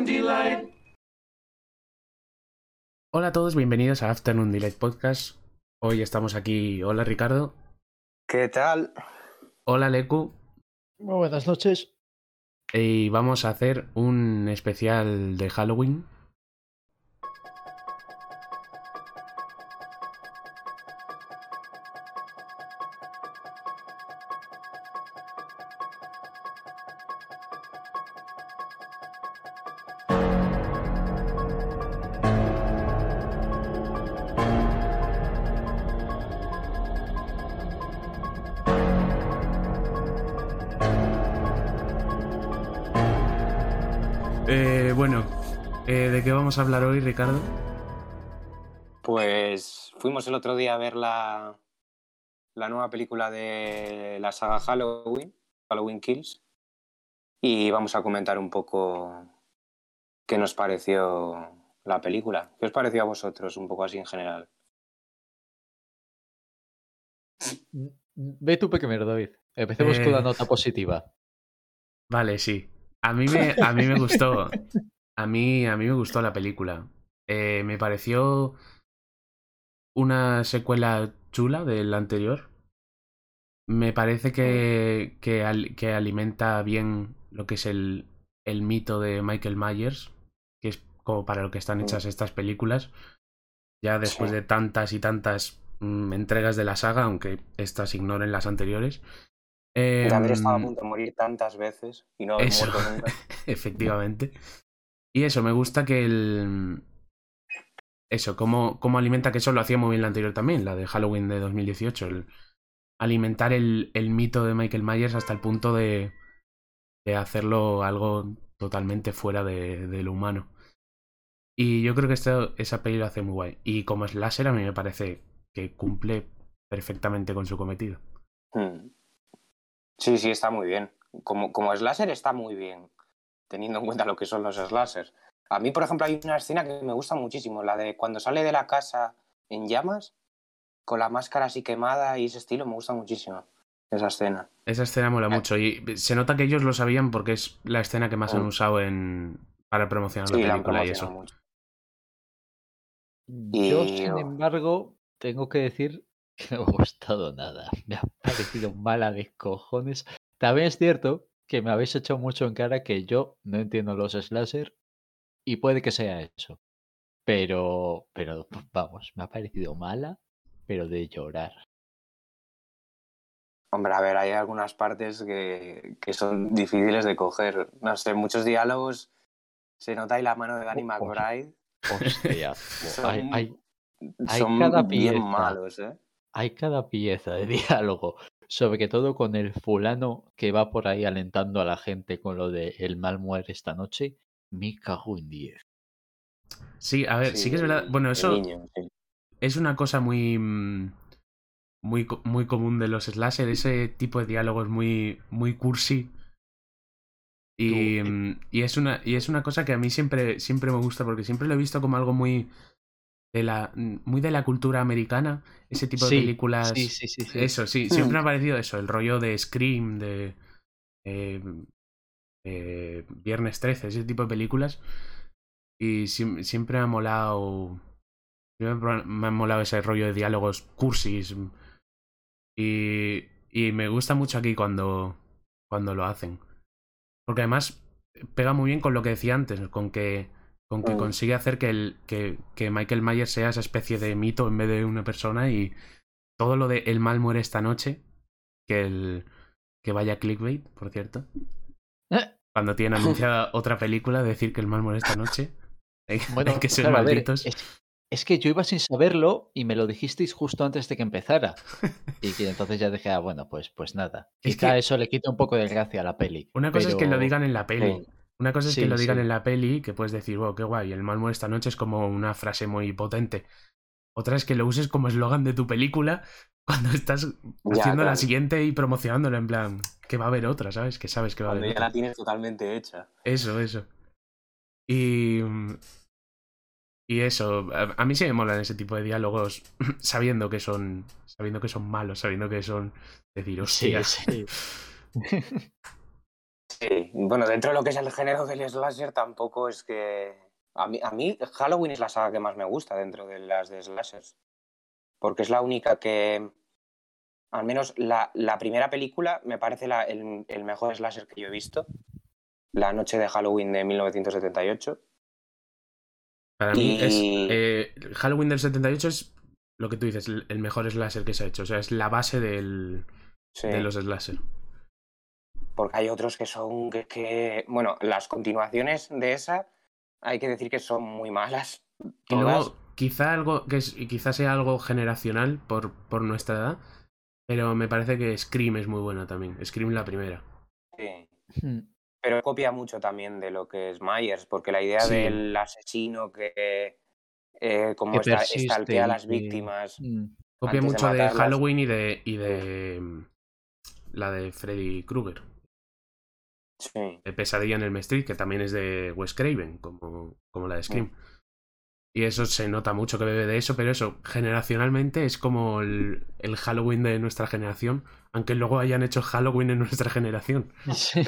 Afternoon Delight. Hola a todos, bienvenidos a Afternoon Delight Podcast. Hoy estamos aquí. Hola Ricardo. ¿Qué tal? Hola Leku. Muy buenas noches. Y vamos a hacer un especial de Halloween. Vamos a hablar hoy, Ricardo? Pues fuimos el otro día a ver la, la nueva película de la saga Halloween, Halloween Kills, y vamos a comentar un poco qué nos pareció la película. ¿Qué os pareció a vosotros, un poco así en general? Ve tú primero, David. Empecemos con la Eh. nota positiva. Vale, sí. A mí me, a mí me gustó. A mí, a mí me gustó la película. Eh, me pareció una secuela chula del anterior. Me parece que, que, al- que alimenta bien lo que es el, el mito de Michael Myers, que es como para lo que están hechas estas películas. Ya después Sí. de tantas y tantas mm, entregas de la saga, aunque estas ignoren las anteriores. De haber estado a Em, punto de morir tantas veces y no haber eso. muerto nunca. Efectivamente. Y eso, me gusta que el. Eso, cómo, cómo alimenta, que eso lo hacía muy bien la anterior también, la de Halloween de 2018. El alimentar el, el mito de Michael Myers hasta el punto de, de hacerlo algo totalmente fuera de, de lo humano. Y yo creo que esa peli lo hace muy guay. Y como slasher, a mí me parece que cumple perfectamente con su cometido. Hmm. Sí, sí, está muy bien. Como, como slasher está muy bien, teniendo en cuenta lo que son los slashers. A mí, por ejemplo, hay una escena que me gusta muchísimo, la de cuando sale de la casa en llamas, con la máscara así quemada y ese estilo, me gusta muchísimo esa escena. Esa escena mola Ah. mucho y se nota que ellos lo sabían porque es la escena que más han Mm. usado en para promocionar Sí, la película y eso. mucho. Yo, Y- sin embargo, tengo que decir que no me ha gustado nada. Me ha parecido mala de cojones. También es cierto que me habéis echado mucho en cara que yo no entiendo los slasher y puede que sea eso. Pero, pero vamos, me ha parecido mala, pero de llorar. Hombre, a ver, hay algunas partes que, que son difíciles de coger. No sé, muchos diálogos se nota ahí la mano de Danny McBride. Hostia, Son, hay, hay, hay son cada bien pieza. malos, ¿eh? hay cada pieza de diálogo, sobre todo con el fulano que va por ahí alentando a la gente con lo de el mal muere esta noche. Me cago en 10. Sí, a ver, sí, que es verdad. Bueno, eso niño, sí. es una cosa muy mm, muy muy común de los slasher, ese tipo de diálogos muy muy cursi. Y, eh. mm, y es una y es una cosa que a mí siempre siempre me gusta porque siempre lo he visto como algo muy de la muy de la cultura americana, ese tipo de Sí, películas sí, sí, sí, sí. Eso, sí, siempre me ha parecido eso, el rollo de Scream, de eh, eh, Viernes 13, ese tipo de películas. Y siem- siempre me ha molado. Siempre me ha molado ese rollo de diálogos cursis. Y, y me gusta mucho aquí cuando, cuando lo hacen. Porque además pega muy bien con lo que decía antes, con que, con que Mm. consigue hacer que, el, que, que Michael Myers sea esa especie de mito en vez de una persona y todo lo de el mal muere esta noche, que el que vaya clickbait, por cierto, Eh, cuando tienen anunciada otra película, decir que el mal muere esta noche. Hay, Bueno, hay que ser claro, a ver, malditos. es, es que yo iba sin saberlo y me lo dijisteis justo antes de que empezara. Y que entonces ya dije, ah, bueno, pues, pues nada. Es Quizá que- eso le quita un poco de gracia a la peli. Una cosa es que lo digan en la peli. Sí. Una cosa es que lo digan sí. en la peli, que puedes decir, wow, qué guay, el mal muere esta noche es como una frase muy potente. Otra es que lo uses como eslogan de tu película cuando estás Ya, haciendo la siguiente y promocionándola en plan, que va a haber otra, ¿sabes? Que sabes que va a Cuando haber ya otra. la tienes totalmente hecha. Eso, eso. Y. Y eso, a, mí sí me molan ese tipo de diálogos sabiendo que son. Sabiendo que son malos, sabiendo que son. Decir, hostia. sí. Sí, bueno, dentro de lo que es el género del slasher tampoco es que... A mí, a mí Halloween es la saga que más me gusta dentro de las de slashers. Porque es la única que, al menos la, la primera película, me parece la, el, el, mejor slasher que yo he visto. La noche de Halloween de 1978. Para mí es... Eh, Halloween del 78 es lo que tú dices, el mejor slasher que se ha hecho. O sea, es la base del, sí. de los slasher porque hay otros que son que, que, bueno, las continuaciones de esa hay que decir que son muy malas. Luego, quizá algo que es, quizá sea algo generacional por, por nuestra edad, pero me parece que Scream es muy buena también. Scream la primera. Sí. Pero copia mucho también de lo que es Myers, porque la idea sí. del asesino que eh, como que estalquea a las víctimas. Mm. Copia mucho de, de, Halloween y de, y de la de Freddy Krueger. Sí. De Pesadilla en el Street, que también es de Wes Craven, como, como la de Scream. Sí. Y eso se nota mucho que bebe de eso, pero eso, generacionalmente es como el, el, Halloween de nuestra generación, aunque luego hayan hecho Halloween en nuestra generación. Sí.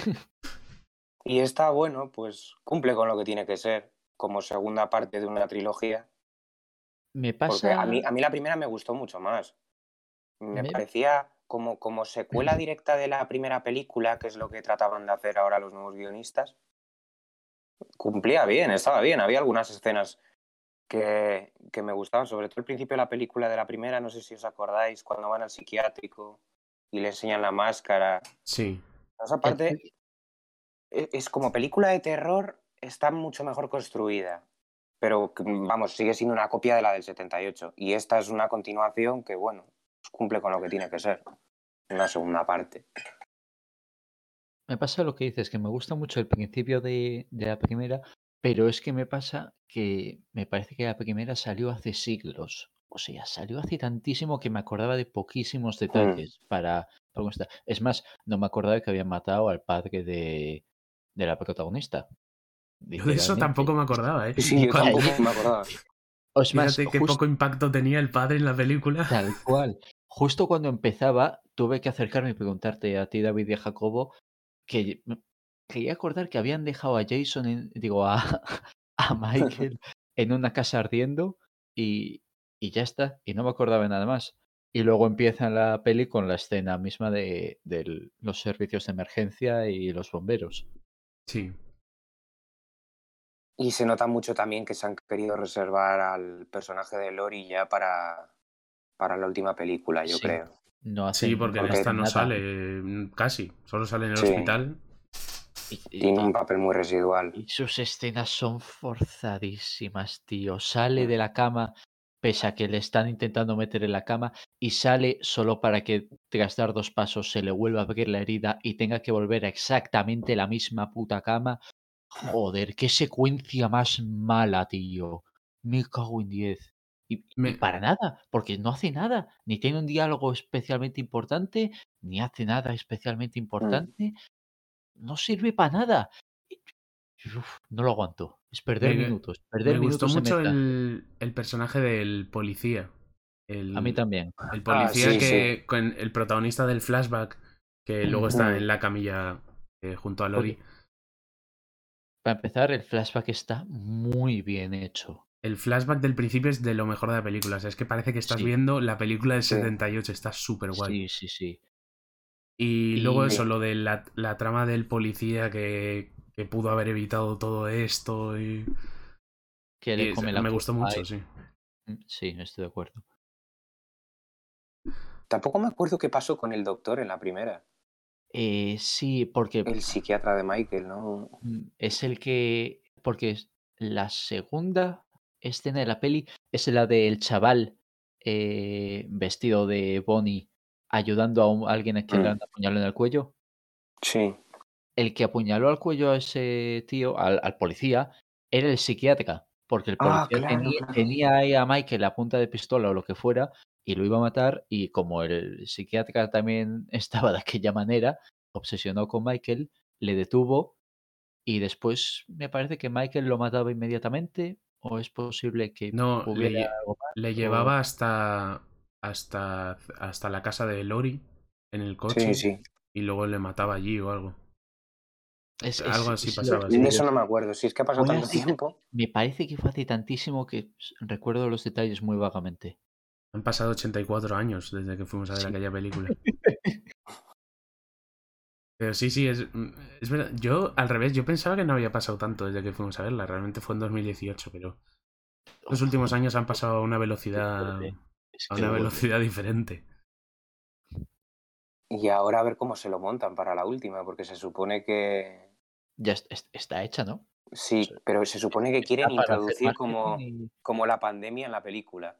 Y está bueno, pues cumple con lo que tiene que ser, como segunda parte de una trilogía. Me pasa. Porque a mí, a mí la primera me gustó mucho más. Me, me... parecía como, como secuela directa de la primera película, que es lo que trataban de hacer ahora los nuevos guionistas, cumplía bien, estaba bien. Había algunas escenas que, que, me gustaban, sobre todo el principio de la película de la primera, no sé si os acordáis, cuando van al psiquiátrico y le enseñan la máscara. Sí. Esa parte es, es como película de terror, está mucho mejor construida. Pero vamos, sigue siendo una copia de la del 78. Y esta es una continuación que, bueno, cumple con lo que tiene que ser. Una segunda parte. Me pasa lo que dices, que me gusta mucho el principio de, de, la primera, pero es que me pasa que me parece que la primera salió hace siglos. O sea, salió hace tantísimo que me acordaba de poquísimos detalles mm. para, para. Es más, no me acordaba que habían matado al padre de, de la protagonista. Yo de eso tampoco me acordaba, ¿eh? Sí, yo tampoco me acordaba. O es más, Fíjate qué poco impacto tenía el padre en la película. Tal cual. Justo cuando empezaba, tuve que acercarme y preguntarte a ti, David y a Jacobo, que quería acordar que habían dejado a Jason, en, digo, a, a Michael en una casa ardiendo y, y ya está. Y no me acordaba de nada más. Y luego empieza la peli con la escena misma de, de los servicios de emergencia y los bomberos. Sí. Y se nota mucho también que se han querido reservar al personaje de Lori ya para, para la última película, yo sí. creo. No sí, porque, porque esta no nada. sale casi, solo sale en el sí. hospital. Y, y, Tiene un papel muy residual. Y sus escenas son forzadísimas, tío. Sale de la cama, pese a que le están intentando meter en la cama, y sale solo para que tras dar dos pasos se le vuelva a abrir la herida y tenga que volver a exactamente la misma puta cama. Joder, qué secuencia más mala, tío. Me cago en 10. Y, Me... y, para nada, porque no hace nada. Ni tiene un diálogo especialmente importante, ni hace nada especialmente importante. Mm. No sirve para nada. Uf, no lo aguanto. Es perder me, minutos. Perder me minutos gustó mucho el, el, personaje del policía. El, A mí también. El policía ah, sí, que sí. con el protagonista del flashback, que luego está en la camilla eh, junto a Lori. Para empezar, el flashback está muy bien hecho. El flashback del principio es de lo mejor de la película. O sea, es que parece que estás sí. viendo la película del sí. 78. Está súper guay. Sí, sí, sí. Y, y luego eso, lo de la, la, trama del policía que, que pudo haber evitado todo esto y... Que le come y la me gustó mucho, sí. Mm, sí, estoy de acuerdo. Tampoco me acuerdo qué pasó con el doctor en la primera. Eh, sí, porque... El psiquiatra de Michael, ¿no? Mm, es el que... Porque la segunda escena de la peli es la del chaval eh, vestido de Bonnie ayudando a, un, a alguien a que mm. le han apuñalado en el cuello. Sí. El que apuñaló al cuello a ese tío, al, al policía, era el psiquiatra. Porque el policía ah, claro, tenía, claro. tenía ahí a Michael la punta de pistola o lo que fuera y lo iba a matar y como el psiquiatra también estaba de aquella manera, obsesionó con Michael, le detuvo y después me parece que Michael lo mataba inmediatamente o es posible que no le, algo más, le, llevaba hasta hasta hasta la casa de Lori en el coche sí, sí. y luego le mataba allí o algo. Es- es- Algo así es pasaba. Eso no me acuerdo. Si es que ha pasado tanto tiempo. Me parece que fue hace tantísimo que recuerdo los detalles muy vagamente. Han pasado 84 años desde que fuimos a ver Sí. aquella película. Pero sí, sí, es, es verdad. Yo, al revés, yo pensaba que no había pasado tanto desde que fuimos a verla. Realmente fue en 2018, pero los últimos años han pasado a una velocidad, a una velocidad diferente. Y ahora a ver cómo se lo montan para la última, porque se supone que. Ya est- est- está hecha, ¿no? Sí, pero se supone que quieren introducir como, como la pandemia en la película.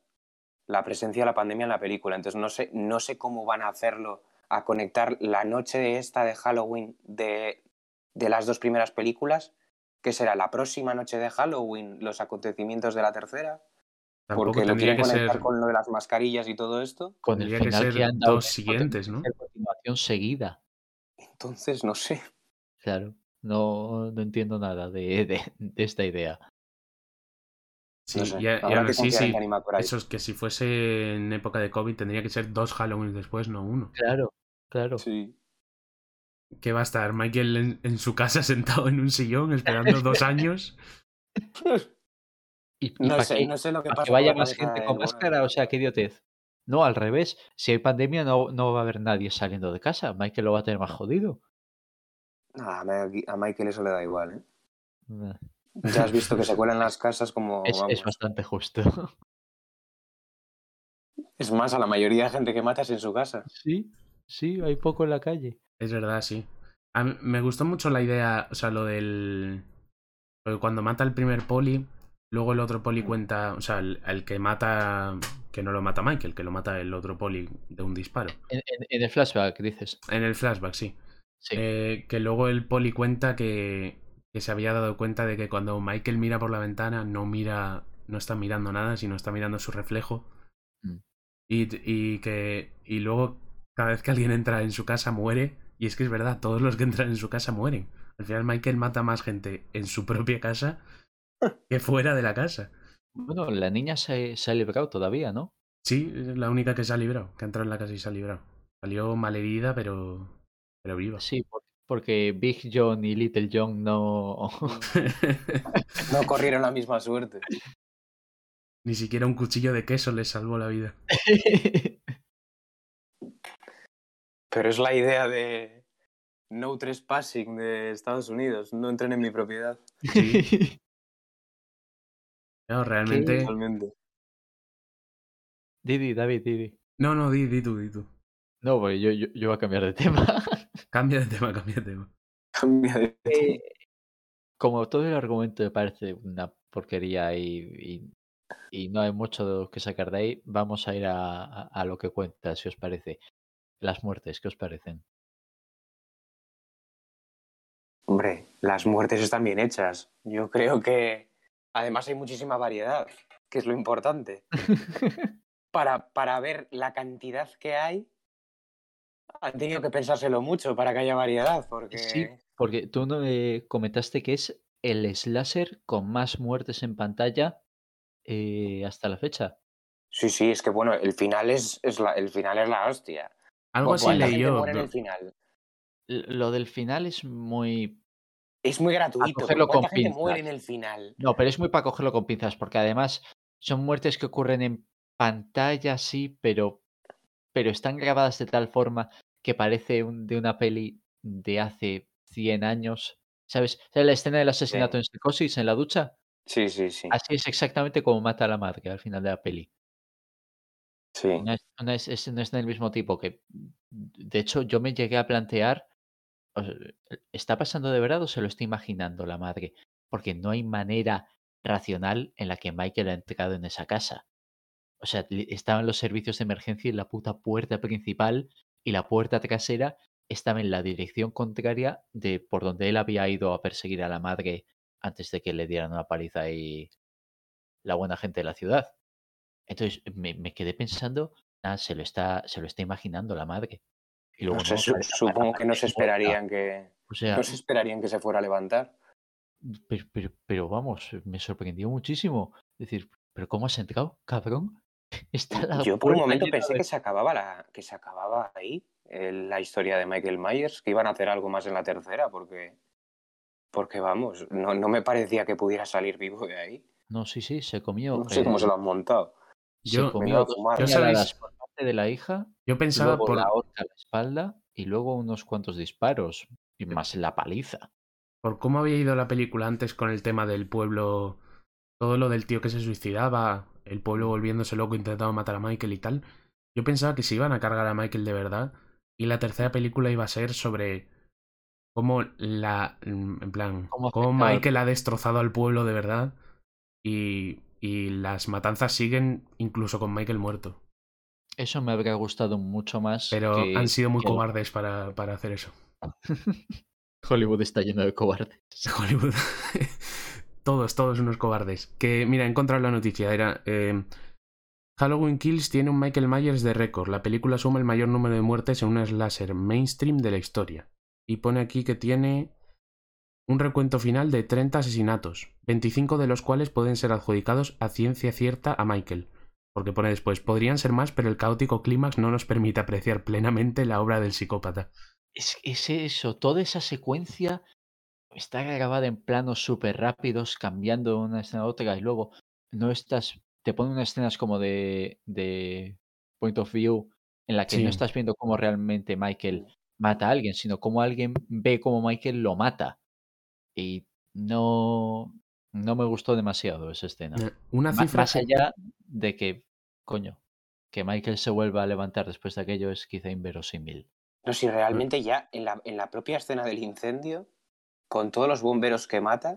La presencia de la pandemia en la película. Entonces no sé, no sé cómo van a hacerlo, a conectar la noche de esta de Halloween de, de las dos primeras películas, que será la próxima noche de Halloween, los acontecimientos de la tercera, Tampoco porque lo quieren que conectar ser, con lo de las mascarillas y todo esto. Con el tendría que final ser que han dado dos siguientes, ¿no? continuación seguida. Entonces, no sé. Claro. No, no entiendo nada de, de- de esta idea. Sí, no sé. y, a- y Habrá aún que así, confiar en sí, McBride. eso es que si fuese en época de COVID tendría que ser dos Halloween después, no uno. Claro, claro. Sí. ¿Qué va a estar Michael en, en su casa sentado en un sillón esperando dos años? Y, y No sé, que, no sé lo que pa' pasa que vaya más gente con bueno. máscara, o sea, qué idiotez. No, al revés. Si hay pandemia, no, no va a haber nadie saliendo de casa. Michael lo va a tener más jodido. A Michael eso le da igual, ¿eh? Nah, Ya has visto que se cuelan las casas como... Es, bastante justo. Es más, a la mayoría de gente que matas en su casa. Sí, sí, hay poco en la calle. Es verdad, sí. A mí- me gustó mucho la idea, o sea, lo del... cuando mata el primer poli, luego el otro poli Mm. cuenta, o sea, el, el que mata, que no lo mata Michael, que lo mata el otro poli de un disparo. En, en- en el flashback dices. En el flashback, sí. Sí. Eh, que luego el poli cuenta que, que se había dado cuenta de que cuando Michael mira por la ventana no mira, no está mirando nada, sino está mirando su reflejo. Mm. Y, y que y luego cada vez que alguien entra en su casa muere. Y es que es verdad, todos los que entran en su casa mueren. Al final Michael mata más gente en su propia casa que fuera de la casa. Bueno, la niña se, se ha librado todavía, ¿no? Sí, es la única que se ha librado, que ha entrado en la casa y se ha librado. Salió malherida, pero, pero viva. Sí, por- porque Big John y Little John no. No corrieron la misma suerte. Ni siquiera un cuchillo de queso les salvó la vida. Pero es la idea de no trespassing de Estados Unidos. No entren en mi propiedad. Sí. No, realmente. Totalmente. Didi, David, Didi. No, no, di, di tú, di tú. No, pues yo, yo, yo voy a cambiar de tema. Cambia de tema, cambia de tema. Cambia de- Eh, como todo el argumento me parece una porquería y, y- y no hay mucho que sacar de ahí, vamos a ir a, a- a lo que cuenta, si os parece. Las muertes, ¿qué os parecen? Hombre, las muertes están bien hechas. Yo creo que además hay muchísima variedad, que es lo importante. Para, para ver la cantidad que hay, han tenido que pensárselo mucho para que haya variedad, porque Sí, porque tú no me comentaste que es el slasher con más muertes en pantalla eh, hasta la fecha. sí, sí, es que bueno, el final es, es la, el final es la hostia. Algo así ¿Cuánta leí yo. final? Lo del final es muy... Es muy gratuito. cogerlo ¿Cuánta con gente pinzas. muere en el final? No, pero es muy para cogerlo con pinzas, porque además son muertes que ocurren en pantalla, sí, pero, pero están grabadas de tal forma que parece un- de una peli de hace 100 años. ¿Sabes? ¿Sabes la escena del asesinato en psicosis en la ducha? Sí, sí, sí. Así es exactamente como mata a la madre al final de la peli. sí. No es, no es, es- no es del mismo tipo que, de hecho, yo me llegué a plantear, ¿está pasando de verdad o se lo está imaginando la madre? Porque no hay manera racional en la que Michael ha entrado en esa casa. O sea, estaban los servicios de emergencia y la puta puerta principal y la puerta trasera estaba en la dirección contraria de por donde él había ido a perseguir a la madre antes de que le dieran una paliza y la buena gente de la ciudad. Entonces me, me quedé pensando, nada, se lo está, se lo está imaginando la madre. Y luego No no, supongo que no se esperarían que O sea, no se esperarían que se fuera a levantar. pero, pero, pero vamos, me sorprendió muchísimo. Es decir, ¿pero cómo has entrado, cabrón? Está la Yo por un momento pensé de- que se acababa la que se acababa ahí eh, la historia de Michael Myers, que iban a hacer algo más en la tercera, porque Porque vamos, no, no me parecía que pudiera salir vivo de ahí. No, sí, sí, se comió. No sé cómo se lo han montado. Se Yo- comió dos fumada. Yo puñaladas sabéis- por parte de la hija, Yo pensaba luego por. la a la espalda y luego unos cuantos disparos. Y más la paliza. por cómo había ido la película antes con el tema del pueblo, todo lo del tío que se suicidaba, el pueblo volviéndose loco intentando matar a Michael y tal, yo pensaba que se iban a cargar a Michael de verdad y la tercera película iba a ser sobre cómo la, en plan, Cómo Michael ha destrozado al pueblo de verdad y, y las matanzas siguen incluso con Michael muerto. Eso me habría gustado mucho más. Pero que- han sido muy que- cobardes para, para hacer eso. Hollywood está lleno de cobardes. Hollywood. Todos, todos unos cobardes. Que, mira, he encontrado la noticia. Era. eh, Halloween Kills tiene un Michael Myers de récord. La película suma el mayor número de muertes en un slasher mainstream de la historia. Y pone aquí que tiene un recuento final de 30 asesinatos, 25 de los cuales pueden ser adjudicados a ciencia cierta a Michael. Porque pone después, podrían ser más, pero el caótico clímax no nos permite apreciar plenamente la obra del psicópata. Es, es eso, toda esa secuencia está grabada en planos súper rápidos, cambiando de una escena a otra, y luego no estás, te ponen unas escenas como de, de point of view, en la que Sí. no estás viendo cómo realmente Michael mata a alguien, sino cómo alguien ve cómo Michael lo mata. Y no, no me gustó demasiado esa escena. Una cifra Más allá de que, coño, que Michael se vuelva a levantar después de aquello es quizá inverosímil. No, si realmente ya en la, en la propia escena del incendio, con todos los bomberos que mata,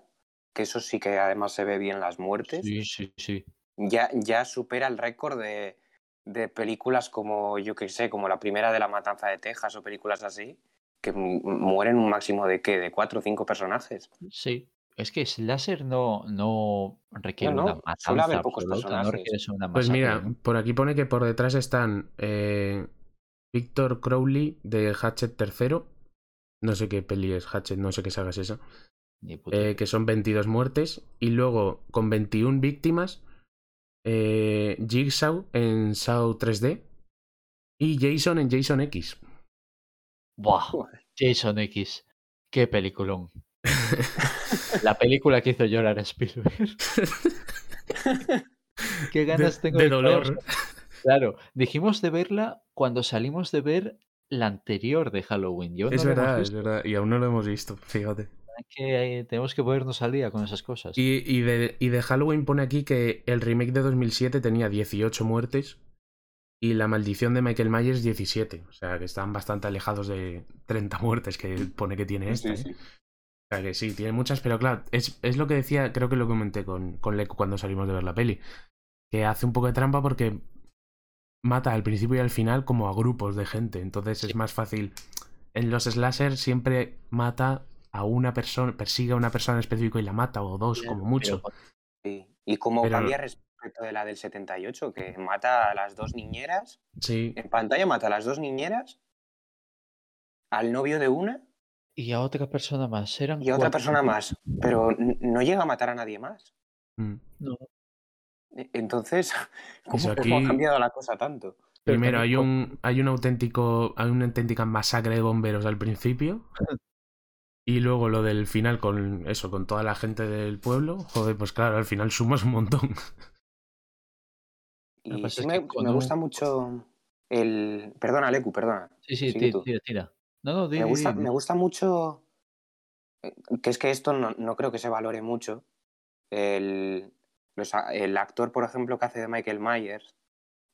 que eso sí que además se ve bien las muertes, Sí, sí, sí. ya, ya supera el récord de, de películas como, yo que sé, como la primera de La Matanza de Texas o películas así, que mu- mueren un máximo de qué, de cuatro o cinco personajes. Sí. Es que Slasher no, no requiere No, no, una matanza suele haber pocos absoluta, no personajes. requiere ser una Pues mira, por aquí pone que por detrás están eh, Victor Crowley de Hatchet III. No sé qué peli es Hatchet, no sé qué saga es esa. Eh, que son 22 muertes. Y luego, con 21 víctimas, eh, Jigsaw en Saw 3D. Y Jason en Jason X. Buah. Jason X. Qué peliculón. La película que hizo llorar a Spielberg. Qué ganas de, tengo de de dolor. Claro, dijimos de verla cuando salimos de ver la anterior de Halloween. Yo Es no verdad, es verdad. Y aún no lo hemos visto, fíjate. Que, eh, tenemos que ponernos al día con esas cosas. Y, y de, y de Halloween pone aquí que el remake de 2007 tenía 18 muertes y la maldición de Michael Myers 17. O sea, que están bastante alejados de 30 muertes que pone que tiene. Sí, ¿eh? sí. O sea, que sí, tiene muchas, pero claro, es, es lo que decía, creo que lo comenté con, con Leco cuando salimos de ver la peli. Que hace un poco de trampa porque mata al principio y al final como a grupos de gente. Entonces es más fácil. En los slasher siempre mata a una persona, persigue a una persona en específico y la mata, o dos, como mucho. pero- Sí. Y cómo Pero- cambia respecto de la del 78, que mata a las dos niñeras, Sí, en pantalla mata a las dos niñeras, al novio de una Y a otra persona más. Eran y a otra cuatro. persona más, pero no llega a matar a nadie más. mm. No, Entonces, ¿cómo, Eso cómo aquí- ha cambiado la cosa tanto? Primero hay un, hay un auténtico, hay una auténtica masacre de bomberos al principio. Y luego lo del final con eso, con toda la gente del pueblo. Joder, pues claro, al final sumas un montón. Y es que me, me gusta mucho el... Perdona, Leku, perdona. Sí, sí, tira, tira. No, no, di, Me gusta, me gusta mucho, eh, que es que esto no, no creo que se valore mucho. El, los el actor, por ejemplo, que hace de Michael Myers,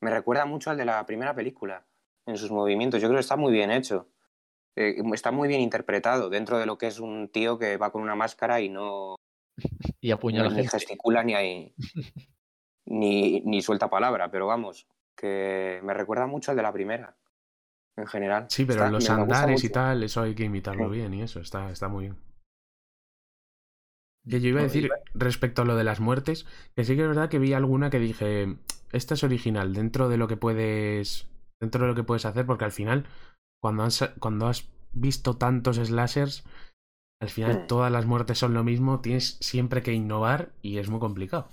me recuerda mucho al de la primera película, en sus movimientos. Yo creo que está muy bien hecho. Eh, está muy bien interpretado dentro de lo que es un tío que va con una máscara y no, Y apuñala ni gesticula ni, hay- ni, ni suelta palabra, pero vamos, que me recuerda mucho al de la primera, en general. Sí, pero Está- los andares y tal, eso hay que imitarlo Sí. bien y eso, está, está muy bien. Que yo iba a decir respecto a lo de las muertes, que sí que es verdad que vi alguna que dije, esta es original dentro de lo que puedes, dentro de lo que puedes hacer, porque al final, cuando has, cuando has visto tantos slashers, al final todas las muertes son lo mismo, tienes siempre que innovar y es muy complicado.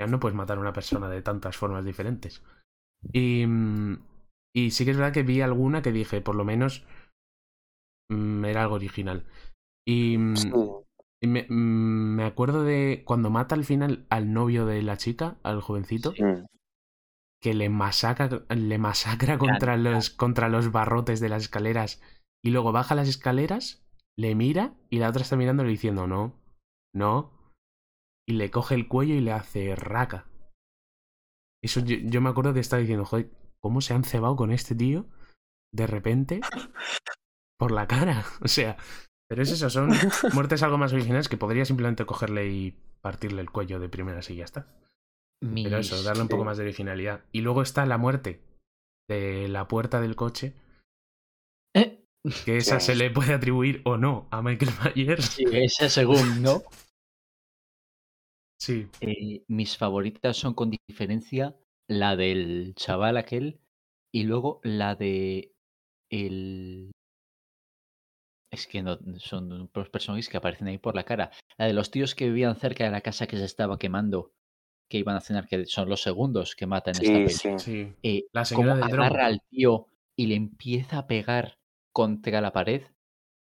Ya no puedes matar a una persona de tantas formas diferentes. Y, y sí que es verdad que vi alguna que dije, por lo menos, mm, era algo original. Y, mm, Sí. Y me, mm, me acuerdo de cuando mata al final al novio de la chica, al jovencito, que le masacra, le masacra contra los, contra los barrotes de las escaleras. Y luego baja las escaleras, le mira y la otra está mirándole diciendo no, no, y le coge el cuello y le hace raca. Eso yo, yo me acuerdo que estaba diciendo, joder, ¿cómo se han cebado con este tío de repente por la cara? O sea, pero es eso, son muertes algo más originales que podría simplemente cogerle y partirle el cuello de primeras y ya está. Pero eso, darle un poco más de originalidad. Y luego está la muerte de la puerta del coche, Eh, que esa Sí. se le puede atribuir o no a Michael Myers. sí, esa según, ¿no? Sí, Eh, mis favoritas son con diferencia la del chaval aquel y luego la de el... Es que no son dos personajes que aparecen ahí por la cara. La de los tíos que vivían cerca de la casa que se estaba quemando, que iban a cenar, que son los segundos que matan en esta Sí, peli. sí. sí. Eh, La señora agarra al tío y le empieza a pegar contra la pared.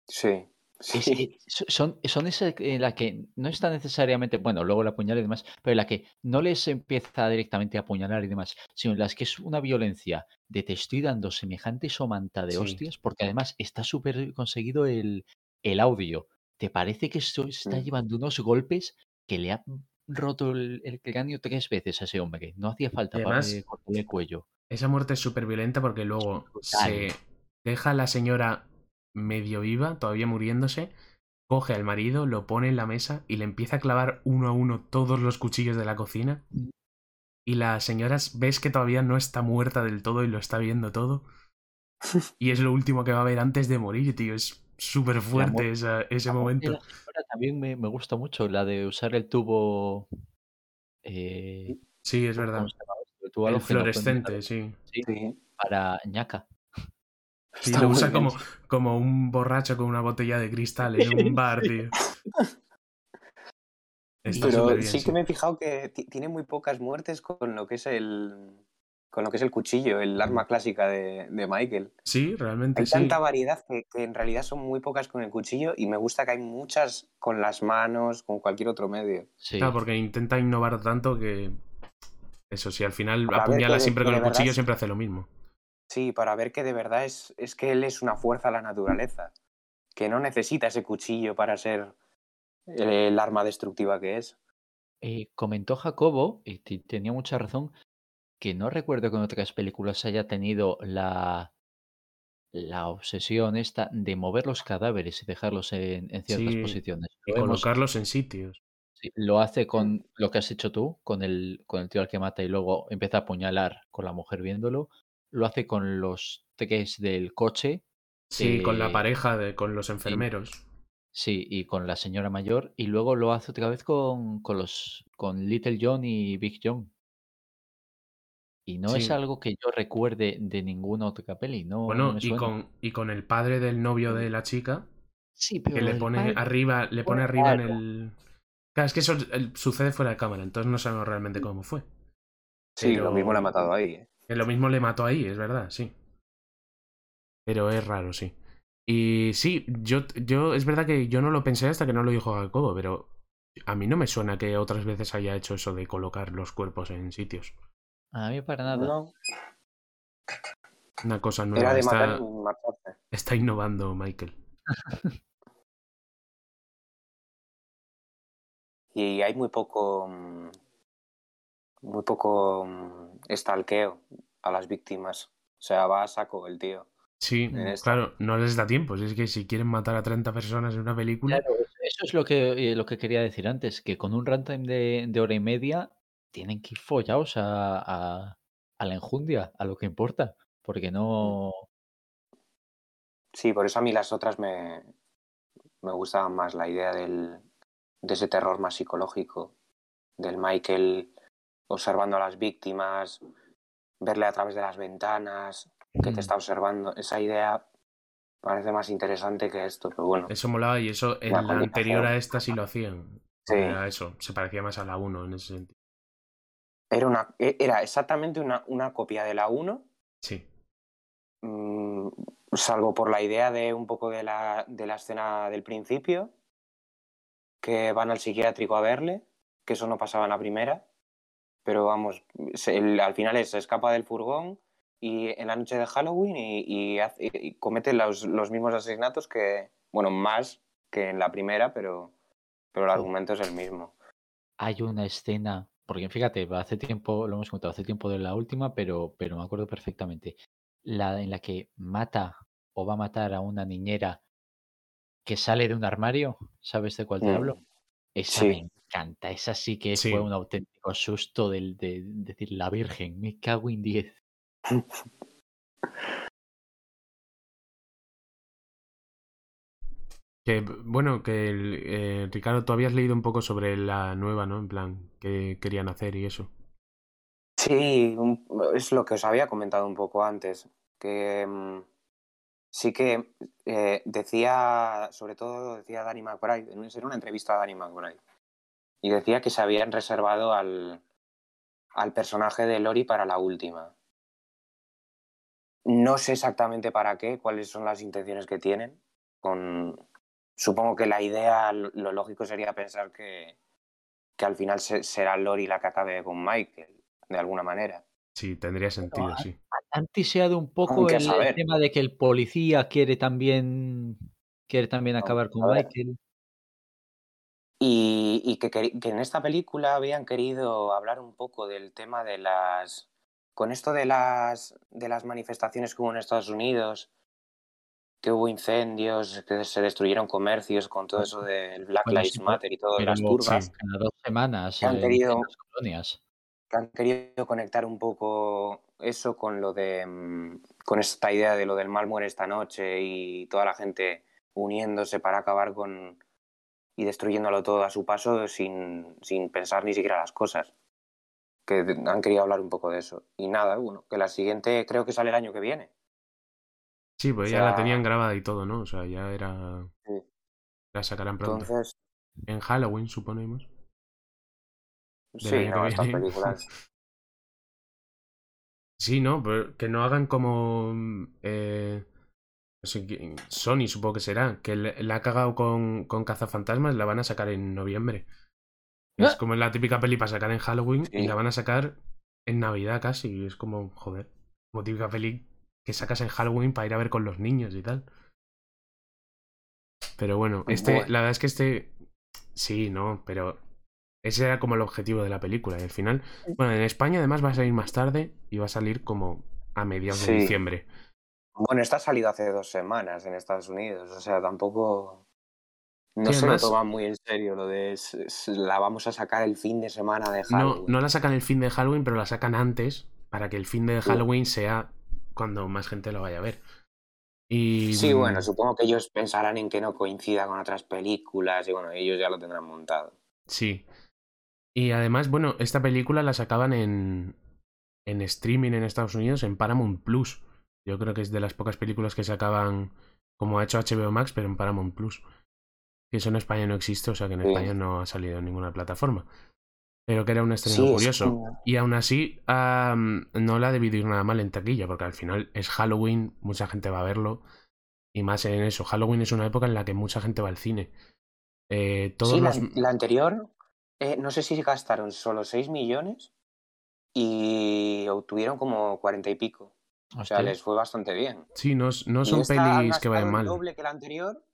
Sí. Sí. son, son esas en la que no está necesariamente, bueno, luego la apuñala y demás, pero en la que no les empieza directamente a apuñalar y demás, sino en las que es una violencia de te estoy dando semejante somanta de Sí. hostias, porque además está súper conseguido el, el audio. Te parece que esto está Mm. llevando unos golpes que le ha roto el, el cráneo tres veces a ese hombre. No hacía falta para además- eh, cortarle el cuello. Esa muerte es súper violenta porque luego se deja a la señora medio viva, todavía muriéndose, coge al marido, lo pone en la mesa y le empieza a clavar uno a uno todos los cuchillos de la cocina. Mm. Y la señora ves que todavía no está muerta del todo y lo está viendo todo. Y es lo último que va a ver antes de morir, tío. Es súper fuerte esa- ese momento. también me, me gusta mucho, la de usar el tubo. eh, Sí, es ¿cómo verdad. El tubo El halógeno, fluorescente, sí. sí, Sí. para ñaca. Sí, lo usa como, como un borracho con una botella de cristal en un bar, tío. Está Pero bien, sí sí. que me he fijado que ti- tiene muy pocas muertes con lo que es el con lo que es el cuchillo, el arma clásica de, de Michael. Sí, realmente Hay sí. tanta variedad que, que en realidad son muy pocas con el cuchillo y me gusta que hay muchas con las manos, con cualquier otro medio. Sí. Claro, porque intenta innovar tanto que. Eso sí, al final apuñala siempre que con el cuchillo, es- siempre hace lo mismo. Sí, para ver que de verdad es, es que él es una fuerza a la naturaleza, que no necesita ese cuchillo para ser el, el arma destructiva que es. Eh, comentó Jacobo, y tenía mucha razón, que no recuerdo que en otras películas haya tenido la, la obsesión esta de mover los cadáveres y dejarlos en, en ciertas Sí, posiciones. Y colocarlos en sitios. sí, lo hace con lo que has hecho tú, con el, con el tío al que mata y luego empieza a apuñalar con la mujer viéndolo. Lo hace con los tres del coche, Sí, con la Eh, pareja, de, con los enfermeros. sí, y con la señora mayor, y luego lo hace otra vez con, con los con Little John y Big John. Y no es algo que yo recuerde de ninguna otra peli, no, no Bueno, y con, y con el padre del novio de la chica, Sí, pero que le pone padre- arriba, le pone arriba en el. Claro, es que eso el- sucede fuera de cámara, entonces no sabemos realmente cómo fue. Sí, Pero- lo mismo le ha matado ahí. ¿eh? Que lo mismo le mató ahí, es verdad, sí. Pero es raro, sí. Y sí, yo, yo es verdad que yo no lo pensé hasta que no lo dijo Jacobo, pero a mí no me suena que otras veces haya hecho eso de colocar los cuerpos en sitios. A mí para nada. No, Una cosa nueva. era de está, matar está innovando Michael. Y hay muy poco. Muy poco mm, estalqueo a las víctimas. O sea, va a saco el tío. Sí, En esta. claro, no les da tiempo. Si es que si quieren matar a 30 personas en una película, Claro, eso- eso es lo que, eh, lo que quería decir antes, que con un runtime de, de hora y media tienen que ir follados a, a, a la enjundia, a lo que importa, porque no... Sí, por eso a mí las otras me, me gustaban más la idea del, de ese terror más psicológico, del Michael observando a las víctimas, verle a través de las ventanas, que Mm. te está observando. Esa idea parece más interesante que esto, pero bueno. eso molaba y eso en La anterior a esta sí lo hacían. Sí, Era eso, se parecía más a la 1 en ese sentido. era, una, e- era exactamente una, una copia de la 1, Sí, mm, salvo por la idea de un poco de la, de la escena del principio, que van al psiquiátrico a verle, que eso no pasaba en la primera, pero vamos, se- el- al final es, se escapa del furgón y en la noche de Halloween y, y hace- y comete los, los mismos asesinatos que, bueno, más que en la primera, pero, pero el argumento es el mismo. Hay una escena, porque fíjate, hace tiempo, lo hemos contado, hace tiempo de la última, pero, pero me acuerdo perfectamente. La en la que mata o va a matar a una niñera que sale de un armario, ¿sabes de cuál te Mm, hablo? Esa sí. me encanta, esa sí que Sí. fue un auténtico susto del, de decir la Virgen, me cago en 10. Que, bueno, que el, eh, Ricardo, tú habías leído un poco sobre la nueva, ¿no? En plan, qué querían hacer y eso. Sí, un- es lo que os había comentado un poco antes, que mm, sí que eh, decía, sobre todo decía Danny McBride, en una- en una entrevista a Danny McBride, y decía que se habían reservado al, al personaje de Lori para la última. No sé exactamente para qué, cuáles son las intenciones que tienen. Con... Supongo que la idea, lo lo lógico sería pensar que, que al final se- será Lori la que acabe con Michael, de alguna manera. Sí, tendría sentido, sí. Han tiseado un poco el, tema de que el policía quiere también quiere también acabar con. Michael. Y, y que, que en esta película habían querido hablar un poco del tema de las. Con esto de las, de las manifestaciones que hubo en Estados Unidos, que hubo incendios, que se destruyeron comercios con todo eso del Black Bueno, Lives sí, pero- Matter y todas pero las turbas, sí. cada dos semanas que han querido- en las colonias. Que han querido conectar un poco eso con lo de. mm, con esta idea de lo del mal muere esta noche y toda la gente uniéndose para acabar con. y destruyéndolo todo a su paso sin, sin pensar ni siquiera las cosas. Que han querido hablar un poco de eso. Y nada, bueno, que la siguiente creo que sale el año que viene. Sí, pues O ya la tenían grabada y todo, ¿no? O sea, ya era. Sí. La sacarán pronto. Entonces, En Halloween, suponemos. Sí, no, estas películas. Sí, ¿no? Pero que no hagan como. eh, sé, qué- Sony, supongo que será. Que la ha cagado con, con Cazafantasmas, la van a sacar en noviembre. Es Ah. como la típica peli para sacar en Halloween y la van a sacar en Navidad casi. Y es como, joder, como típica peli que sacas en Halloween para ir a ver con los niños y tal. Pero bueno, este, Bueno. la verdad es que este. Sí, no, pero. Ese era como el objetivo de la película. Y al final. Bueno, en España además va a salir más tarde y va a salir como a mediados de diciembre. Bueno, esta ha salido hace dos semanas en Estados Unidos, o sea, tampoco. No Sí, se además- lo toman muy en serio lo de la vamos a sacar el fin de semana de No, Halloween. no la sacan el fin de Halloween, pero la sacan antes para que el fin de Halloween sea cuando más gente lo vaya a ver. Y, Sí, bueno, supongo que ellos pensarán en que no coincida con otras películas y bueno, ellos ya lo tendrán montado. Sí. Y además, bueno, esta película la sacaban en, en streaming en Estados Unidos en Paramount Plus. Yo creo que es de las pocas películas que sacaban como ha hecho HBO Max, pero en Paramount Plus. Y eso en España no existe, o sea que en Sí. España no ha salido en ninguna plataforma. Pero que era un estreno Sí, es curioso. Y aún así, no la ha debido ir nada mal en taquilla, porque al final es Halloween, mucha gente va a verlo. Y más en eso. Halloween es una época en la que mucha gente va al cine. Eh, todos Sí, la anterior, eh, no sé si gastaron solo 6 millones y obtuvieron como 40 y pico. O sea, les fue bastante bien. Sí, no, no son pelis que vayan mal. doble que la anterior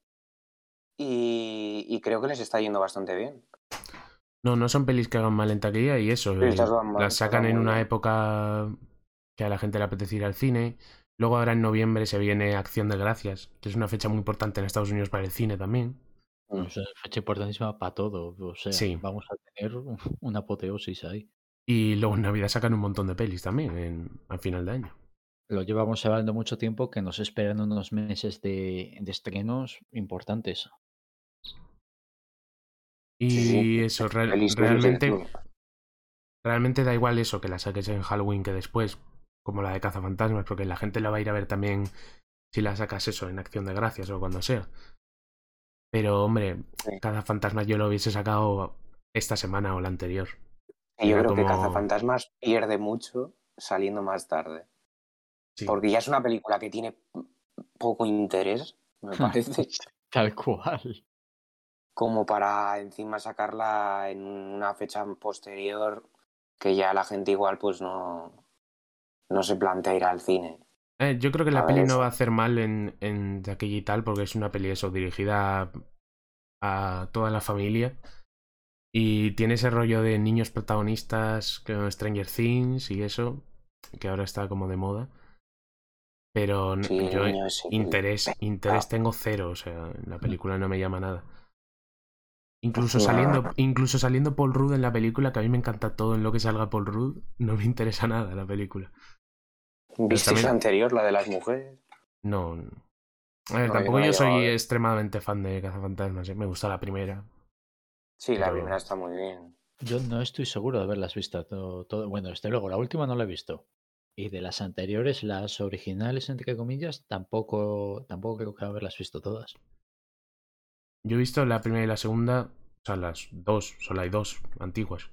y, y creo que les está yendo bastante bien. No, no son pelis que hagan mal en taquilla y eso. Eh, mal, las sacan en una bien. época que a la gente le apetece ir al cine. Luego ahora en noviembre se viene Acción de Gracias, que es una fecha muy importante en Estados Unidos para el cine también. Mm. O sea, fecha importantísima para todo. O sea, Sí. vamos a tener una apoteosis ahí. Y luego en Navidad sacan un montón de pelis también, en, al final de año. Lo llevamos hablando mucho tiempo que nos esperan unos meses de, de estrenos importantes. Y Sí, sí, eso, realmente, realmente da igual eso, que la saques en Halloween que después, como la de Cazafantasmas, porque la gente la va a ir a ver también si la sacas eso en Acción de Gracias o cuando sea. Pero, hombre, Sí. Cazafantasmas yo lo hubiese sacado esta semana o la anterior. Y yo Era creo que como- Cazafantasmas pierde mucho saliendo más tarde. Sí. Porque ya es una película que tiene poco interés, me parece. Tal cual. como para encima sacarla en una fecha posterior que ya la gente igual pues no, no se plantea ir al cine. Eh, yo creo que la A peli ver, no va a hacer mal en, en y tal, porque es una peli eso, dirigida a, a toda la familia. Y tiene ese rollo de niños protagonistas con Stranger Things y eso, que ahora está como de moda. Pero Sí, yo interés, interés tengo cero, o sea, en la película no me llama nada. Incluso saliendo, incluso saliendo Paul Rudd en la película, que a mí me encanta todo en lo que salga Paul Rudd, no me interesa nada la película. ¿Visteis también- la anterior, la de las mujeres? No. no. A ver, No, tampoco yo no yo la soy extremadamente fan de Cazafantasmas, ¿eh? me gusta la primera. Sí, la primera está muy bien. Yo no estoy seguro de haberlas visto. Todo, todo- Bueno, desde luego, la última no la he visto. Y de las anteriores, las originales, entre comillas, tampoco, tampoco creo que haberlas visto todas. Yo he visto la primera y la segunda, o sea, las dos, solo hay dos antiguas.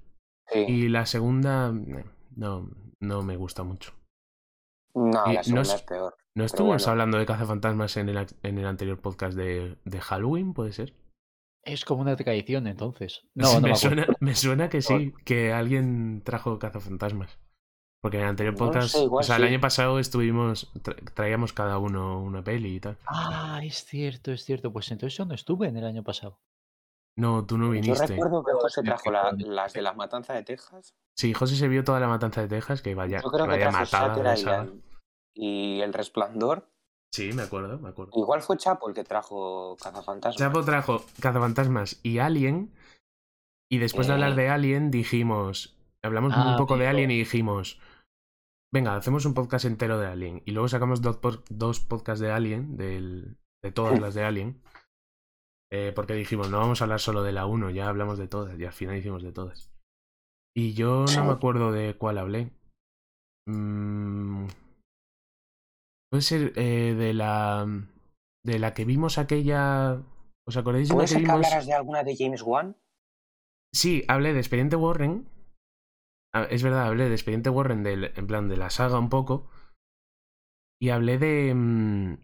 Sí. Y la segunda, eh, no, no me gusta mucho. No, la segunda es- es peor. ¿No estuvimos bueno. hablando de cazafantasmas en el, en el anterior podcast de, de Halloween, puede ser? Es como una tradición, entonces. No, no me, suena, me suena que sí, que alguien trajo cazafantasmas. Porque en el anterior No podcast, sé, igual o sea, el año pasado estuvimos, tra- traíamos cada uno una peli y tal. Ah, es cierto, es cierto. Pues entonces yo no estuve en el año pasado. No, tú no Yo viniste. recuerdo que José trajo la- las de la matanza de Texas. Sí, José se vio toda la matanza de Texas, que vaya, Yo creo que vaya matada de y, El Resplandor. Sí, me acuerdo, me acuerdo. Igual fue Chapo el que trajo Cazafantasmas. Chapo trajo Cazafantasmas y Alien. Y después de Eh. hablar de Alien, dijimos. Hablamos Ah, un poco de. Alien y dijimos. Venga, hacemos un podcast entero de Alien. Y luego sacamos dos, dos podcasts de Alien, del- de todas las de Alien. Eh, porque dijimos, no vamos a hablar solo de la 1, ya hablamos de todas. Y al final hicimos de todas. Y yo no me acuerdo de cuál hablé. Mm, puede ser eh, de la. De la que vimos aquella. ¿Os acordáis de ¿Puede que que vimos? hablaras de alguna de James Wan? Sí, hablé de Expediente Warren. Ah, Es verdad, hablé de Expediente Warren, del, en plan de la saga un poco. Y hablé de.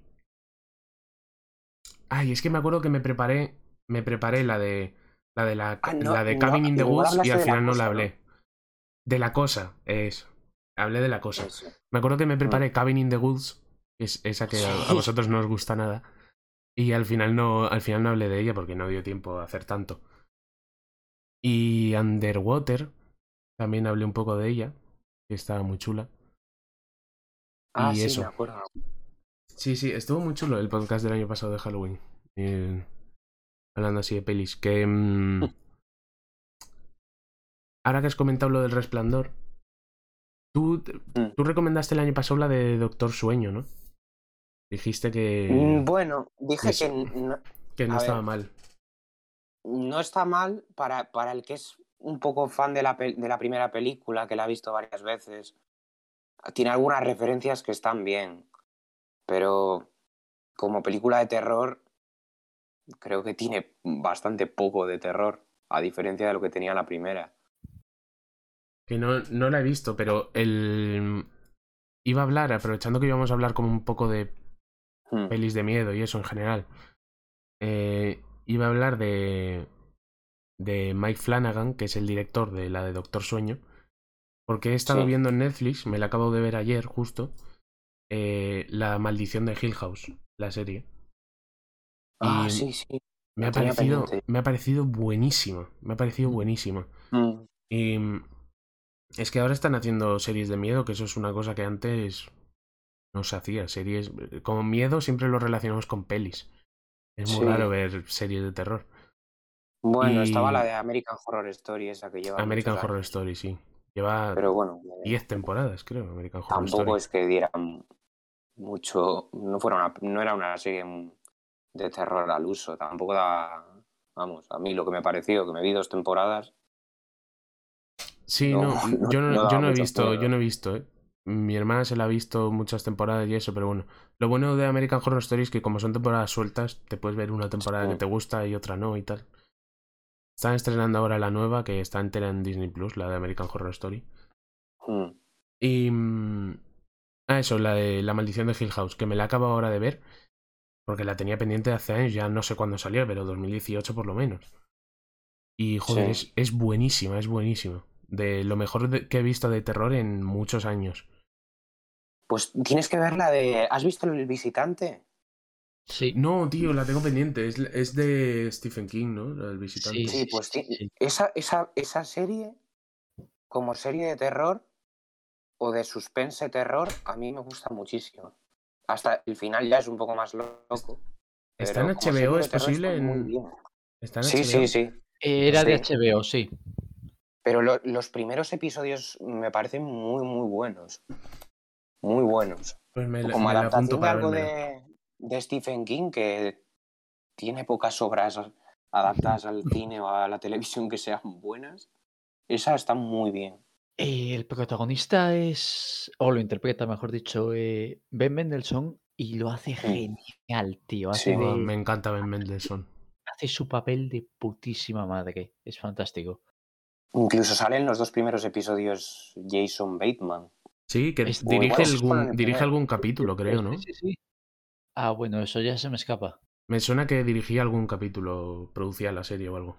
Ay, es que me acuerdo que me preparé. Me preparé la de. La de la, Ah, no, la de no, Cabin in the Woods y al final no la hablé. De la cosa, es. Hablé de la cosa. Eso. Me acuerdo que me preparé Cabin in the Woods, que es esa que a, vosotros no os gusta nada. Y al final no, al final no hablé de ella porque no dio tiempo a hacer tanto. Y Underwater, también hablé un poco de ella, que estaba muy chula. Ah, Y sí, eso. me acuerdo. Sí, sí, estuvo muy chulo el podcast del año pasado de Halloween. Eh, hablando así de pelis. Que. mm, ahora que has comentado lo del resplandor. Tú, Mm. tú recomendaste el año pasado la de Doctor Sueño, ¿no? Dijiste que, Mm, Bueno, dije eso. que no, que no ver. estaba mal. no está mal para, para el que es un poco fan de la, de la primera película, que la ha visto varias veces. Tiene algunas referencias que están bien, pero como película de terror, creo que tiene bastante poco de terror, a diferencia de lo que tenía la primera. Que no, no la he visto, pero el. Iba a hablar, aprovechando que íbamos a hablar como un poco de Hmm. pelis de miedo y eso en general. eh, iba a hablar de. de Mike Flanagan, que es el director de la de Doctor Sueño. Porque he estado Sí. viendo en Netflix, me la acabo de ver ayer justo. Eh, la maldición de Hill House, la serie. Ah, Y sí, sí. Me ha, parecido, me ha parecido buenísima. Me ha parecido buenísima. Mm. Y mm, es que ahora están haciendo series de miedo, que eso es una cosa que antes no se hacía. Series. Como miedo siempre lo relacionamos con pelis. Es muy Sí. raro ver series de terror. Bueno, Y- estaba la de American Horror Story, esa que lleva. American Horror años. Story, sí. Lleva Pero bueno, 10 temporadas, creo, American Horror tampoco Story. es que dieran mucho. No, fuera una, no era una serie de terror al uso, tampoco da. Vamos, a mí lo que me pareció, que me vi dos temporadas. Sí, No, yo no, yo no he visto, yo no he visto, ¿eh? Mi hermana se la ha visto muchas temporadas y eso, pero bueno. Lo bueno de American Horror Story es que como son temporadas sueltas, te puedes ver una temporada Sí. que te gusta y otra no y tal. Están estrenando ahora la nueva, que está entera en Disney Plus, la de American Horror Story. Mm. Y... Ah, eso, la de La Maldición de Hill House, que me la acabo ahora de ver. Porque la tenía pendiente hace años, ya no sé cuándo salió, pero 2018 por lo menos. Y joder, Sí. es, es buenísima, es buenísima. De lo mejor de- que he visto de terror en muchos años. Pues tienes que ver la de. ¿Has visto El Visitante? Sí. No, tío, la tengo pendiente. Es, es de Stephen King, ¿no? El visitante. Sí, Sí, pues sí. Esa, esa, esa serie, como serie de terror o de suspense terror, a mí me gusta muchísimo. Hasta el final ya es un poco más loco. ¿Está en HBO? ¿Es posible? está muy En... bien. ¿Está en Sí, HBO? sí, sí. Era de. HBO, sí. Pero lo- los primeros episodios me parecen muy, muy buenos. Muy buenos. Pues me, Como me adaptación de algo de, de Stephen King que tiene pocas obras adaptadas al cine o a la televisión que sean buenas. Esa está muy bien. Eh, el protagonista es, o lo interpreta, mejor dicho, eh, Ben Mendelssohn y lo hace genial, tío. Hace, Sí. De- me encanta Ben Mendelssohn. hace su papel de putísima madre. Es fantástico. Incluso salen los dos primeros episodios Jason Bateman. Sí, que Es- dirige, algún, dirige algún capítulo, creo, ¿no? Sí, sí, sí. Ah, bueno, eso ya se me escapa. Me suena que dirigía algún capítulo, producía la serie o algo.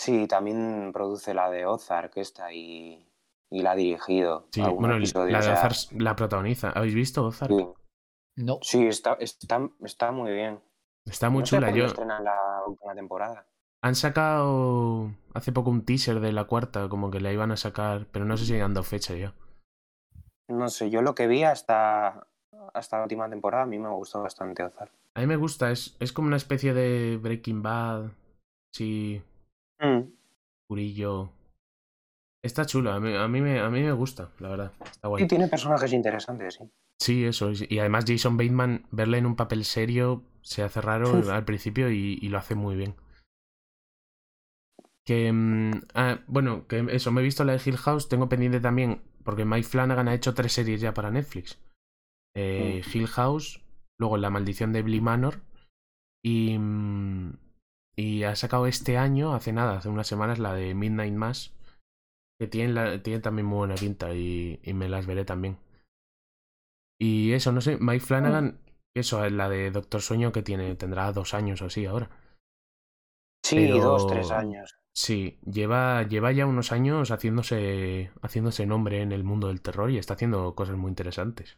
Sí, también produce la de Ozark esta y, y la ha dirigido. Sí, bueno, episodio, la o de sea, Ozark la protagoniza. ¿Habéis visto Ozark? Sí, No, Sí, está, está, está muy bien. Está muy No sé chula. cuándo Yo, estrenan la última temporada. han sacado hace poco un teaser de la cuarta, como que la iban a sacar, pero no sé si han dado fecha ya. No sé, yo lo que vi hasta, hasta la última temporada a mí me gustó bastante Ozark. A mí me gusta, es, es como una especie de Breaking Bad, sí, purillo. Está chulo, a mí, a, mí me, a mí me gusta, la verdad. Está guay. Sí, tiene personajes interesantes, sí. Sí, eso. es- Y además Jason Bateman, verle en un papel serio se hace raro al principio y, y lo hace muy bien. Que, mm, ah, bueno, que eso, me he visto la de Hill House, tengo pendiente también, porque Mike Flanagan ha hecho tres series ya para Netflix. Eh, Hill House, luego La maldición de Bly Manor y, mm, y ha sacado este año, hace nada, hace unas semanas, la de Midnight Mass, que tiene, la, también muy buena pinta y, y me las veré también. Y eso, no sé, Mike Flanagan, eso, la de Doctor Sueño que tiene, tendrá dos años o así ahora. Sí, Pero- dos, tres años. Sí, lleva, lleva ya unos años haciéndose, haciéndose nombre en el mundo del terror y está haciendo cosas muy interesantes.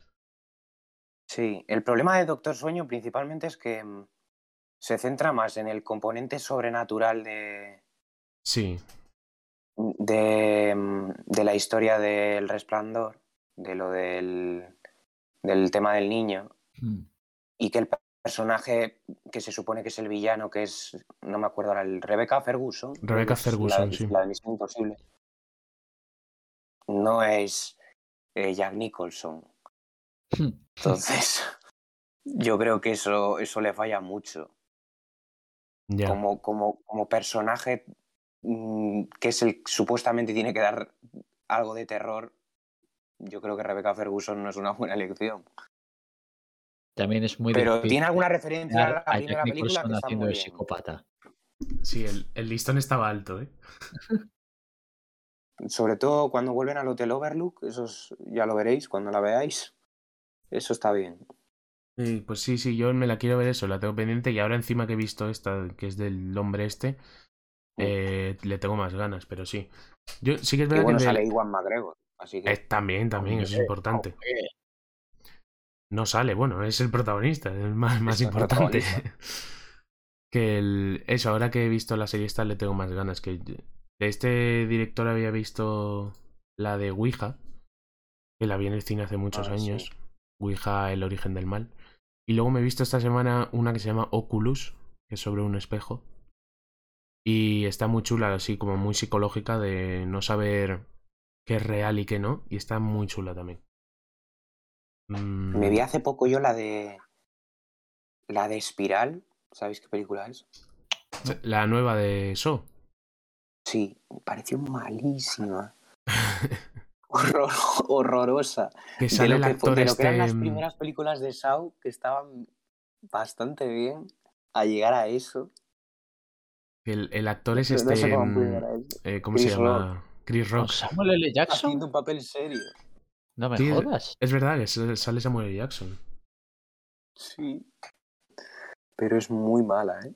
Sí, el problema de Doctor Sueño principalmente es que mm, se centra más en el componente sobrenatural de, Sí, de, mm, de la historia del resplandor, de lo del, del tema del niño, Mm. y que el personaje que se supone que es el villano, que es, no me acuerdo ahora, el Rebecca Ferguson. Rebecca la- Ferguson, sí. La de Misión Imposible. No es eh, Jack Nicholson. Entonces, yo creo que eso, eso le falla mucho. Como, como, como personaje mm, que es el supuestamente tiene que dar algo de terror, yo creo que Rebecca Ferguson no es una buena elección. También es muy Pero difícil tiene alguna referencia a la a Jack primera película que está haciendo muy de bien. psicópata. Sí, el, el listón estaba alto, ¿eh? Sobre todo cuando vuelven al Hotel Overlook, eso es- ya lo veréis cuando la veáis. Eso está bien. Sí, pues sí, sí, yo me la quiero ver eso, la tengo pendiente y ahora encima que he visto esta, que es del hombre este, eh, le tengo más ganas, pero sí. Yo sí que es verdad bueno, que... me- sale Iwan McGregor. Así que Eh, también, también, eso es importante. No sale, bueno, es el protagonista, es el más, más importante. que el, eso, ahora que he visto la serie esta le tengo más ganas. Que de este director había visto la de Ouija, que la vi en el cine hace muchos Ah, sí. años. Ouija, el origen del mal. Y luego me he visto esta semana una que se llama Oculus, que es sobre un espejo. Y está muy chula, así como muy psicológica de no saber qué es real y qué no. Y está muy chula también. Mm, me vi hace poco yo la de. La de Espiral. ¿Sabéis qué película es? La nueva de So. Sí, me pareció malísima. Horror- horrorosa. Que De sale lo el que, de lo que eran este. las primeras películas de Saw, que estaban bastante bien, a llegar a eso. El, el actor es No este. sé cómo mm, eh, ¿Cómo Chris se llama? Chris ¿Con Rock. Samuel L. Jackson? Haciendo un papel serio. No me Sí, jodas. Es verdad que sale sale Samuel L. Jackson. Sí. pero es muy mala, ¿eh?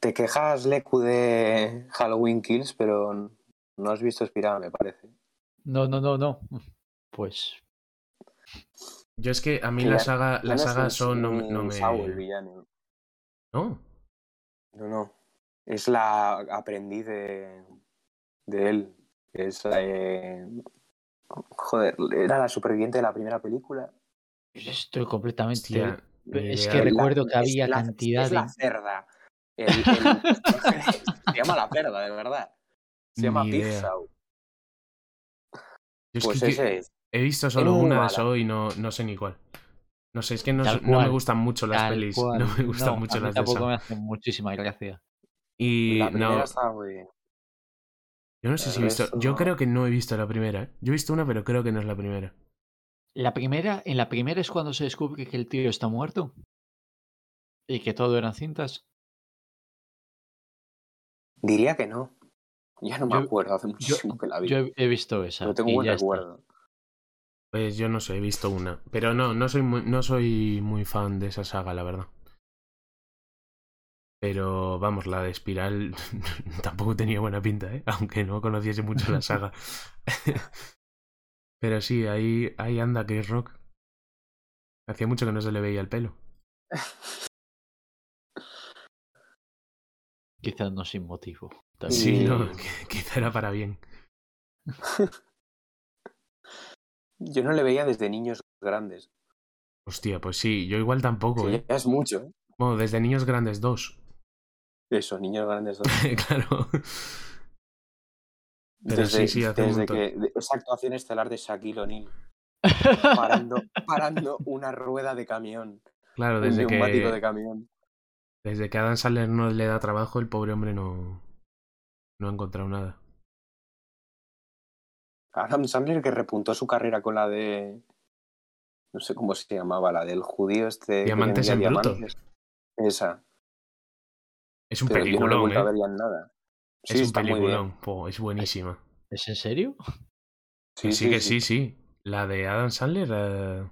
Te quejas, Leku, de Halloween Kills, pero no has visto Espiral, me parece. No, no, no, no. Pues Yo es que a mí Que la saga, la saga un- son no, no me... Saul, el villano. No, No, no. Es la aprendiz de, de él. Es eh, Joder, era la superviviente de la primera película. estoy completamente. hostia, es que La- recuerdo que había la- cantidad es de. la cerda. El- el- se llama la cerda, de verdad. Se llama Big. Yo es Pues que- que ese es. he visto solo una de eso y no, no sé ni cuál. No sé, es que no, no me gustan mucho las Tal pelis. cual. No me gustan No, mucho a mí las de tampoco Saw. me hacen muchísima gracia. Y La no, estaba muy bien. yo no sé el si he visto. Yo no. creo que no he visto la primera. ¿eh? Yo he visto una, pero creo que no es la primera. La primera, en la primera es cuando se descubre que el tío está muerto. Y que todo eran cintas. Diría que no. Ya no me Yo- acuerdo, hace muchísimo que la vi. Yo he, visto esa. pero tengo buen está. recuerdo. Pues yo no sé, he visto una. Pero no, no soy muy, no soy muy fan de esa saga, la verdad. Pero vamos, la de Espiral tampoco tenía buena pinta, ¿eh? Aunque no conociese mucho la saga. Pero sí, ahí, ahí anda Chris Rock. Hacía mucho que no se le veía el pelo. Quizás no sin motivo. Sí. no, que- quizá era para bien. Yo no le veía desde niños grandes. Hostia, pues sí, yo igual tampoco, ¿eh? es mucho, ¿eh? Bueno, desde Niños Grandes 2. Eso, niños grandes. claro. Pero desde sí, sí, hace un desde montón. que de- esa actuación estelar de Shaquille O'Neal parando, parando una rueda de camión, Claro, un desde neumático de que, camión. Desde que Adam Sandler no le da trabajo, el pobre hombre no, no ha encontrado nada. Adam Sandler que repuntó su carrera con la de no sé cómo se llamaba, la del judío este Diamantes en bruto. diamantes. Esa, Es un pero yo no peliculón, a ¿eh? nada. Sí, es un peliculón. Po, es buenísima. ¿Es en serio? Que sí, que sí, sí. La de Adam Sandler, eh,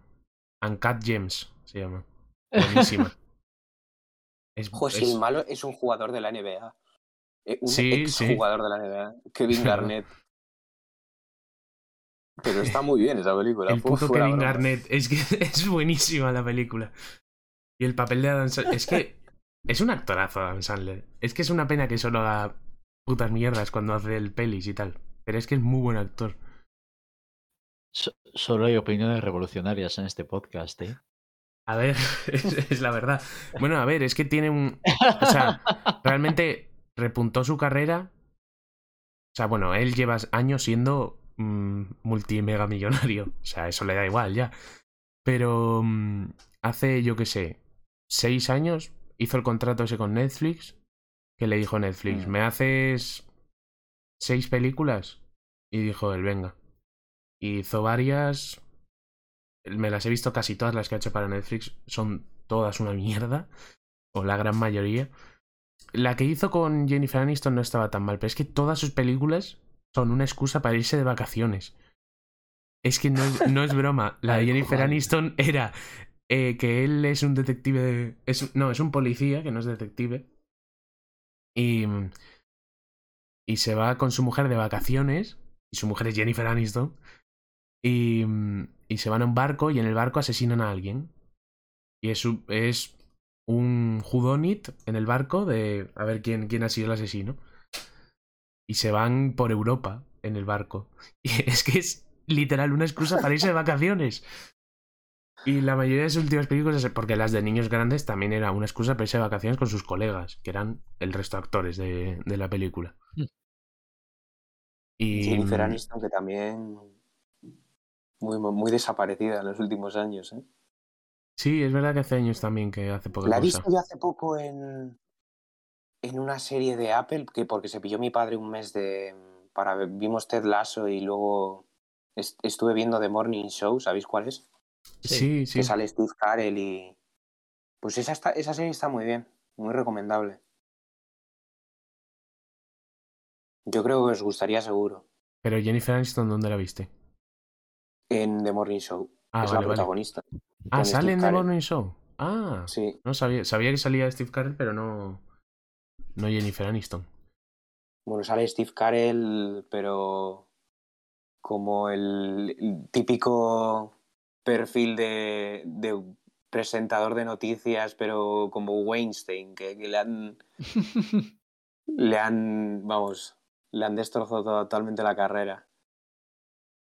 Uncut Gems, se llama. Buenísima. Es, si es- el malo es un jugador de la NBA. Eh, un Sí, ex sí. jugador de la NBA, Kevin. Garnett. Pero está muy bien esa película. el puto Kevin. Garnett. Es que es buenísima la película. Y el papel de Adam Sandler. Es que es un actorazo Adam Sandler. Es que es una pena que solo haga putas mierdas cuando hace el pelis y tal. Pero es que es muy buen actor. So- solo hay opiniones revolucionarias en este podcast, ¿eh? A ver, es, es la verdad. Bueno, a ver, es que tiene un. O sea, realmente repuntó su carrera. O sea, bueno, él lleva años siendo mm, multimega millonario. O sea, eso le da igual ya. Pero mm, hace, yo qué sé, seis años hizo el contrato ese con Netflix. Que le dijo Netflix, Mm. ¿me haces seis películas? Y dijo él, venga. Hizo varias. Me las he visto casi todas las que ha hecho para Netflix. Son todas una mierda. O la gran mayoría. La que hizo con Jennifer Aniston no estaba tan mal, pero es que todas sus películas son una excusa para irse de vacaciones. Es que no es, no es broma. La de Jennifer. Aniston era eh, que él es un detective. de- es, no, es un policía que no es detective. Y. Y se va con su mujer de vacaciones. Y su mujer es Jennifer Aniston. Y, y se van a un barco y en el barco asesinan a alguien. Y es, un- es un judonit en el barco de a ver quién, quién ha sido el asesino. Y se van por Europa en el barco. Y es que es literal una excusa para irse de vacaciones. Y la mayoría de sus últimas películas, porque las de niños grandes también era una excusa para irse de vacaciones con sus colegas, que eran el resto de actores de, de la película. Mm. Y Jennifer Aniston, que también muy, muy desaparecida en los últimos años. ¿eh? Sí, es verdad que hace años también que hace poca La he visto yo hace poco en, en una serie de Apple, que porque se pilló mi padre un mes de. para ver- vimos Ted Lasso y luego est- estuve viendo The Morning Show, ¿sabéis cuál es? Sí, sí. Que sale Steve Carell y. Pues esa, está, esa serie está muy bien, muy recomendable. Yo creo que os gustaría seguro. Pero Jennifer Aniston, ¿dónde la viste? En The Morning Show. Ah, es vale, la vale. protagonista. Ah, sale Steve en The. Morning Show. Ah, Sí. no sabía. Sabía que salía Steve Carell, pero no. No Jennifer Aniston. Bueno, sale Steve Carell, pero como el, el típico perfil de, de presentador de noticias, pero como Weinstein, que, que le han, le han, vamos, le han destrozado totalmente la carrera.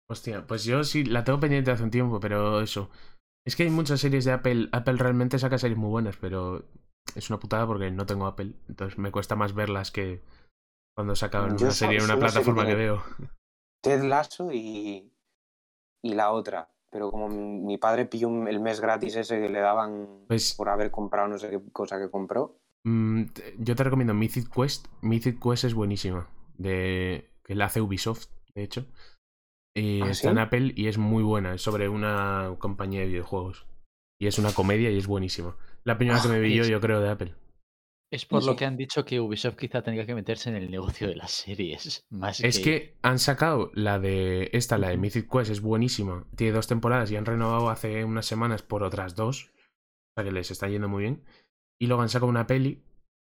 Hostia, pues yo sí la tengo pendiente hace un tiempo, pero eso. Es que hay muchas series de Apple. Apple realmente saca series muy buenas, pero es una putada porque no tengo Apple. Entonces me cuesta más verlas que cuando sacan Yo una serie en una plataforma que veo. Ted Lasso y, y la otra. Pero como mi mi padre pilló un- el mes gratis ese que le daban Pues por haber comprado no sé qué cosa que compró. mm, yo te recomiendo Mythic Quest. Mythic Quest es buenísima. De, que la hace Ubisoft, de hecho. Y ¿Ah, está sí? en Apple y es muy buena. Es sobre una compañía de videojuegos. Y es una comedia y es buenísima. La primera que me vi yo, es- yo creo, de Apple. Es por lo que han dicho que Ubisoft quizá tenga que meterse en el negocio de las series. Más Es que han sacado la de esta, la de. Mythic Quest, es buenísima. Tiene dos temporadas y han renovado hace unas semanas por otras dos. O sea que les está yendo muy bien. Y luego han sacado una peli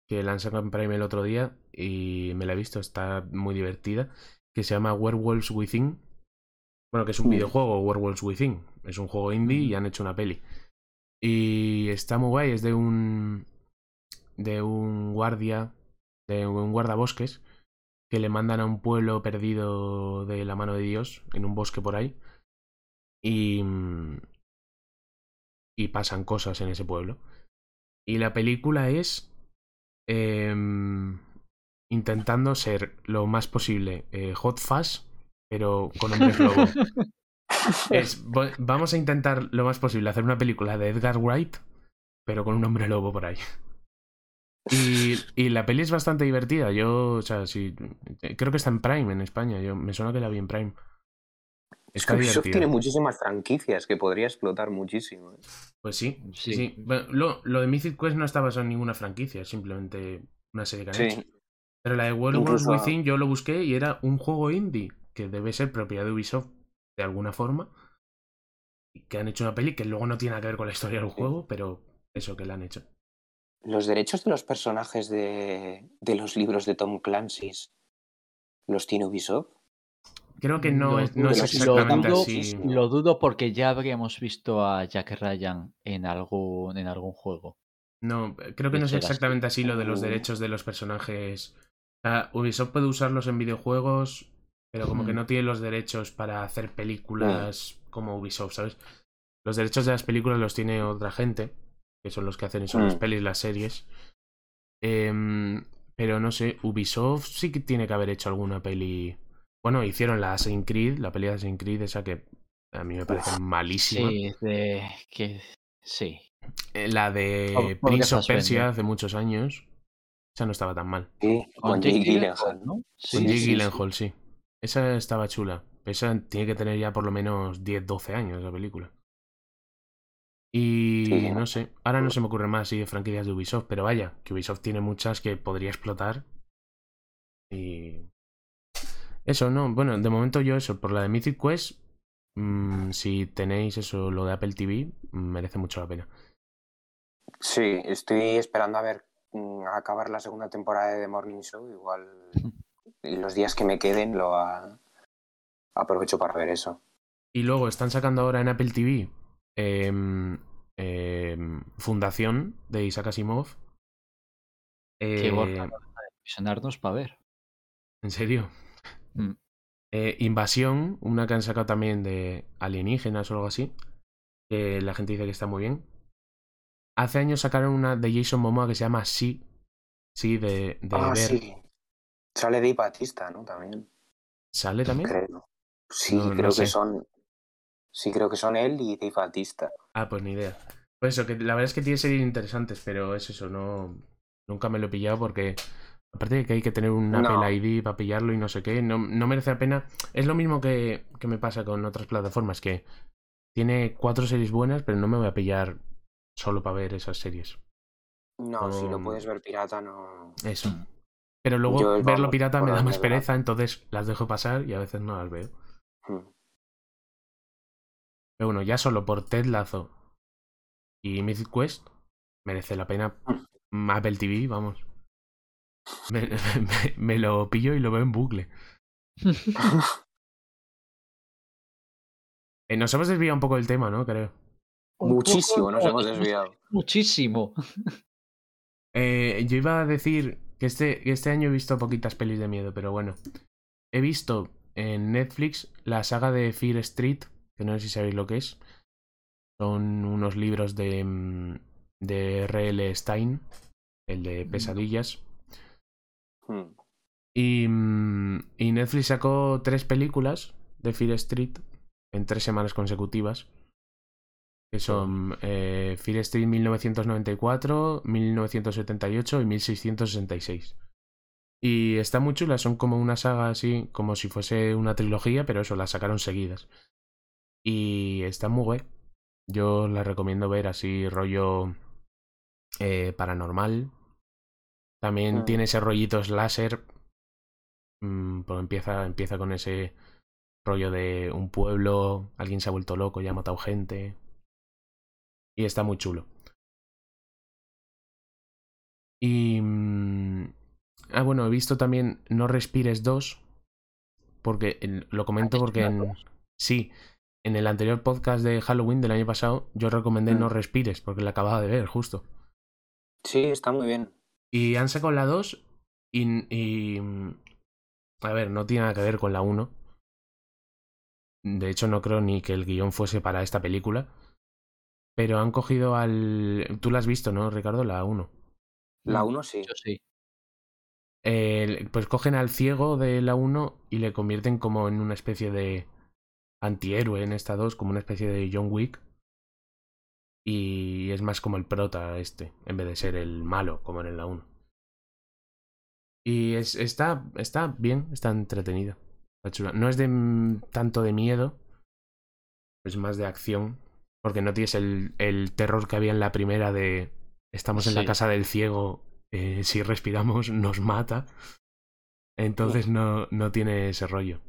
que la han sacado en Prime el otro día y me la he visto, está muy divertida. Que se llama Werewolves Within. Bueno, que es un Mm. videojuego, Werewolves Within. Es un juego indie y Ujú. han hecho una peli. Y está muy guay, es de un. de un guardia. de un guardabosques que le mandan a un pueblo perdido de la mano de Dios, en un bosque por ahí. Y. mm, Y pasan cosas en ese pueblo. Y la película es. em, intentando ser lo más posible eh, hot fuzz, pero con hombres lobo. Es, vamos a intentar lo más posible hacer una película de Edgar Wright, pero con un hombre lobo por ahí. Y, y la peli es bastante divertida. Yo, o sea, sí, creo que está en Prime en España. Yo, me suena que la vi en Prime. Es Está que Ubisoft divertida. tiene muchísimas franquicias que podría explotar muchísimo. ¿eh? Pues sí, sí, Sí. sí. Bueno, lo, lo de Mythic Quest no está basado en ninguna franquicia, es simplemente una serie que han hecho. Pero la de World War Within yo lo busqué y era un juego indie que debe ser propiedad de Ubisoft de alguna forma. Y que han hecho una peli que luego no tiene nada que ver con la historia del juego, pero eso que la han hecho. los derechos de los personajes de, de los libros de Tom Clancy los tiene Ubisoft. Creo que no, Lo es, no es exactamente lo dudo, así. Lo dudo porque ya habríamos visto a Jack Ryan en algún, en algún juego. No, creo que de no es exactamente así lo de los Mm. derechos de los personajes. O sea, Ubisoft puede usarlos en videojuegos, pero como que no tiene los derechos para hacer películas como Ubisoft, ¿sabes? Los derechos de las películas los tiene otra gente, que son los que hacen eso, las Mm. pelis, las series. Em, pero no sé, Ubisoft sí que tiene que haber hecho alguna peli. Bueno, hicieron la Assassin's Creed, la peli de Assassin's Creed, esa que a mí me parece malísima. Sí, de que sí. Eh, La de Prince of Persia hace muchos años. Esa no estaba tan mal. Sí, con Jake Gyllenhaal. ¿no? Con Sí, Jake sí, Gyllenhaal, sí. Esa estaba chula. Esa tiene que tener ya por lo menos 10, 12 años la película. Y Sí. no sé, ahora no se me ocurre más así de franquicias de Ubisoft, pero vaya, que Ubisoft tiene muchas que podría explotar. Y. Eso, no, bueno, de momento yo eso, por la de Mythic Quest, mm, si tenéis eso, lo de Apple TV, mm, merece mucho la pena. Sí, estoy esperando a ver mm, a acabar la segunda temporada de The Morning Show. Igual los días que me queden lo a- aprovecho para ver eso. Y luego están sacando ahora en Apple TV em, em, Fundación de Isaac Asimov. Qué Eh, borra visionarnos para ver. ¿En serio? Mm. Eh, Invasión, una que han sacado también de alienígenas o algo así. Que la gente dice que está muy bien. Hace años sacaron una de Jason Momoa que se llama Sí. Sí, de, de Ah, ver. sí. Sale Dave Batista, ¿no? También. ¿Sale también? Creo. Sí, No- no creo sé. que son. Sí, creo que son él y Dave Batista. Ah, pues ni idea. Pues eso, que la verdad es que tiene series interesantes, pero es eso, no. Nunca me lo he pillado porque. Aparte de que hay que tener un No. Apple ID para pillarlo y no sé qué, no, no merece la pena. Es lo mismo que, que me pasa con otras plataformas, que tiene cuatro series buenas, pero no me voy a pillar solo para ver esas series. No, si lo puedes ver pirata, no. Eso. Pero luego Yo, verlo vamos, pirata me da más verdad. pereza, entonces las dejo pasar y a veces no las veo. Mm. Pero bueno, ya solo por Ted Lazo y Mythic Quest merece la pena. Apple TV, vamos. Me, me- me lo pillo y lo veo en bucle. Eh, nos hemos desviado un poco del tema, ¿no? Creo. Muchísimo nos no, hemos desviado. Muchísimo. Eh, yo iba a decir que este, este año he visto poquitas pelis de miedo, pero bueno. He visto en Netflix la saga de Fear Street, que no sé si sabéis lo que es. Son unos libros de, mm, de R.L. Stein, el de pesadillas. Hmm. Y, mm, y Netflix sacó tres películas de Fear Street en tres semanas consecutivas. Que son eh, Fear Street 1994, 1978 y 1666. Y está muy chula, son como una saga así, como si fuese una trilogía, pero eso, las sacaron seguidas. Y está muy guay. Yo la recomiendo ver así, rollo eh, paranormal. También Mm. tiene ese rollito slasher. Mm, pues empieza, empieza con ese rollo de un pueblo, alguien se ha vuelto loco y ha matado gente. Y está muy chulo. Y... mm, Ah, bueno, he visto también No Respires 2. Porque lo comento ¿Has visto porque en... Sí, en el anterior podcast de Halloween del año pasado yo recomendé Mm. No Respires porque la acababa de ver justo. Sí, está muy bien. Y han sacado la 2 y, y... mm, A ver, no tiene nada que ver con la 1. De hecho, no creo ni que el guion fuese para esta película. Pero han cogido al... Tú la has visto, ¿no, Ricardo? La 1. La Mm, 1 sí. Yo sí. Pues cogen al ciego de la 1 y le convierten como en una especie de antihéroe en esta 2, como una especie de John Wick. Y es más como el prota este, en vez de ser el malo, como en la 1. Y es, está, está bien, está entretenida. Está chula. No es de mm, tanto de miedo, es más de acción. Porque no tienes el, el terror que había en la primera de estamos en la casa del ciego, eh, si respiramos nos mata. Entonces no, no tiene ese rollo.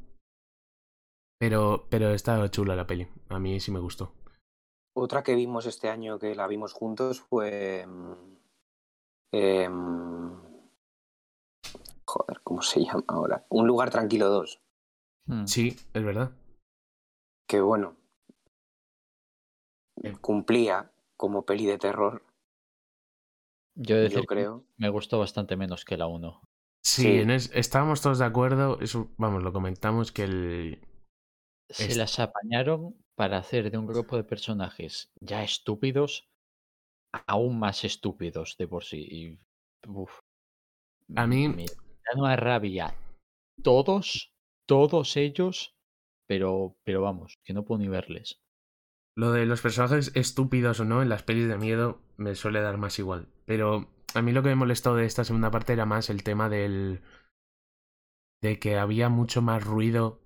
Pero, pero está chula la peli. A mí sí me gustó. Otra que vimos este año que la vimos juntos fue. mm, em, joder, ¿cómo se llama ahora? Un lugar tranquilo 2. Mm. Sí, es verdad. Que bueno. Cumplía como peli de terror, Yo, que creo. me gustó bastante menos que la 1. Sí, Sí. en es- estábamos todos de acuerdo. Eso, vamos, lo comentamos que el. Se Es- las apañaron para hacer de un grupo de personajes ya estúpidos aún más estúpidos de por sí. Y, uf, A mí- Me da una rabia todos, todos ellos, pero, pero vamos, que no puedo ni verles. Lo de los personajes estúpidos o no en las pelis de miedo me suele dar más igual. Pero a mí lo que me molestó de esta segunda parte era más el tema del. de que había mucho más ruido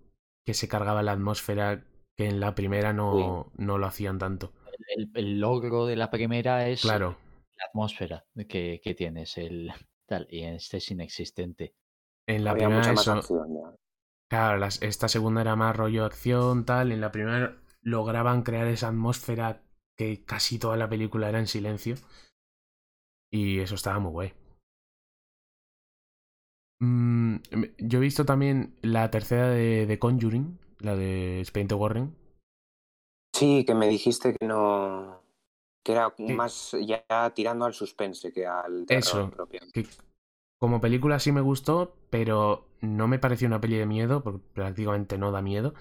que se cargaba la atmósfera que en la primera no, no lo hacían tanto. El, el logro de la primera es Claro, la atmósfera que, que tienes, el tal, y en este es inexistente. en la Había primera mucha más eso. acción ya. Claro, las- esta segunda era más rollo acción, tal. En la primera lograban crear esa atmósfera que casi toda la película era en silencio. Y eso estaba muy guay. Mm, yo he visto también la tercera de, de Conjuring, la de Expediente Warren. Sí, que me dijiste que no. que era más ya tirando al suspense que al terror Eso. propio. Que como película sí me gustó, pero no me pareció una peli de miedo, porque prácticamente no da miedo.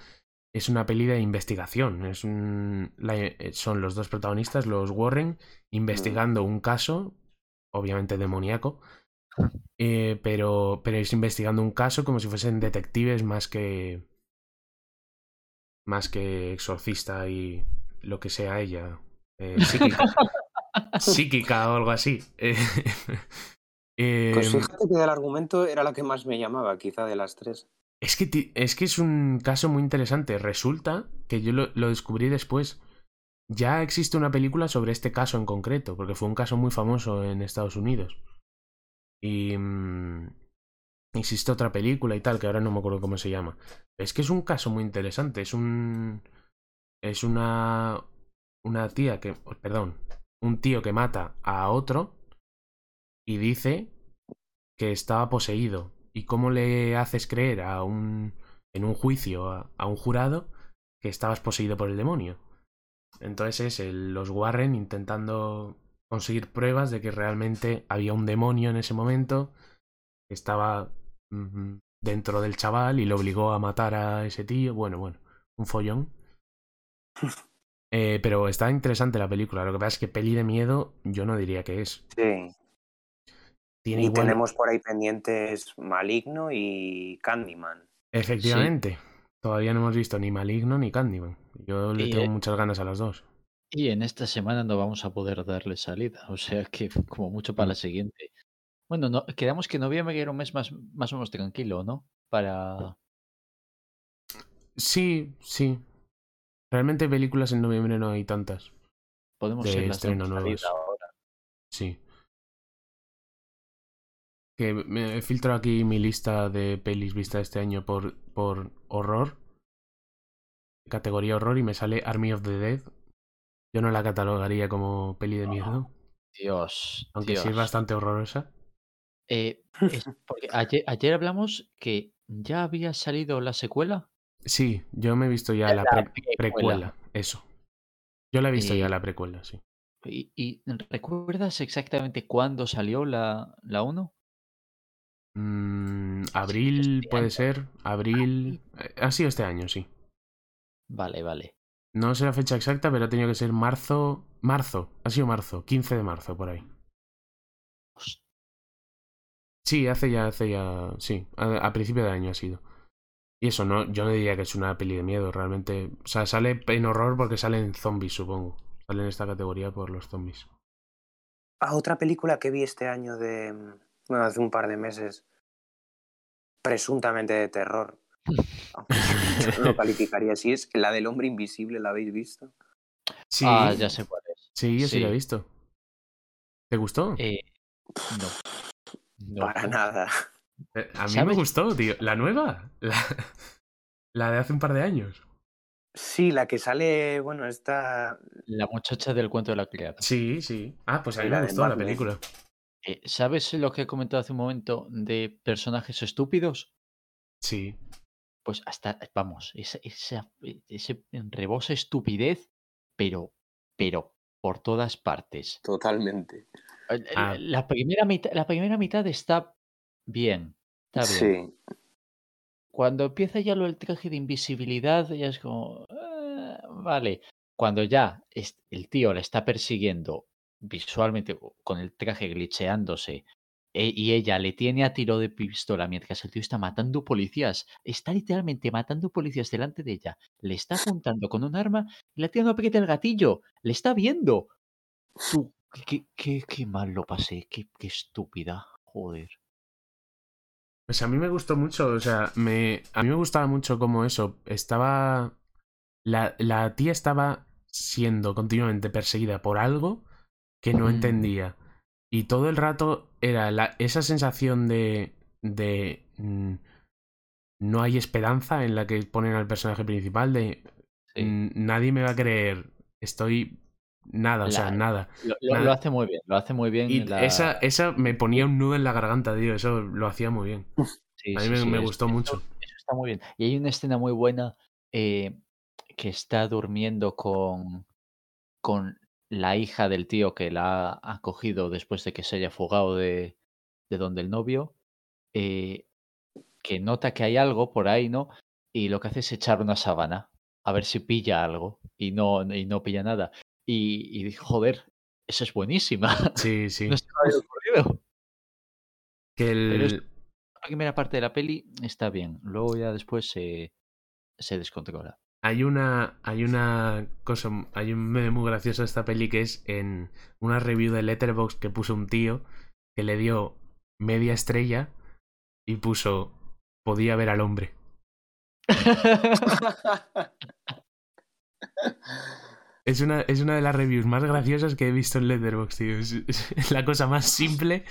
Es una peli de investigación. Es un, la- eh, son los dos protagonistas, los Warren, investigando un caso, obviamente demoníaco, eh, pero, pero es investigando un caso como si fuesen detectives más que. más que exorcista y lo que sea ella. eh, psíquica. psíquica o algo así. Eh, Pues fíjate que del argumento era la que más me llamaba, quizá de las tres. Es que, es un caso muy interesante. Resulta que yo lo, descubrí después. Ya existe una película sobre este caso en concreto, porque fue un caso muy famoso en Estados Unidos. Y mm, existe otra película y tal, que ahora no me acuerdo cómo se llama. Es que es un caso muy interesante. Es un. Es una. Una tía que. Perdón. un tío que mata a otro y dice que estaba poseído. ¿Y cómo le haces creer a un en un juicio a, a un jurado que estabas poseído por el demonio? Entonces es el- los Warren intentando conseguir pruebas de que realmente había un demonio en ese momento que estaba mm, dentro del chaval y lo obligó a matar a ese tío. Bueno, bueno, un follón. Eh, pero está interesante la película. Lo que pasa es que peli de miedo yo no diría que es. Sí. Tiene Y igual- tenemos por ahí pendientes Maligno y Candyman. Efectivamente. Todavía no hemos visto ni Maligno ni Candyman. Yo le Y, tengo eh, muchas ganas a las dos. Y en esta semana no vamos a poder darle salida, o sea que como mucho para Mm. la siguiente. Bueno, no, quedamos que noviembre era un mes más, más o menos tranquilo, ¿no? Para... Sí, sí. Realmente películas en noviembre no hay tantas. Podemos De estreno dando salida nuevas. ahora. Sí. Que me he filtrado aquí mi lista de pelis vistas este año por, por horror. Categoría horror y me sale Army of the Dead. Yo no la catalogaría como peli de miedo, Dios, aunque sí es bastante horrorosa. Eh, es porque ayer, ayer hablamos que ya había salido la secuela. Sí, yo me he visto ya la la pre- precuela. eso. Yo la he visto ya la precuela, sí. ¿Y, y recuerdas exactamente cuándo salió la, la 1? Mm, abril este puede año. ser, abril... eh, Ha sido este año, sí. Vale, vale. No sé la fecha exacta, pero ha tenido que ser marzo. Marzo, ha sido marzo, 15 de marzo, por ahí. Hostia, Sí, hace ya, hace ya. Sí, a, a principio de año ha sido. Y eso, no, yo no diría que es una peli de miedo, realmente. O sea, sale en horror porque salen zombies, supongo. Sale en esta categoría por los zombies. Ah, otra película que vi este año de. Bueno, hace un par de meses. Presuntamente de terror. No lo calificaría así. Es la del hombre invisible, ¿la habéis visto? Sí, Ah, ya sé cuál es. sí, yo sí, la he visto. ¿Te gustó? Eh, no. No. Para nada. Eh, a mí me gustó, tío. ¿La nueva? La, la de hace un par de años. Sí, la que sale. Bueno, esta. La muchacha del cuento de la criada. Sí, sí. Ah, pues a mí me de gustó la película. Eh, ¿Sabes lo que he comentado hace un momento de personajes estúpidos? Sí. Pues hasta, vamos, esa, esa- ese rebosa estupidez, pero, pero por todas partes. Totalmente. El- Ah. La, primera mitad, la primera mitad está bien, está bien. Sí. Cuando empieza ya lo del traje de invisibilidad, ya es como, "Ah, vale. Cuando ya es- el tío le está persiguiendo visualmente con el traje glitcheándose e- y ella le tiene a tiro de pistola mientras el tío está matando policías, está literalmente matando policías delante de ella, le está apuntando con un arma y la tía no aprieta el gatillo, le está viendo. Qué, qué, qué mal lo pasé, qué, qué estúpida, joder. Pues a mí me gustó mucho, o sea, me, a mí me gustaba mucho como eso, estaba, la, la tía estaba siendo continuamente perseguida por algo que no Mm. entendía. Y todo el rato era la, esa sensación de, de mm, no hay esperanza en la que ponen al personaje principal, de Sí. nadie me va a creer, estoy nada, o sea, nada. Lo, Nada. lo hace muy bien, lo hace muy bien. Y la- esa, esa me ponía un nudo en la garganta, tío, eso lo hacía muy bien. sí, A mí sí, me, gustó eso- mucho. Eso está muy bien. Y hay una escena muy buena eh, que está durmiendo con, con la hija del tío que la ha acogido después de que se haya fugado de, de donde el novio, eh, que nota que hay algo por ahí, ¿no? Y lo que hace es echar una sábana a ver si pilla algo y no, y no pilla nada. Y, y joder, esa es buenísima. Sí, sí. No se me había ocurrido. Que Pero es- el, La primera parte de la peli está bien, luego ya después se, se descontrola. Hay una hay una cosa hay un meme muy gracioso de esta peli que es en una review de Letterboxd que puso un tío que le dio media estrella y puso podía ver al hombre es una es una de las reviews más graciosas que he visto en Letterboxd tío. Es, es la cosa más simple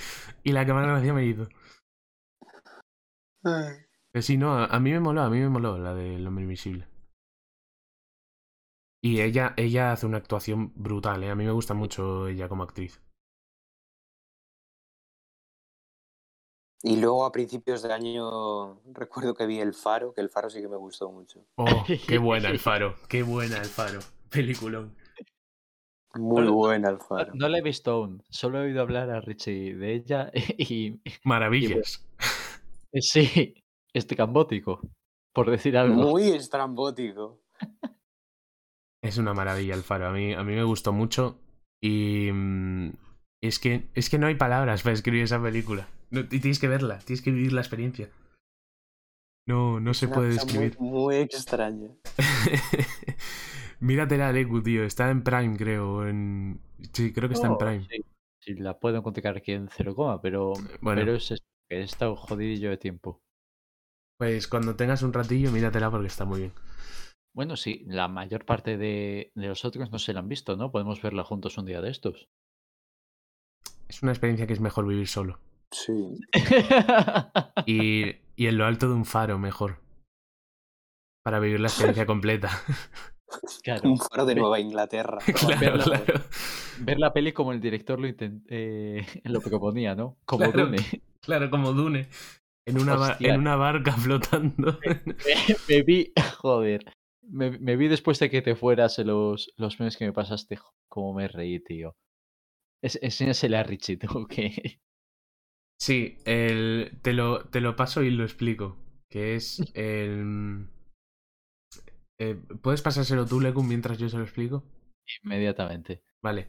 y la que más gracia me hizo. Pero sí no a, a mí me moló a mí me moló la del hombre invisible Y ella, ella hace una actuación brutal, ¿eh? A mí me gusta mucho ella como actriz. Y luego a principios de año recuerdo que vi El Faro, que El Faro sí que me gustó mucho. Oh, qué buena el faro, qué buena el faro. Peliculón. Muy buena El No, Faro. no la he visto aún. Solo he oído hablar a Richie de ella y Maravillas. eh, sí, estrambótico, por decir algo. Muy estrambótico. Es una maravilla el faro. A mí, a mí me gustó mucho. Y mm, es que, es que no hay palabras para escribir esa película. No, y tienes que verla, tienes que vivir la experiencia. No, no se Una puede cosa muy- describir. Muy, extraña. Míratela, Leku, tío. Está en Prime, creo. En... Sí, creo que está en Oh, Prime. sí, sí, la puedo encontrar aquí en cero coma, pero, Bueno. pero es he estado jodidillo de tiempo. Pues cuando tengas un ratillo, míratela porque está muy bien. Bueno, sí, la mayor parte de, de los otros no se la han visto, ¿no? Podemos verla juntos un día de estos. Es una experiencia que es mejor vivir solo. Sí. Y, y en lo alto de un faro, mejor. Para vivir la experiencia completa. claro, Un faro de Nueva Inglaterra. claro, verla- claro. ver la peli como el director lo, intent- eh, lo proponía, ¿no? Como Claro. Dune. Claro, como Dune. En una, en una barca flotando. me vi, joder, me, me vi después de que te fueras los, los meses que me pasaste, jo, como me reí, tío. Es, a Richie, tú. Sí, el, te, lo, te lo paso y lo explico. Que es el... eh, ¿Puedes pasárselo tú, Legum, mientras yo se lo explico? Inmediatamente. Vale.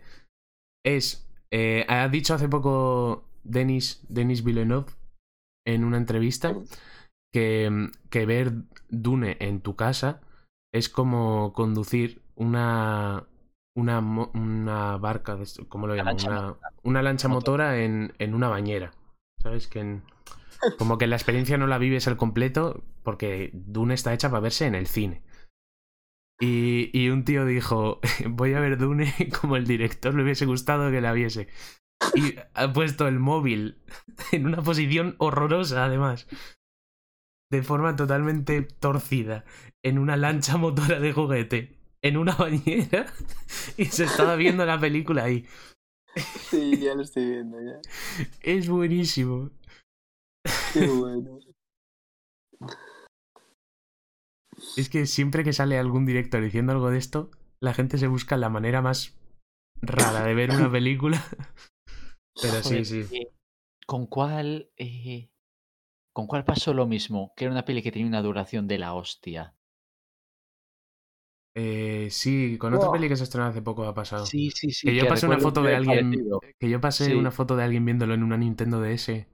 Es... eh, ha dicho hace poco Denis, Denis Villeneuve en una entrevista que, que ver Dune en tu casa es como conducir una una, una barca, de ¿cómo lo llaman? lancha Una, una lancha Motor. motora en, en una bañera. ¿Sabes? Que en- como que la experiencia no la vives al completo porque Dune está hecha para verse en el cine. Y, y un tío dijo, voy a ver Dune como el director le hubiese gustado que la viese. Y ha puesto el móvil en una posición horrorosa, además. De forma totalmente torcida. En una lancha motora de juguete. En una bañera. Y se estaba viendo la película ahí. Sí, ya lo estoy viendo ya. Es buenísimo. Qué bueno. Es que siempre que sale algún director diciendo algo de esto, la gente se busca la manera más rara de ver una película. Pero sí, sí. eh, ¿Con cuál, eh, ¿Con cuál pasó lo mismo? Que era una peli que tenía una duración de la hostia. Eh, sí, con otra peli que se estrenó hace poco ha pasado. Sí, sí, sí. que yo pasé una foto de alguien. parecido. Que yo pasé Sí. una foto de alguien viéndolo en una Nintendo DS.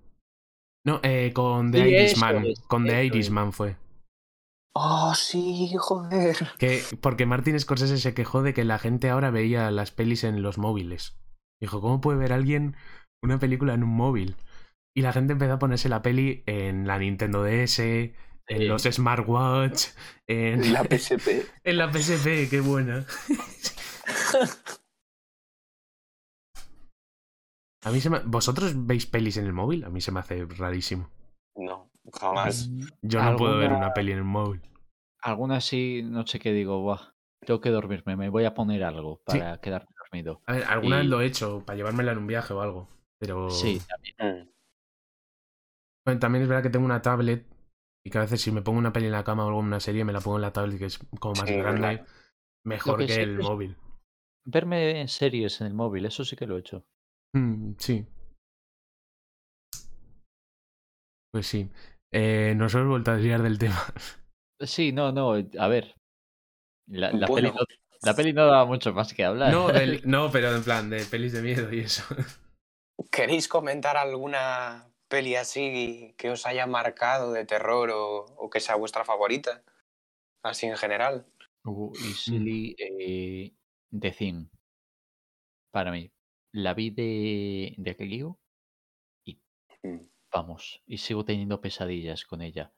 No, eh, con The Sí, Irishman. es, con The. Irishman fue. Oh, sí, joder. Que, porque Martin Scorsese se quejó de que la gente ahora veía las pelis en los móviles. Dijo, ¿cómo puede ver alguien una película en un móvil? Y la gente empezó a ponerse la peli en la Nintendo DS, en Sí. los smartwatch, en La PSP. en la PSP, qué buena. A mí se me... ¿Vosotros veis pelis en el móvil? A mí se me hace rarísimo. No, jamás. Mm, Yo no puedo ver una peli en el móvil. Alguna sí, no sé qué digo, buah, tengo que dormirme, me voy a poner algo Sí. para quedarme dormido. A ver, alguna vez lo he hecho para llevármela en un viaje o algo. Pero Sí, también. Bueno, también es verdad que tengo una tablet y que a veces si me pongo una peli en la cama o algo en una serie me la pongo en la tablet que es como más Sí, grande, verdad. mejor que que, sí el móvil. Verme series en el móvil, eso sí que lo he hecho. Mm, sí. Pues sí. Eh, nos hemos vuelto a desviar del tema. Sí, no, no, a ver. La, la Bueno. peli, no, la peli no daba mucho más que hablar. No, del- no, pero en plan de pelis de miedo y eso. ¿Queréis comentar alguna peli así que os haya marcado de terror o, o que sea vuestra favorita? Así en general. Uh, easily eh, The Thing. Para mí. La vi de, de Clio y Mm. vamos, y sigo teniendo pesadillas con ella.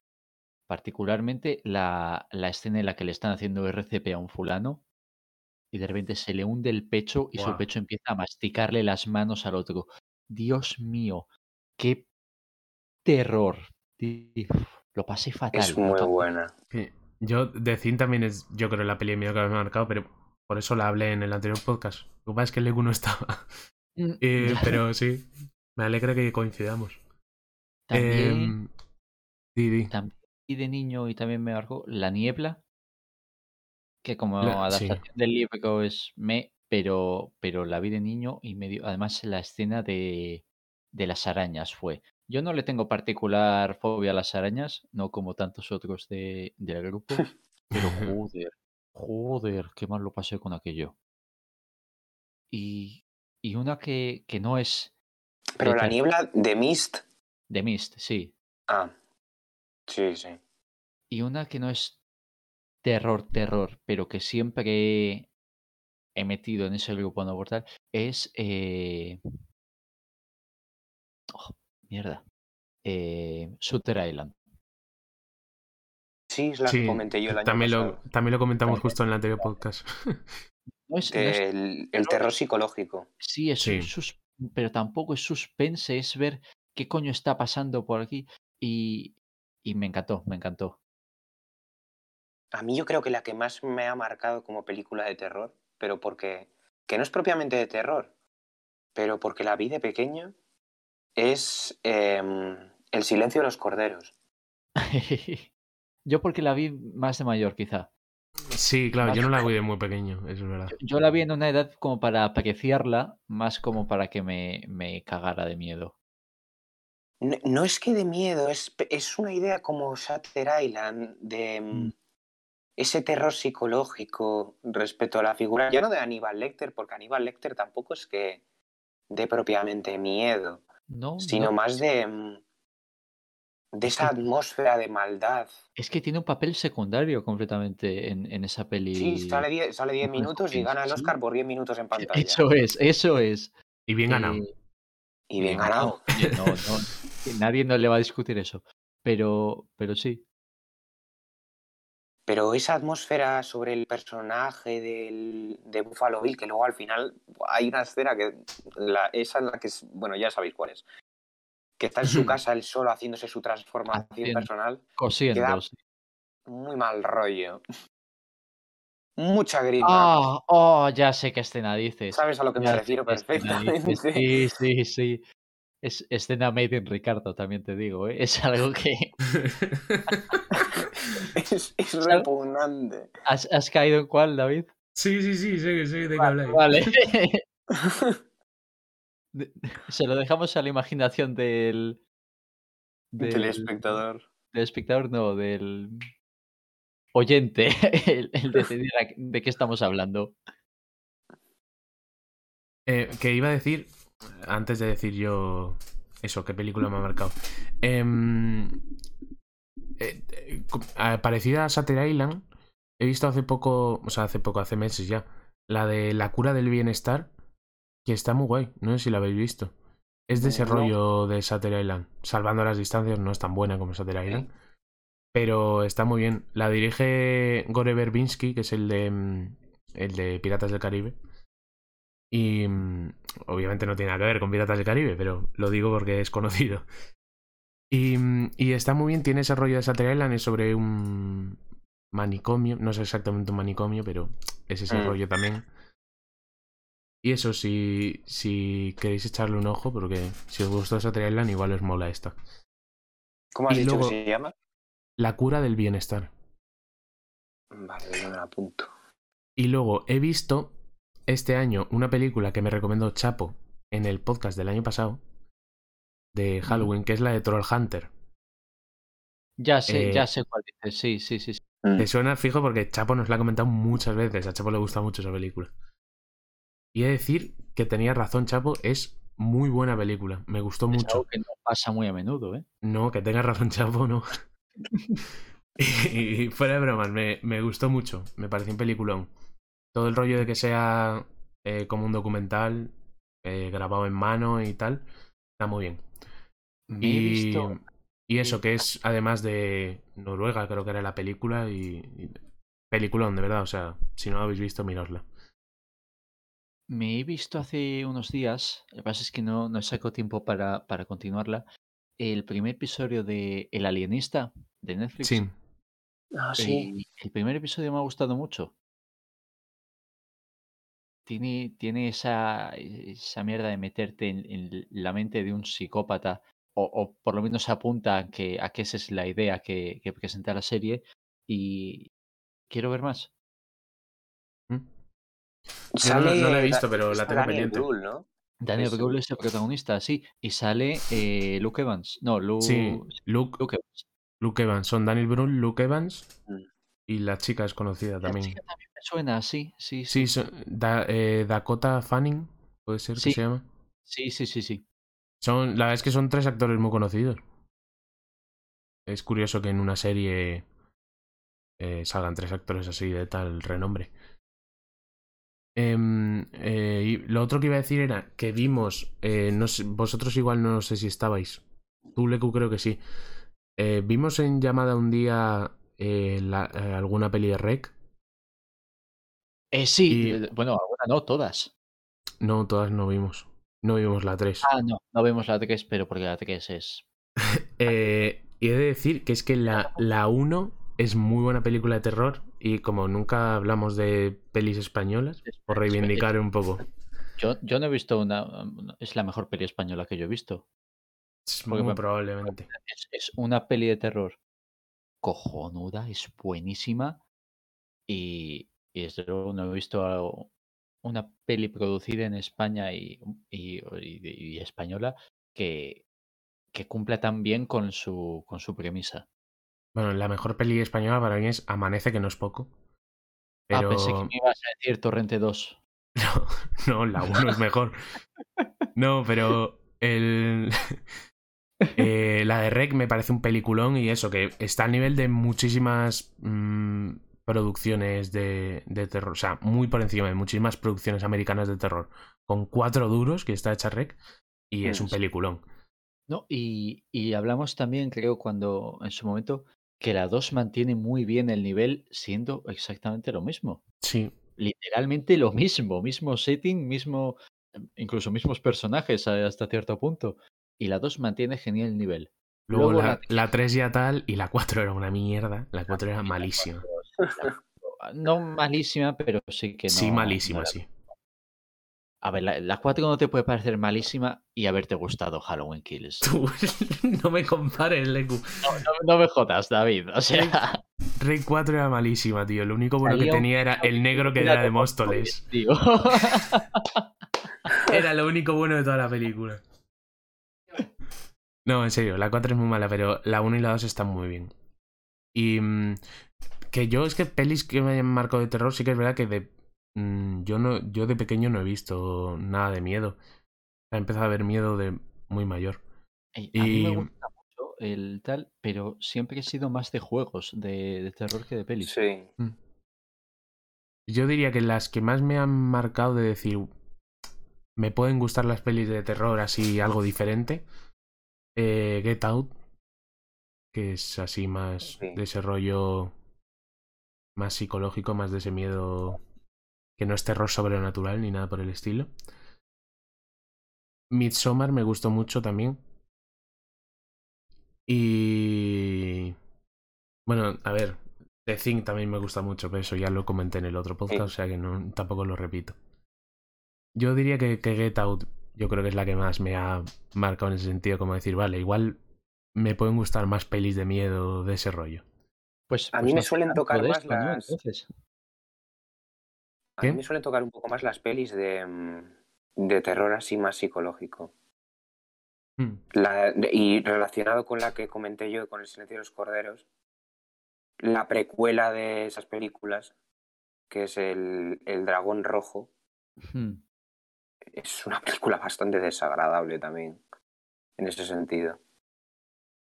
Particularmente la, la escena en la que le están haciendo RCP a un fulano y de repente se le hunde el pecho y su pecho empieza a masticarle las manos al otro. Dios mío, qué terror. Lo pasé fatal. Es muy buena. Sí. Yo, The Thing también es, yo creo, la peli de miedo que me ha marcado, pero Por eso la hablé en el anterior podcast. Lo que pasa es que Legu no estaba. Mm, Eh, pero sí, me alegra que coincidamos. También, di. también vi de niño y también me marcó La Niebla, que como La- sí. adaptación del libro es me, pero, pero la vi de niño y me dio, además la escena de, de las arañas fue. Yo no le tengo particular fobia a las arañas, no como tantos otros de, del grupo, pero joder, joder, qué mal lo pasé con aquello. Y, y una que, que no es Pero la niebla de Mist. de Mist, sí, Ah, sí, sí. y una que no es terror, terror, pero que siempre he metido en ese grupo no mortal, es... eh, oh, mierda. Eh, Shooter Island. Sí, es la que comenté yo el año también lo, también lo comentamos También. justo en el anterior podcast. No es, no es- Del el terror psicológico. sí, es Sí. sus- pero tampoco es suspense, es ver qué coño está pasando por aquí. Y, y me encantó, me encantó. A mí yo creo que la que más me ha marcado como película de terror, pero porque, que no es propiamente de terror, pero porque la vi de pequeño, es em, El silencio de los corderos. Yo porque la vi más de mayor, quizá. Sí, claro, yo no la vi de muy pequeño, eso es verdad. Yo la vi en una edad como para apreciarla, más como para que me, me cagara de miedo. No, no es que de miedo, es, es una idea como Shutter Island, de em, Mm. ese terror psicológico respecto a la figura, ya no de Aníbal Lecter, porque Aníbal Lecter tampoco es que dé propiamente miedo, No, sino no, más de, em, de Es esa atmósfera de maldad. es que tiene un papel secundario completamente en, en esa peli. Sí, sale 10 sale 10 Anthony minutos y gana el. Oscar por 10 minutos en pantalla. Eso es, eso es. Y bien ganado. Eh, Y bien ganado. No, nadie no le va a discutir eso. Pero, pero sí. Pero esa atmósfera sobre el personaje del, de Buffalo Bill, que luego al final hay una escena que la, esa es la que es, bueno, ya sabéis cuál es. Que está en su casa él solo haciéndose su transformación Haciendo. personal. Cosiendo. Muy mal rollo. Mucha grima. Ah, oh, ya sé qué escena dices. ¿Sabes a lo que me Ya refiero perfectamente? Sí, sí, sí. Es escena made in Ricardo, también te digo, ¿eh? Es algo que es, es repugnante. has, has caído en cuál, David. sí, sí, sí, sé, sé de qué Vale, habláis. vale. Se lo dejamos a la imaginación del, Del del, espectador. del espectador, no, del oyente, el, el decidir a- de qué estamos hablando. Eh, que iba a decir, antes de decir yo eso, qué película me ha marcado. Em, eh, eh, ah, parecida a Shutter Island, he visto hace poco, o sea, hace poco, hace meses ya, la de La cura del bienestar, que está muy guay, no sé si la habéis visto. Es de ese No. rollo de Shutter Island, salvando las distancias, no es tan buena como Shutter Island, pero está muy bien. La dirige Gore Verbinski, que es el de, mm, el de Piratas del Caribe. Y mm, obviamente no tiene nada que ver con Piratas del Caribe, pero lo digo porque es conocido. Y, mm, y está muy bien, tiene ese rollo de es sobre un manicomio, no es exactamente un manicomio, pero es ese Mm. rollo también. Y eso, si, si queréis echarle un ojo, porque si os gustó Shutter Island, igual os mola esta. ¿Cómo has Y dicho luego- que se llama? La cura del bienestar. Vale, yo me la apunto. Y luego he visto este año una película que me recomendó Chapo en el podcast del año pasado de Halloween, que es la de Troll Hunter. Ya sé, Eh, ya sé cuál dices. Sí, sí, sí. sí. Mm. Te suena fijo porque Chapo nos la ha comentado muchas veces. A Chapo le gusta mucho esa película. Y he de decir que tenía razón, Chapo, es muy buena película. Me gustó Es mucho. algo que no pasa muy a menudo, ¿eh? No, que tengas razón, Chapo, no. y, fuera de bromas, me, me gustó mucho. Me pareció un peliculón. Todo el rollo de que sea eh, como un documental eh, grabado en mano y tal, está muy bien. Me he Y, visto. y eso, que es además de Noruega, creo que era la película. Y, y peliculón, de verdad. O sea, si no lo habéis visto, miradla. Me he visto hace unos días, lo que pasa es que no, no saco tiempo para, para continuarla, el primer episodio de El Alienista de Netflix. Sí. Ah, sí. El primer episodio me ha gustado mucho. tiene, tiene esa, esa mierda de meterte en, en la mente de un psicópata, o, o por lo menos apunta a que, a que esa es la idea que, que presenta la serie, y quiero ver más. ¿Mm? No, no la he visto, pero la tengo Daniel pendiente. Brühl, ¿no? Daniel Brühl es el protagonista, sí, y sale eh, Luke Evans. No, Lu- Sí, Luke, Luke Evans. Luke Evans. Son Daniel Brühl, Luke Evans Mm. y la chica es conocida La también. chica también me suena, sí, sí, sí. Sí, son- Da- eh, Dakota Fanning, puede ser Sí. que se llama. Sí, sí, sí, sí. Son, la verdad es que son tres actores muy conocidos. Es curioso que en una serie eh, salgan tres actores así de tal renombre. Em, eh, y lo otro que iba a decir era que vimos, eh, no sé, vosotros igual no sé si estabais, tú Leku creo que sí, vimos en llamada un día la- alguna peli de Rec, Eh, sí, Y- bueno, alguna no, todas. no, todas no vimos, no vimos la 3. Ah, no, no vemos la 3, pero porque la 3 es... Eh, y he de decir que es que la, la 1 es muy buena película de terror y como nunca hablamos de pelis españolas, por reivindicar un poco. Yo, yo no he visto una... Es la mejor peli española que yo he visto. Es muy me- probablemente. Es, es una peli de terror cojonuda, es buenísima y, y desde luego no he visto algo- una peli producida en España y, y- y- y española que, que cumpla tan bien con su, con su premisa. Bueno, la mejor peli española para mí es Amanece, que no es poco. Pero Ah, pensé que me ibas a decir Torrente 2. no, no, la 1 es mejor. No, pero el... eh, la de Rec me parece un peliculón y eso, que está al nivel de muchísimas mm, producciones de, de terror, o sea, muy por encima de muchísimas producciones americanas de terror, con cuatro duros que está hecha Rec y es un Sí. peliculón. No, y, y hablamos también, creo, cuando en su momento, que la 2 mantiene muy bien el nivel siendo exactamente lo mismo. Sí, literalmente lo mismo, mismo setting, mismo, incluso mismos personajes hasta cierto punto. Y la 2 mantiene genial el nivel. luego, Luego la, la- la 3 ya tal y la 4 era una mierda, la 4 era malísima. No malísima, pero sí que no. sí, malísima, sí. A ver, la, la 4 no te puede parecer malísima y haberte gustado Halloween Kills. Tú, no me compares, Leku. No, no- no me jodas, David. O sea, Rey 4 era malísima, tío. Lo único bueno que tenía era el negro que era de Móstoles. tío. Era lo único bueno de toda la película. No, en serio, la 4 es muy mala, pero la 1 y la 2 están muy bien. Y mm, que yo es que pelis que me hayan marcado de terror, sí que es verdad que de mm, yo no yo de pequeño no he visto nada de miedo. He empezado a ver miedo de muy mayor. Ey, A mí me gusta mucho el tal, pero siempre he sido más de juegos de, de terror que de pelis. Sí. Yo diría que las que más me han marcado de decir me pueden gustar las pelis de terror así algo diferente. eh, Get Out, que es así más Sí. de ese rollo más psicológico, más de ese miedo que no es terror sobrenatural ni nada por el estilo. Midsommar me gustó mucho también. Y bueno, a ver, The Thing también me gusta mucho, pero eso ya lo comenté en el otro podcast, o sea que no, tampoco lo repito. Yo diría que, que Get Out, yo creo que es la que más me ha marcado en ese sentido, como decir, vale, igual me pueden gustar más pelis de miedo de ese rollo. Pues, A pues mí me no sé suelen tocar más las- A mí me suelen tocar un poco más las pelis de, mm, de terror así más psicológico. Hmm. La- y relacionado con la que comenté yo con El silencio de los corderos, la precuela de esas películas, que es el, el dragón rojo, hmm, es una película bastante desagradable también, en ese sentido.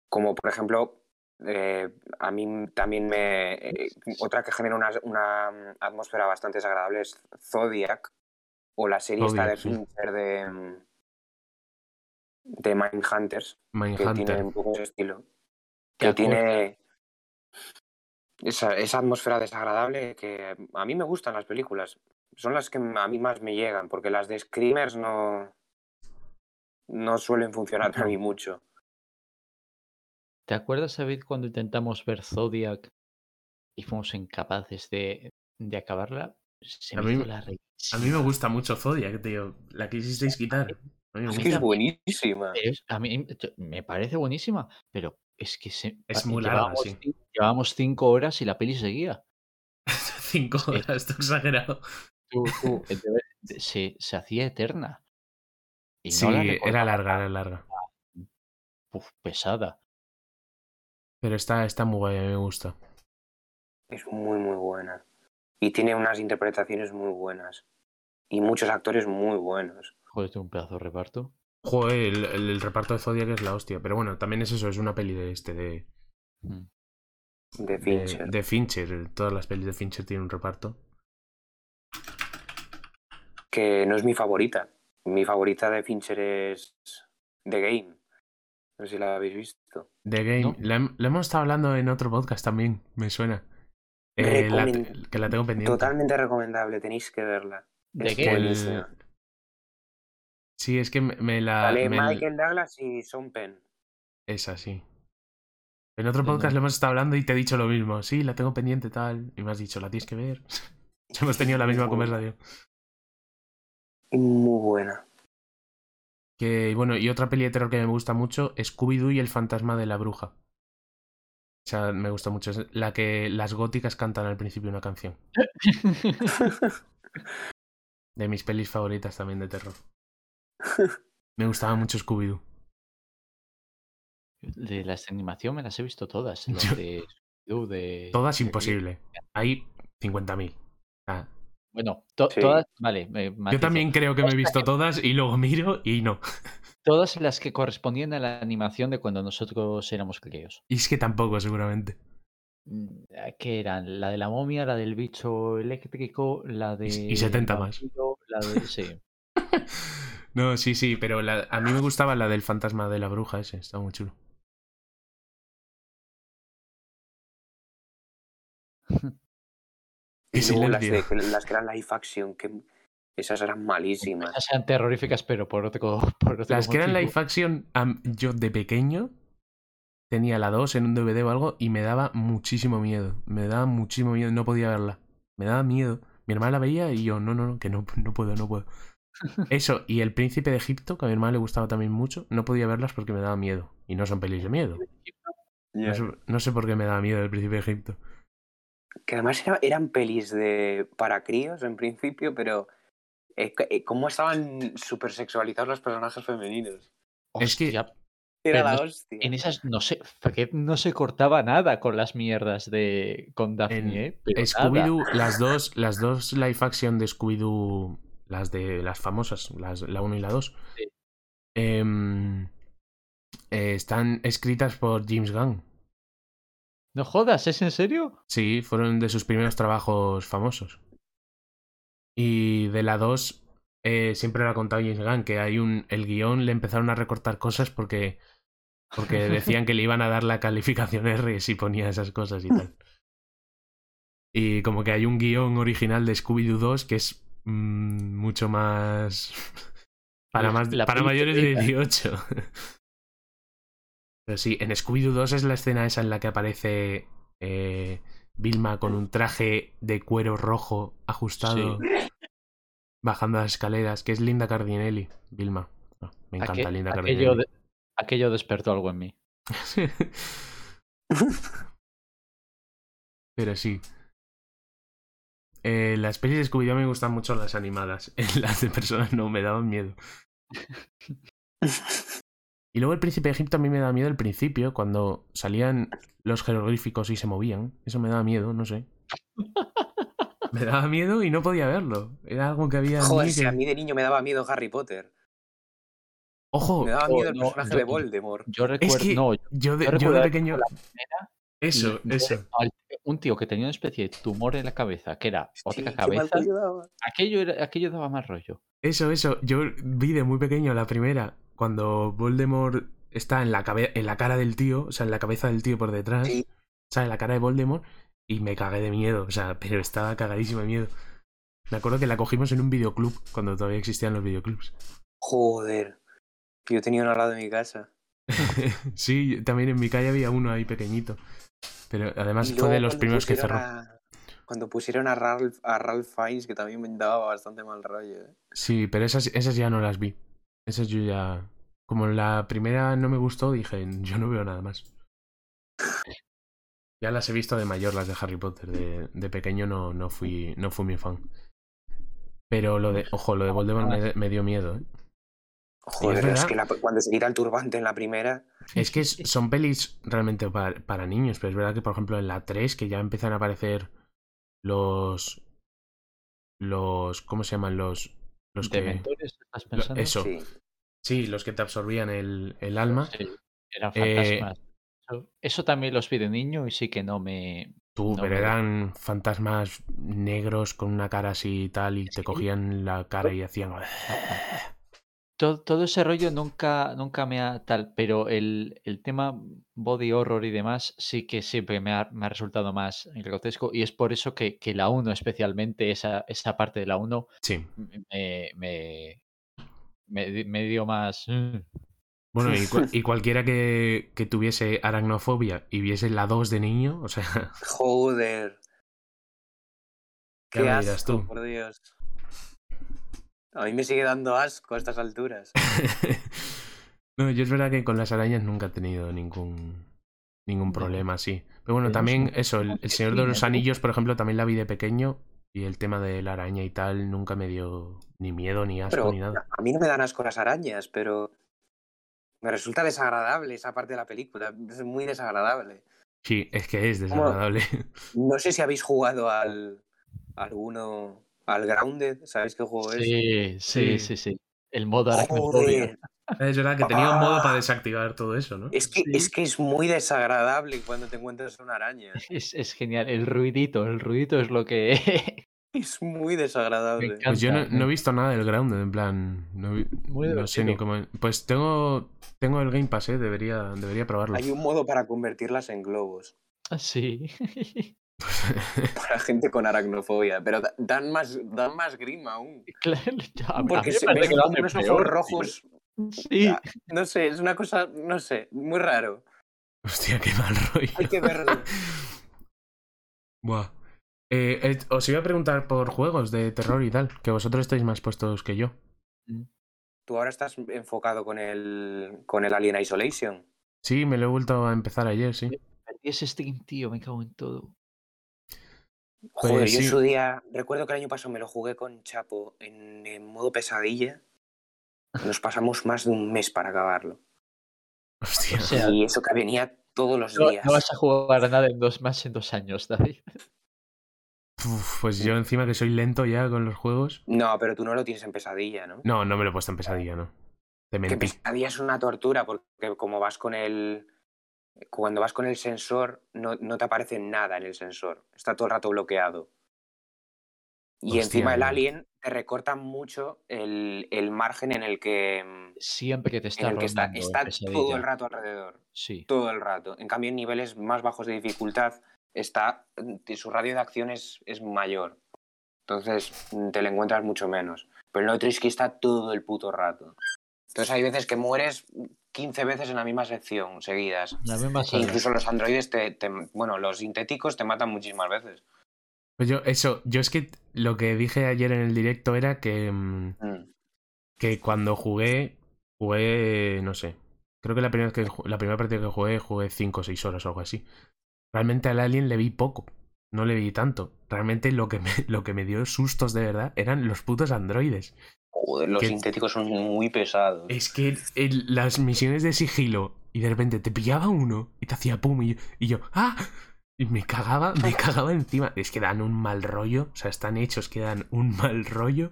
Como por ejemplo, eh, a mí también me... eh, otra que genera una, una atmósfera bastante desagradable es Zodiac, o la serie esta de sí. Fincher de, mm, de Mindhunters, que tiene un poco ese estilo. Que tiene esa, esa atmósfera desagradable que a mí me gustan las películas. Son las que a mí más me llegan, porque las de Screamers no, no suelen funcionar para mí mucho. ¿Te acuerdas, David, cuando intentamos ver Zodiac y fuimos incapaces de, de acabarla? Se A me mí larguísima. A mí me gusta mucho Zodiac, tío. La quisisteis quitar. A mí me Es gusta. que es buenísima. Es- a mí me parece buenísima, pero es que se, Es pa- muy larga, llevábamos sí. llevábamos cinco horas y la peli seguía. Cinco horas, esto exagerado. Tú- tú, se, se hacía eterna. Y Sí, no la era larga, era larga. uf, pesada. Pero está, está muy guay, a mí me gusta. Es muy, muy buena. Y tiene unas interpretaciones muy buenas. Y muchos actores muy buenos. Joder, tengo un pedazo de reparto. Joder, el, el- el reparto de Zodiac es la hostia. Pero bueno, también es eso, es una peli de este, de, Mm. De de, Fincher. de Fincher. Todas las pelis de Fincher tienen un reparto. Que no es mi favorita. Mi favorita de Fincher es The Game. No sé si la habéis visto. The Game. ¿No? La, hem- la hemos estado hablando en otro podcast también, me suena. Eh, la- que la tengo pendiente. Totalmente recomendable, tenéis que verla. ¿De qué? El-. Sí, es que me, me la. Vale, me- Michael Douglas y Sean Penn. Esa, sí. En otro no. podcast le hemos estado hablando y te he dicho lo mismo. Sí, la tengo pendiente tal. Y me has dicho, la tienes que ver. hemos tenido la misma conversación. Muy buena. Que, bueno, y otra peli de terror que me gusta mucho, Scooby-Doo y el fantasma de la bruja. O sea, me gusta mucho. Es la que las góticas cantan al principio una canción. De mis pelis favoritas también de terror. Me gustaba mucho Scooby-Doo. De las de animación me las he visto todas. Las Yo- de, Scooby-Doo, de Todas imposible. Hay 50.000. Ah, Bueno, to- Sí. todas, vale. me yo también creo que me he visto todas y luego miro y no. Todas las que correspondían a la animación de cuando nosotros éramos críos. Y es que tampoco, seguramente. Mm, ¿Qué eran? La de la momia, la del bicho eléctrico, la de. y 70 más. La de. Sí. No, sí, sí, pero la- a mí me gustaba la del fantasma de la bruja ese, está muy chulo. Y Qué luego las, de, las que eran live action, que esas eran malísimas. Esas eran terroríficas, pero por otro, por otro Las que eran live action, yo de pequeño tenía la 2 en un DVD o algo y me daba muchísimo miedo. Me daba muchísimo miedo, no podía verla. Me daba miedo. Mi hermana la veía y yo, no, no, no, que no, no puedo, no puedo. Eso, y El Príncipe de Egipto, que a mi hermana le gustaba también mucho, no podía verlas porque me daba miedo. Y no son pelis de miedo. No sé, no sé por qué me daba miedo El Príncipe de Egipto. Que además era- eran pelis de para críos en principio, pero eh, eh, cómo estaban súper sexualizados los personajes femeninos. Es que- Era Pero la no- hostia. en esas no sé, Fred no se cortaba nada con las mierdas de con Daphne, En ¿eh? Scooby-Doo, las dos, las dos live action de Scooby-Doo, las de las famosas, las, la 1 y la 2, Sí. em, eh, están escritas por James Gunn. No jodas, ¿es en serio? Sí, fueron de sus primeros trabajos famosos. Y de la 2, eh, siempre lo ha contado James Gunn, que hay un. El guion le empezaron a recortar cosas porque. Porque decían que le iban a dar la calificación R si ponía esas cosas y tal. Y como que hay un guion original de Scooby-Doo 2 que es mm, mucho más. Para, más, la para mayores de pequeña. 18. Pero sí, en Scooby-Doo 2 es la escena esa en la que aparece eh, Vilma con un traje de cuero rojo ajustado bajando las escaleras, que es Linda Cardinelli. Vilma. Ah, me encanta Linda aquello, Cardinelli. de- aquello despertó algo en mí. Pero sí. Eh, las pelis de Scooby-Doo me gustan mucho las animadas. Las de personas no, me daban miedo. Y luego el príncipe de Egipto a mí me da miedo al principio, cuando salían los jeroglíficos y se movían. Eso me daba miedo, no sé. Me daba miedo y no podía verlo. Era algo que había Joder, mí si que- a mí de niño me daba miedo Harry Potter. Ojo, Me daba Oh, miedo el no, personaje yo- de Voldemort. Yo recuerdo. que no, yo de, yo de pequeño... visto la primera Eso, eso. Un tío que tenía una especie de tumor en la cabeza, que era otra cabeza. Aquello, era, aquello daba más rollo. Eso, eso. Yo vi de muy pequeño la primera, cuando Voldemort está en la, cabe- en la cara del tío, o sea, en la cabeza del tío por detrás, Sí. sale la cara de Voldemort y me cagué de miedo, o sea, pero estaba cagadísimo de miedo. Me acuerdo que la cogimos en un videoclub, cuando todavía existían los videoclubs. Joder. Yo tenía uno al lado de mi casa. sí, también en mi calle había uno ahí pequeñito. Pero además fue de los primeros que cerró. a- cuando pusieron a Ralph, a Ralph Fiennes, que también me daba bastante mal rollo. ¿eh? Sí, pero esas, esas ya no las vi. Esas yo ya. Como la primera no me gustó, dije, yo no veo nada más. Ya las he visto de mayor, las de Harry Potter. De, de pequeño no, no, fui, no fui mi fan. Pero lo de, ojo, lo de Voldemort me, me dio miedo, ¿eh? Joder, es, verdad. que la- cuando se quita el turbante en la primera. Es que es- son pelis realmente para, para niños, pero es verdad que, por ejemplo, en la 3, que ya empiezan a aparecer los. Los. ¿Cómo se llaman? Los. Los que. ¿Dementores estás lo- pensando? eso. Sí. Sí, los que te absorbían el, el alma. Sí, eran Eh, fantasmas. Eso, eso también los vi de niño y sí que no me... Tú, No pero me- eran fantasmas negros con una cara así y tal, y te cogían la cara y hacían. Todo, todo ese rollo nunca, nunca me ha tal, pero el, el tema body horror y demás sí que siempre me ha, me ha resultado más grotesco y es por eso que, que la 1 especialmente, esa, esa parte de la 1 Sí. me, me, me, di- me dio más... mm, Bueno, y, y cualquiera que, que tuviese aracnofobia y viese la 2 de niño, o sea, Joder. Qué asco, tú. por Dios. A mí me sigue dando asco a estas alturas. no, yo es verdad que con las arañas nunca he tenido ningún ningún problema así. Pero bueno, también eso, el, ¿cómo el que Señor de los? Anillos, por ejemplo, también la vi de pequeño y el tema de la araña y tal nunca me dio ni miedo, ni asco, Pero ni nada. a mí no me dan asco las arañas, pero me resulta desagradable esa parte de la película. Es muy desagradable. Sí, es que es desagradable. No sé si habéis jugado al alguno al Grounded, ¿sabéis qué juego es? Sí, sí, Sí. sí. El modo aracnofobia. Es verdad que tenía un modo Ah. para desactivar todo eso, ¿no? es que, Sí. es que es muy desagradable cuando te encuentras una araña. Es, es genial. El ruidito, el ruidito es lo que... Es muy desagradable. encanta. Pues yo no, he visto nada del Grounded, en plan. No, vi- Muy no sé ni cómo. Pues tengo, tengo el Game Pass, ¿eh? Debería, debería probarlo. Hay un modo para convertirlas en globos. Ah, Sí. Para gente con aracnofobia. Pero da- dan más, dan más grima aún. Claro, ya, Porque se parece ven unos ojos peor, rojos. Sí. No sé, es una cosa, no sé, muy raro. Hostia, qué mal rollo. Hay que verlo. Buah. Eh, eh, os iba a preguntar por juegos de terror y tal, que vosotros estáis más puestos que yo. Tú ahora estás enfocado con el, con el Alien Isolation. Sí, me lo he vuelto a empezar ayer, sí. Perdí ese stream, tío, me cago en todo. Joder, Pues yo en sí. su día, recuerdo que el año pasado me lo jugué con Chapo en, en modo pesadilla. Nos pasamos más de un mes para acabarlo. Hostia. O sea, Y eso que venía todos los no, días. no vas a jugar nada en dos más en dos años, David. Uf, pues yo encima que soy lento ya con los juegos. No, pero tú no lo tienes en pesadilla, ¿no? No, no me lo he puesto en pesadilla, no. Te Que pesadilla es una tortura porque como vas con el... Cuando vas con el sensor no, no te aparece nada en el sensor. Está todo el rato bloqueado. Y Hostia, encima el alien te recorta mucho el, el margen en el que, Siempre que te está el que está, todo el rato alrededor. Sí. Todo el rato. En cambio, en niveles más bajos de dificultad, está, su radio de acción es, es mayor. Entonces mm, te lo encuentras mucho menos. Pero en el otro es que está todo el puto rato. Entonces hay veces que mueres 15 veces en la misma sección seguidas. La misma E incluso los androides, te, te- bueno, los sintéticos te matan muchísimas veces. Pues yo, eso, yo es que lo que dije ayer en el directo era que, mm, Mm. que cuando jugué, jugué, no sé, creo que la primera, que, la primera partida que jugué, jugué 5 o 6 horas o algo así. Realmente al Alien le vi poco, no le vi tanto. Realmente lo que me, lo que me dio sustos de verdad eran los putos androides. Joder, los Que- sintéticos son muy pesados. Es que las misiones de sigilo y de repente te pillaba uno y te hacía pum y yo, y yo, ¡ah! Y me cagaba, me cagaba encima. Es que dan un mal rollo, o sea, están hechos que dan un mal rollo.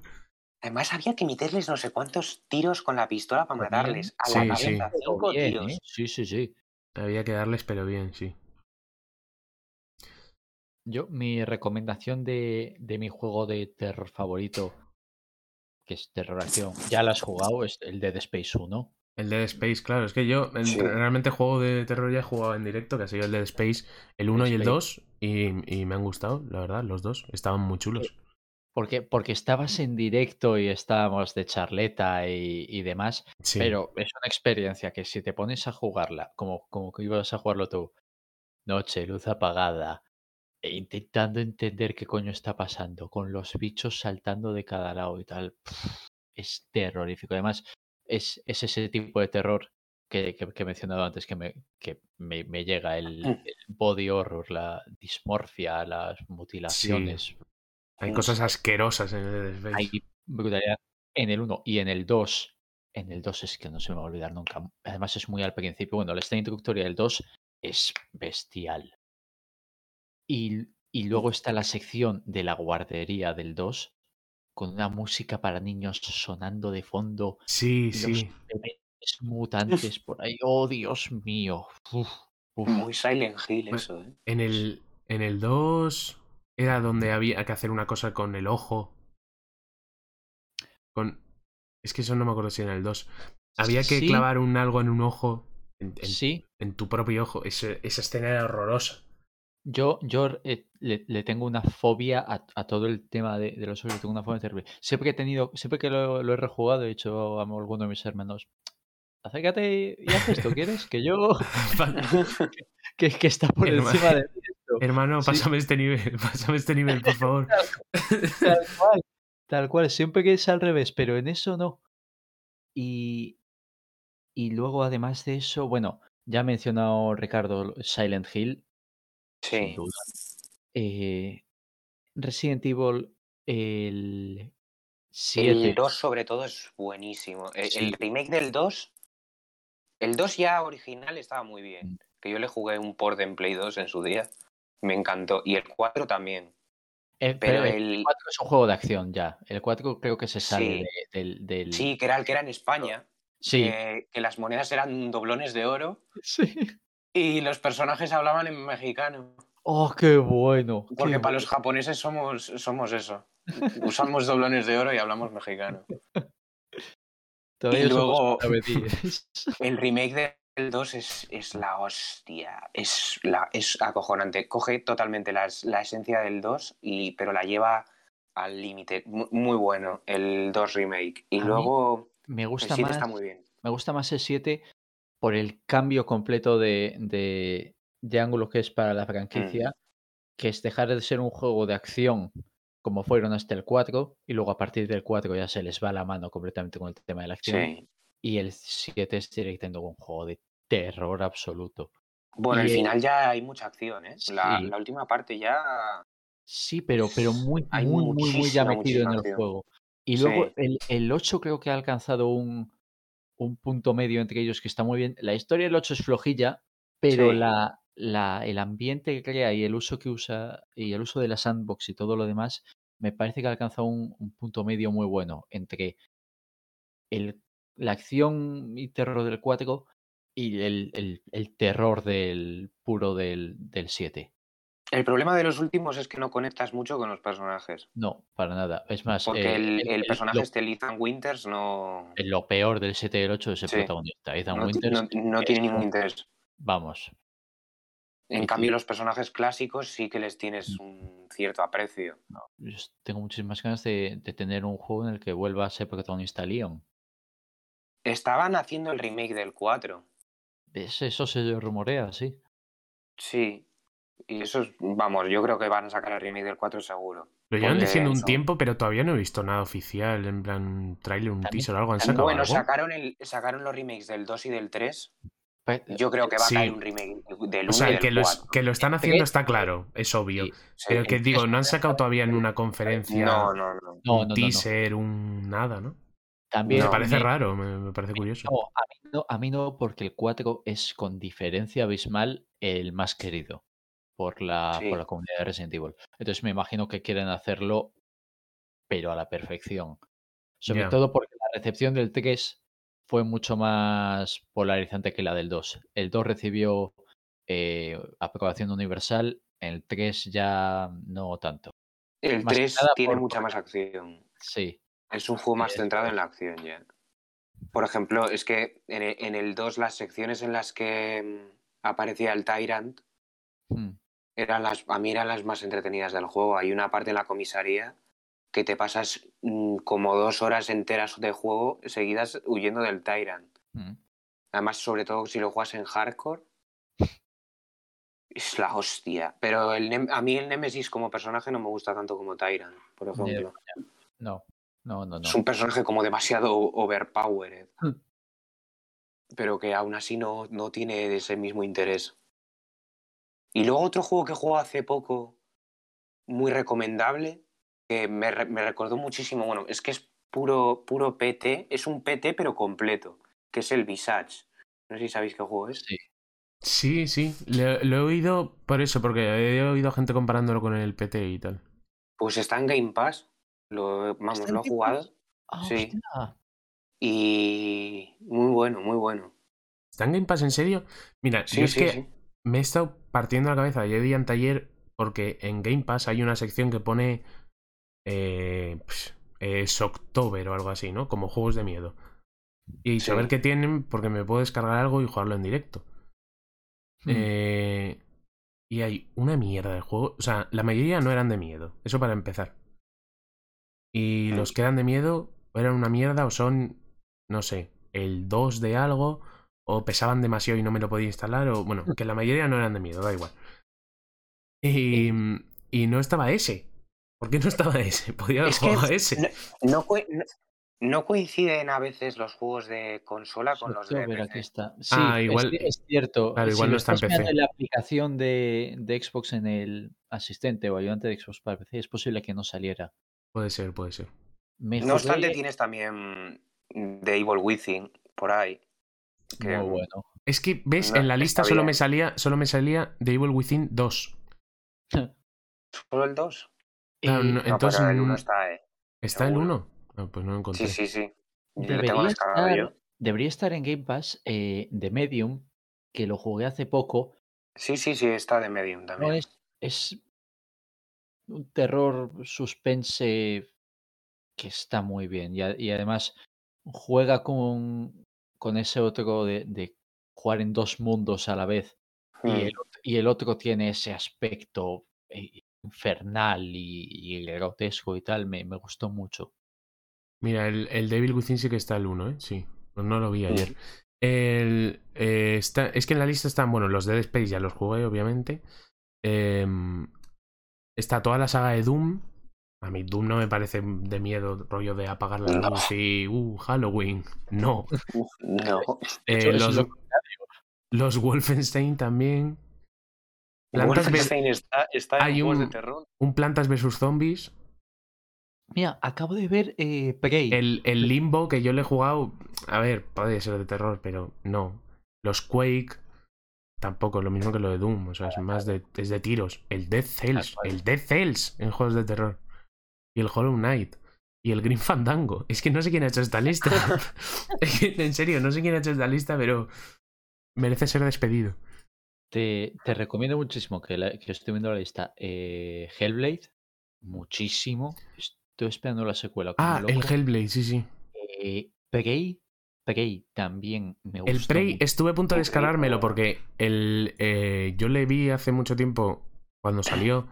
Además, había que meterles no sé cuántos tiros con la pistola para También. matarles. A Sí, la sí. cabeza, Pero cinco bien, tiros. ¿eh? Sí, sí, sí. Había que darles, pero bien, sí. Yo, mi recomendación de, de mi juego de terror favorito, que es terror acción, ya lo has jugado, es el Dead Space 1. El Dead Space, claro, es que yo Sí. realmente juego de terror ya he jugado en directo, que ha sido el Dead Space, el 1 y el Space. 2, y, y me han gustado, la verdad, los dos. Estaban muy chulos. Porque, porque estabas en directo y estábamos de charleta y, y demás, Sí. pero es una experiencia que si te pones a jugarla, como, como que ibas a jugarlo tú, noche, luz apagada, intentando entender qué coño está pasando, con los bichos saltando de cada lado y tal. Es terrorífico. Además, es, es ese tipo de terror que, que- que he mencionado antes que me, que me, me llega, el, Mm. el body horror, la dismorfia, las Sí. mutilaciones. Hay cosas asquerosas en el. Hay brutalidad en el 1 y en el 2. En el 2 es que no se me va a olvidar nunca. Además es muy al principio. Bueno, la escena introductoria del 2 es bestial. Y, y luego está la sección de la guardería del 2 con una música para niños sonando de fondo Sí, los sí. mutantes por ahí. Oh, Dios mío. Uf, uf. Muy Silent Hill eso, ¿eh? En el, en el 2 era donde había que hacer una cosa con el ojo. Con... Es que eso no me acuerdo si en el 2. Había que Sí. clavar un algo en un ojo, en, en- Sí, en tu propio ojo. Esa escena era horrorosa. Yo, yo eh, le, le tengo una fobia a, a todo el tema de, de los ojos, tengo una fobia terrible. Siempre que he tenido, siempre que lo, lo he rejugado, he dicho a alguno de mis hermanos, acércate y haz esto, ¿quieres? Que yo, que, que está por encima de mí esto. Hermano, Sí. pásame este nivel, pásame este nivel, por favor. Tal cual, tal cual, siempre que es al revés, pero en eso no. Y, y luego, además de eso, bueno, ya ha mencionado Ricardo Silent Hill, sin Sí. duda. Eh, Resident Evil, el 7. El 2 sobre todo es buenísimo. El, Sí. el remake del 2, el 2 ya original estaba muy bien. Mm. Que yo le jugué un port en Play 2 en su día. Me encantó. Y el 4 también. Eh, Pero pero el el... 4 es un juego de acción ya. El 4 creo que se sale Sí. de- del, del- Sí, que era el que era en España. Sí. Que, que las monedas eran doblones de oro. Sí. Y los personajes hablaban en mexicano. Oh, qué bueno. qué Porque para los japoneses somos, somos eso. Usamos doblones de oro y hablamos mexicano. Todavía y luego-. El remake del 2 es, es la hostia. Es, la, es acojonante. Coge totalmente las- la esencia del 2, y, pero la lleva al límite. Mu- Muy, bueno el 2 remake. Y A luego Me el gusta 7 más. está muy bien. Me gusta más el 7 por el cambio completo de, de, de ángulo que es para la franquicia, que es dejar de ser un juego de acción como fueron hasta el 4, y luego a partir del 4 ya se les va la mano completamente con el tema de la acción, Sí. y el 7 es directamente un juego de terror absoluto. Bueno, al el- final ya hay mucha acción, ¿eh? La, Sí. la última parte ya. Sí, pero, pero muy, Hay muy, muy, muy ya metido en el acción. juego. Y luego Sí. el, el 8 creo que ha alcanzado un, un punto medio entre ellos que está muy bien. La historia del 8 es flojilla, pero Sí. la, la, el ambiente que crea y el uso que usa y el uso de la sandbox y todo lo demás, me parece que ha alcanzado un, un punto medio muy bueno entre el, la acción y terror del 4 y el, el- el terror del puro del, del 7. El problema de los últimos es que no conectas mucho con los personajes. No, para nada. Es más, Porque eh, el, el- el el- personaje lo, este, Ethan Winters, no, lo peor del 7 y el 8 es el Sí. protagonista. Ethan no, Winters, no- no tiene ningún interés. vamos, En cambio, sí. los personajes clásicos sí que les tienes Mm. un cierto aprecio. no, yo tengo muchísimas ganas de, de tener un juego en el que vuelva a ser protagonista Leon. Estaban haciendo el remake del 4. Es- Eso se rumorea, sí. Sí. Y eso es, vamos, yo creo que van a sacar el remake del 4 seguro. Lo llevan diciendo un tiempo, pero todavía no he visto nada oficial. En plan, un trailer, un También- teaser o algo. ¿Han sacado Bueno, algo? sacaron, el, sacaron los remakes del 2 y del 3. Pe- Yo creo que va Sí. a caer un remake del 1 O sea, y del que lo, es- 4. que lo están haciendo está claro, es obvio. sí. Sí. Pero que digo, no han sacado todavía en una conferencia No, no, no. No, un no, no, no. teaser, un nada, ¿no? También. Me parece raro, me, me parece curioso. No, a mí no, a mí no, porque el 4 es con diferencia abismal el más querido por la, Sí. por la comunidad de Resident Evil. Entonces me imagino que quieren hacerlo, pero a la perfección. Sobre Ya. todo porque la recepción del 3 fue mucho más polarizante que la del 2. El 2 recibió eh, aprobación universal, el 3 ya no tanto. El Más que 3 nada tiene por- mucha más acción. Sí, Es un juego más Eh, centrado en la acción ya. Por ejemplo, es que en el 2 las secciones en las que mm, aparecía el Tyrant mm, eran las, a mí eran las más entretenidas del juego. Hay una parte en la comisaría que te pasas mm, como dos horas enteras de juego seguidas huyendo del Tyrant. mm. Además, sobre todo si lo juegas en hardcore. es la hostia. Pero el a mí el Nemesis como personaje no me gusta tanto como Tyrant, por ejemplo. No, no, no, no. Es un personaje como demasiado overpowered. Hmm. Pero que aún así no, no tiene ese mismo interés. Y luego otro juego que jugó hace poco, muy recomendable, que me, re- me recordó muchísimo, bueno, es que es puro, puro PT, es un PT pero completo, que es el Visage. No sé si sabéis qué juego es. Sí. Sí, sí. Lo, lo he oído por eso, porque he oído gente comparándolo con el PT y tal. Pues está en Game Pass. Lo, vamos, ¿Está en lo he jugado. Ah, Sí. hostia. Y muy bueno, muy bueno. ¿Está en Game Pass en serio? Mira, Sí, yo es sí, que sí. me he estado partiendo la cabeza ayer y anteayer porque en Game Pass hay una sección que pone eh, pf, eh, Shocktober o algo así, ¿no? Como juegos de miedo. Y Sí. saber qué tienen porque me puedo descargar algo y jugarlo en directo. Hmm. Eh, y hay una mierda de juego. O sea, la mayoría no eran de miedo. Eso para empezar. Y los que eran de miedo eran una mierda o son, no sé, el 2 de algo o pesaban demasiado y no me lo podía instalar o bueno, que la mayoría no eran de miedo, da igual. Y, y no estaba ese. ¿Por qué no estaba ese? Podía haber Es jugado a ese. no- No, co- no- no coinciden a veces los juegos de consola con los de aquí PC. está. Sí, Ah, es- igual- es, cierto. claro, Si igual lo no está en PC. la aplicación de, de Xbox en el asistente o ayudante de Xbox para PC, es posible que no saliera. Puede ser, puede ser. Me No obstante, tienes también The Evil Within por ahí. Que- Muy bueno. Es que, ¿ves? No, en la lista está solo bien. me salía, solo me salía The Evil Within 2. ¿Solo el 2? Claro, no, No, entonces, pero el 1 mm, está, ¿eh? ¿Está el seguro. 1? No, pues no lo encontré. Sí, sí, sí. Tengo debería estar, yo. debería estar en Game Pass eh, de Medium, que lo jugué hace poco. Sí, sí, sí, está de Medium No también. es, es un terror suspense que está muy bien. Y, a- y además juega con, con ese otro de, de jugar en dos mundos a la vez. Y, Mm. el, ot- y el otro tiene ese aspecto eh, infernal y, y grotesco y tal. Me, me gustó mucho. Mira, el, el Devil Within sí que está el 1, ¿eh? Sí. Pues no lo vi Mm. ayer. El, eh, está, es que en la lista están, bueno, los Dead Space ya los jugué, obviamente. Em, está toda la saga de Doom. A mí Doom no me parece de miedo, rollo de apagar la No. luz y, uh, Halloween. No. No. Eh, los, lo los Wolfenstein también. Plantas ve- Wolfenstein está, está en hay juegos de un- terror. un Plantas vs Zombies. Mira, acabo de ver eh, Prey. El, el Limbo que yo le he jugado, a ver, puede ser de terror, pero no. Los Quake, tampoco, lo mismo que lo de Doom, o sea, es más de, es de tiros. El Dead Cells, el Dead Cells en juegos de terror. Y el Hollow Knight. Y el Green Fandango. Es que no sé quién ha hecho esta lista. En serio, no sé quién ha hecho esta lista, pero merece ser despedido. Te, te recomiendo muchísimo que, la- que estoy viendo la lista. eh, Hellblade, muchísimo. Estoy esperando la secuela. Ah, el. Hellblade, sí, sí. Eh, Prey, Prey también me gustó. El Prey mucho. estuve a punto de descargármelo bueno. porque el, eh, yo le vi hace mucho tiempo cuando salió.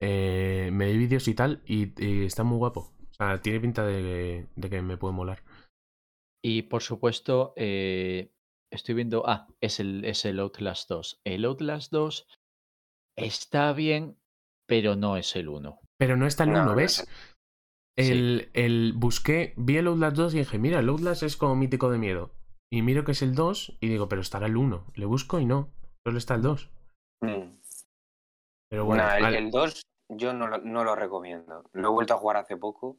Eh, me di vídeos y tal y, y está muy guapo. O sea, tiene pinta de, de que me puede molar. Y por supuesto, eh, estoy viendo. Ah, es el, es el Outlast 2. El Outlast 2 está bien, pero no es el 1. Pero no está el No, 1, no ¿ves? El, el busqué, vi el Outlast 2 y dije, mira, el Outlast es como mítico de miedo. Y miro que es el 2 y digo, pero estará el 1. Le busco y no, solo está el 2. Mm. Pero bueno, Nah, el, vale. el 2 yo no lo, no lo recomiendo. Lo he vuelto a jugar hace poco.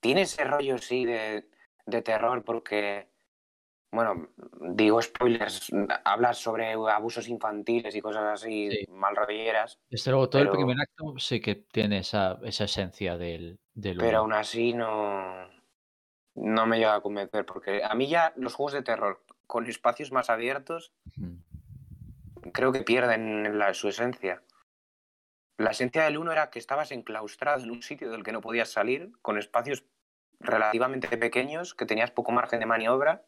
Tiene ese rollo, sí, de, de terror porque, bueno, digo spoilers, hablas sobre abusos infantiles y cosas así Sí. mal rolleras, Desde luego, todo Pero- el primer acto sí que tiene esa, esa esencia del, del pero 1. aún así no, no me llega a convencer porque a mí ya los juegos de terror con espacios más abiertos. Creo que pierden la- su esencia. La esencia del uno era que estabas enclaustrado en un sitio del que no podías salir, con espacios relativamente pequeños, que tenías poco margen de maniobra,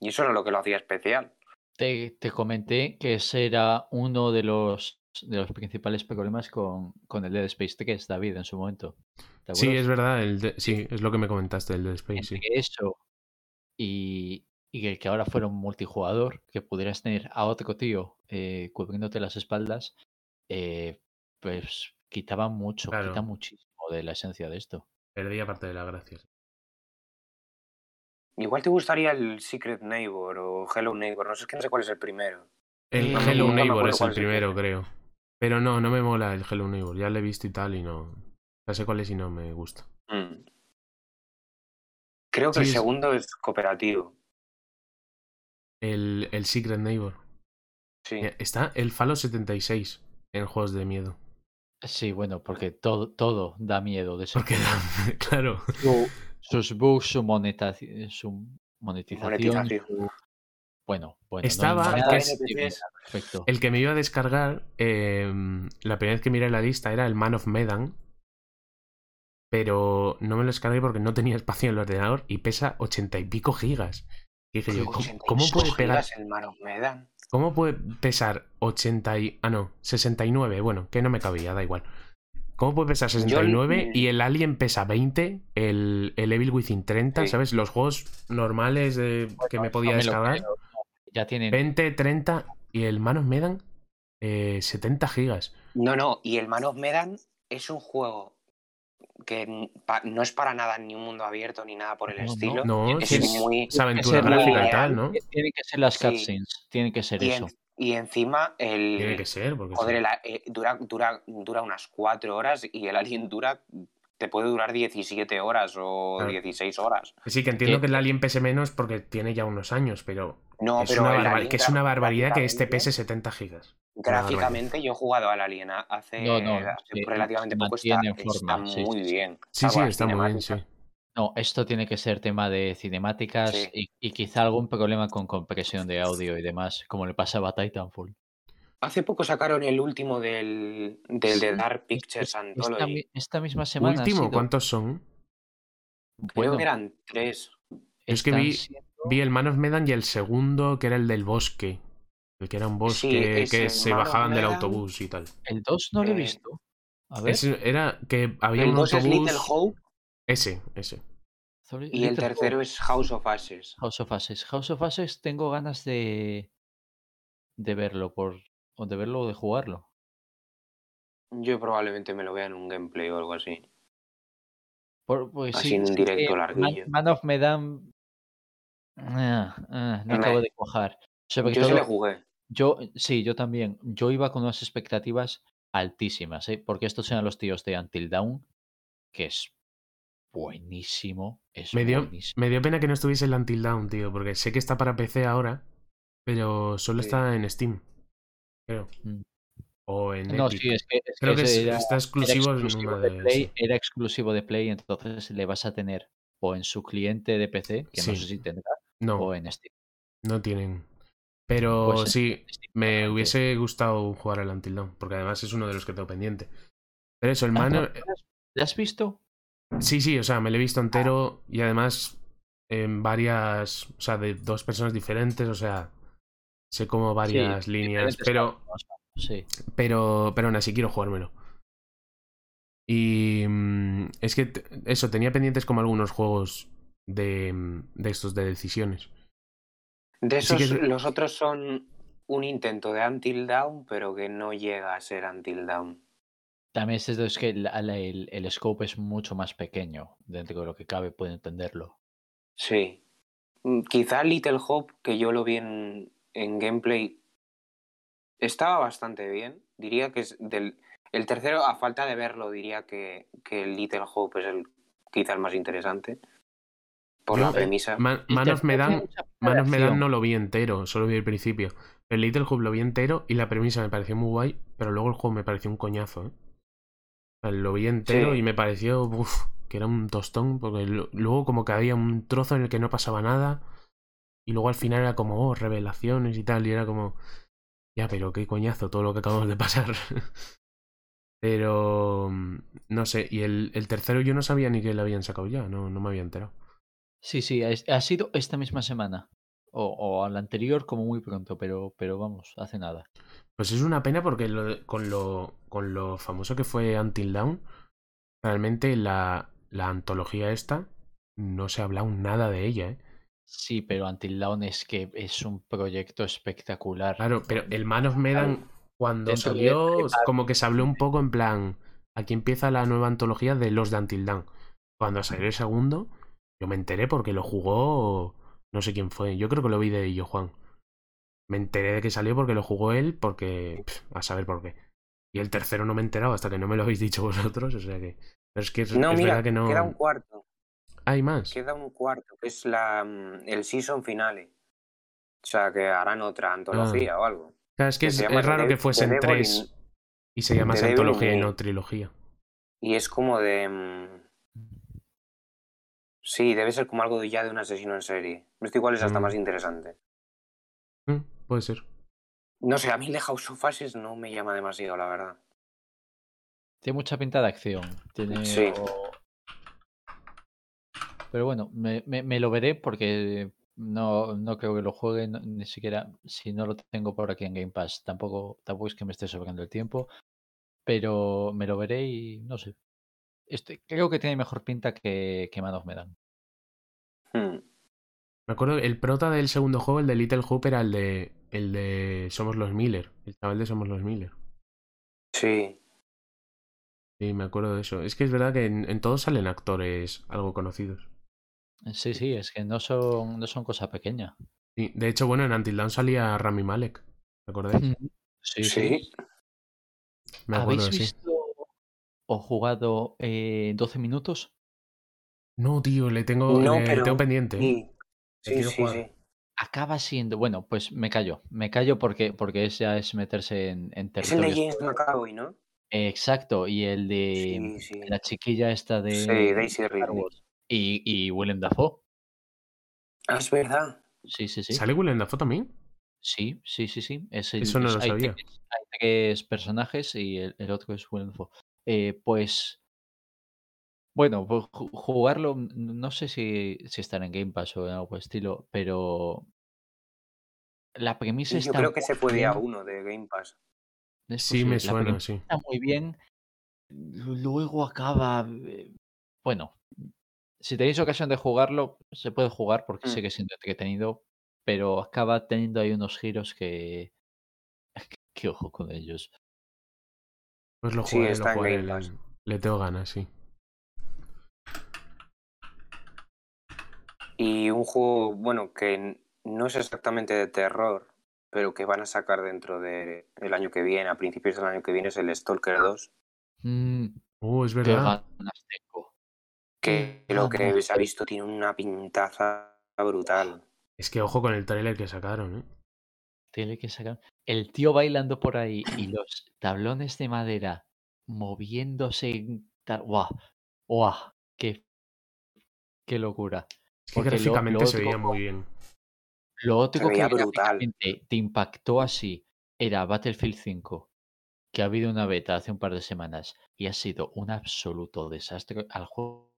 y eso era lo que lo hacía especial. Te, te comenté que ese era uno de los, de los principales problemas con, con el Dead Space 3, David, en su momento. ¿Te Sí, es verdad, el de- sí, es lo que me comentaste, el de Space, sí. Entre eso y, y que, que ahora fuera un multijugador, que pudieras tener a otro tío eh, cubriéndote las espaldas, eh, pues quitaba mucho, Claro. quita muchísimo de la esencia de esto. Perdía parte de la gracia. Igual te gustaría el Secret Neighbor o Hello Neighbor, no sé, es que no sé cuál es el primero. El Hello no Neighbor es el es el primero, creo. Pero no, no me mola el Hello Neighbor. Ya lo he visto y tal y no. Ya sé cuál es y no me gusta. Mm. Creo que Sí, el es- segundo es cooperativo. El, el Secret Neighbor. Sí. Mira, Está el Fallout 76 en juegos de miedo. Sí, bueno, porque todo, todo da miedo de ese Porque, juego. claro. Su- sus bugs, su, su monetización, Monetización. su- Bueno, bueno, Estaba- no el que es-. El me iba a descargar, eh, la primera vez que miré la lista era el Man of Medan. Pero no me lo descargué porque no tenía espacio en el ordenador y pesa ochenta y pico gigas. Y dije yo, ¿cómo, 88 cómo puede pegar? ¿Cómo puede pesar 80 y... Ah, no, 69. Bueno, que no me cabía, da igual. ¿Cómo puede pesar 69 y el Alien pesa 20? El, el Evil Within 30, Sí. ¿sabes? Los juegos normales de, que me Bueno, podía no me descargar. Ya tienen 20, 30 y el Manos Medan eh, 70 gigas. No, no, y el Man of Medan es un juego que no es para nada ni un mundo abierto ni nada por el No, estilo. No, es es, muy. es aventura gráfica y tal, ¿no? Tienen que ser las Sí. cutscenes, tienen que ser Y, eso. en- y encima el. Tiene que ser, porque Joder, sí. eh, dura, dura, dura unas cuatro horas y el Alien dura. Te puede durar 17 horas o Claro. 16 horas. Sí, que entiendo que- que el Alien pese menos porque tiene ya unos años, pero, No, es, pero una barbar- que es una barbaridad que este pese 70 gigas. Gráficamente, yo he jugado al Alien a- hace, Eh, No, no, hace sí, relativamente poco. Está, está sí, muy sí, bien. Sí, sí, está muy bien, sí. No, esto tiene que ser tema de cinemáticas Sí. y, y quizá algún problema con compresión de audio y demás, como le pasaba a Titanfall. Hace poco sacaron el último del, del de Dark Pictures Esta, Anthology. esta misma semana. Último, sido- ¿cuántos son? Creo bueno, que eran tres. Es que vi- siendo- Vi el Man of Medan y el segundo, que era el del bosque. El que era un bosque Sí, que se Man bajaban del autobús y tal. El 2 no lo he Eh, visto. A ver. Ese era que había El un dos es autobús. Little Hope Ese, ese. Sorry, y el tercero Hope, es House of Ashes. House of Ashes. House of Ashes tengo ganas de de verlo por o de verlo o de jugarlo. Yo probablemente me lo vea en un gameplay o algo así. Por, pues Así sí, en un directo eh, larguillo. Man, Man of Medan ah, ah, no acabo de cuajar. Sobre Yo se todo, le jugué. yo sí, yo también. Yo iba con unas expectativas altísimas, ¿eh? porque estos eran los tíos de Until Dawn, que es buenísimo. Es Me dio, buenísimo. me dio pena que no estuviese el Until Dawn, tío, porque sé que está para PC ahora, pero solo Sí. está en Steam. Creo. Mm. O en No, Epic. sí, es que, es Creo que era, está exclusivo en una de de. Play, era exclusivo de Play, entonces le vas a tener o en su cliente de PC, que Sí. no sé si tendrá, No, o en Steam. no tienen. Pero Pues sí, Steam, me hubiese gustado jugar al Until Dawn, porque además es uno de los que tengo pendiente. Pero eso, el Ah, Man. ¿lo has- ¿lo has visto? Sí, sí, o sea, me lo he visto Ah. entero y además en varias, o sea, de dos personas diferentes, o sea, sé como varias Sí, líneas, pero, Sí. pero, pero aún así quiero jugármelo. Y mm, es que eso, tenía pendientes como algunos juegos de, mm, de estos de decisiones. De Sí esos, que los otros son un intento de Until Dawn, pero que no llega a ser Until Dawn. También es, es que el, el, el scope es mucho más pequeño dentro de lo que cabe, puedo entenderlo. Sí. Mm, Quizá Little Hope, que yo lo vi en, en gameplay, estaba bastante bien. Diría que es del. El tercero, a falta de verlo, diría que, que el Little Hope es el quizá el más interesante. Por Yo- la premisa. Man, El Man of tercero tiene Medan, mucha Man of Medan acción. no lo vi entero, solo vi el principio. El Little Hope lo vi entero y la premisa me pareció muy guay, pero luego el juego me pareció un coñazo, ¿eh? O sea, Lo vi entero Sí. y me pareció uf, que era un tostón, porque luego como que había un trozo en el que no pasaba nada y luego al final era como, oh, revelaciones y tal, y era como, ya, pero qué coñazo todo lo que acabamos de pasar. pero, mm, no sé, y el, el tercero yo no sabía ni que lo habían sacado ya, no, no me había enterado. Sí, sí, ha sido esta misma semana. O, o a la anterior como muy pronto, pero, pero vamos, hace nada. Pues es una pena porque lo con, lo, con lo famoso que fue Until Dawn, realmente la, la antología esta no se ha hablado nada de ella, ¿eh? Sí, pero Until Dawn es que es un proyecto espectacular. Claro, pero el Man of Medan, cuando salió, como que se habló un poco en plan. Aquí empieza la nueva antología de los de Until Dawn. Cuando salió el segundo, yo me enteré porque lo jugó. No sé quién fue. Yo creo que lo vi de ello, Juan. Me enteré de que salió porque lo jugó él, porque. pff, a saber por qué. Y el tercero no me he enterado hasta que no me lo habéis dicho vosotros, o sea que. Pero es que es, No, es mira, verdad que no. queda un cuarto. Hay más. Queda un cuarto, que es la, mm, el season finale. O sea, que harán otra antología o algo. Claro, es que que es, raro que fuesen tres y se llamase antología y no trilogía. Y es como de. mm, Sí, debe ser como algo de ya de un asesino en serie. Esto igual es hasta Mm. más interesante. Mm, puede ser. No sé, a mí The House of Ashes no me llama demasiado, la verdad. Tiene mucha pinta de acción. Tiene... Sí. o- Pero bueno, me, me- me lo veré porque no, no creo que lo juegue, no- ni siquiera si no lo tengo por aquí en Game Pass. Tampoco, tampoco es que me esté sobrando el tiempo, pero me lo veré y no sé. Este, creo que tiene mejor pinta que, que Man of Medan. Hmm. Me acuerdo, el prota del segundo juego, el de Little Hoop, era el de, el de Somos los Miller. El chaval de Somos los Miller. Sí. Sí, me acuerdo de eso. Es que es verdad que en, en todos salen actores algo conocidos. Sí, sí, es que no son, no son cosa pequeña. Sí, de hecho, bueno, en Until Dawn salía Rami Malek. ¿Me acordáis? Sí, Sí. Me acuerdo, ¿Habéis sí. visto o jugado eh, 12 minutos? No, tío, le tengo, No, le pero- tengo pendiente. ¿eh? Sí, sí, quiero sí, sí. Acaba siendo, bueno, pues me callo, me callo porque, porque ese ya es meterse en, en Es el de. James McAvoy, ¿no? Exacto, y el de Sí, sí. la chiquilla esta de Sí, Daisy Ridley. Y, y Willem Dafoe. Ah, es verdad. Sí, sí, sí. ¿Sale Willem Dafoe también? Sí, sí, sí, sí. Es el- Eso no es- lo hay sabía. Tres, hay tres personajes y el, el otro es Willem Dafoe. Eh, pues, bueno, pues ju- jugarlo, no sé si, si estará en Game Pass o en algo estilo, pero la premisa está yo creo que se puede a bien. uno de Game Pass. Es Sí, me suena, sí. está muy bien. Luego acaba. eh, Bueno, si tenéis ocasión de jugarlo, se puede jugar porque Mm. sigue siendo entretenido, pero acaba teniendo ahí unos giros que. que ojo con ellos. Pues lo Sí, jugaré, lo en Game le- tengo ganas, sí. Y un juego, bueno, que no es exactamente de terror, pero que van a sacar dentro del año que viene, a principios del año que viene, es el Stalker 2. Mm, Uh, es qué verdad. ganas. Que Qué lo que se ha visto tiene una pintaza brutal. Es que ojo con el tráiler que sacaron, ¿eh? Tiene que sacar. El tío bailando por ahí y los tablones de madera moviéndose. en ¡Guau! ¡Guau! ¡Qué, qué locura! Es que Porque lo- gráficamente lo se veía otro- muy bien. Lo otro que brutal. gráficamente te impactó así era Battlefield 5, que ha habido una beta hace un par de semanas y ha sido un absoluto desastre. Al juego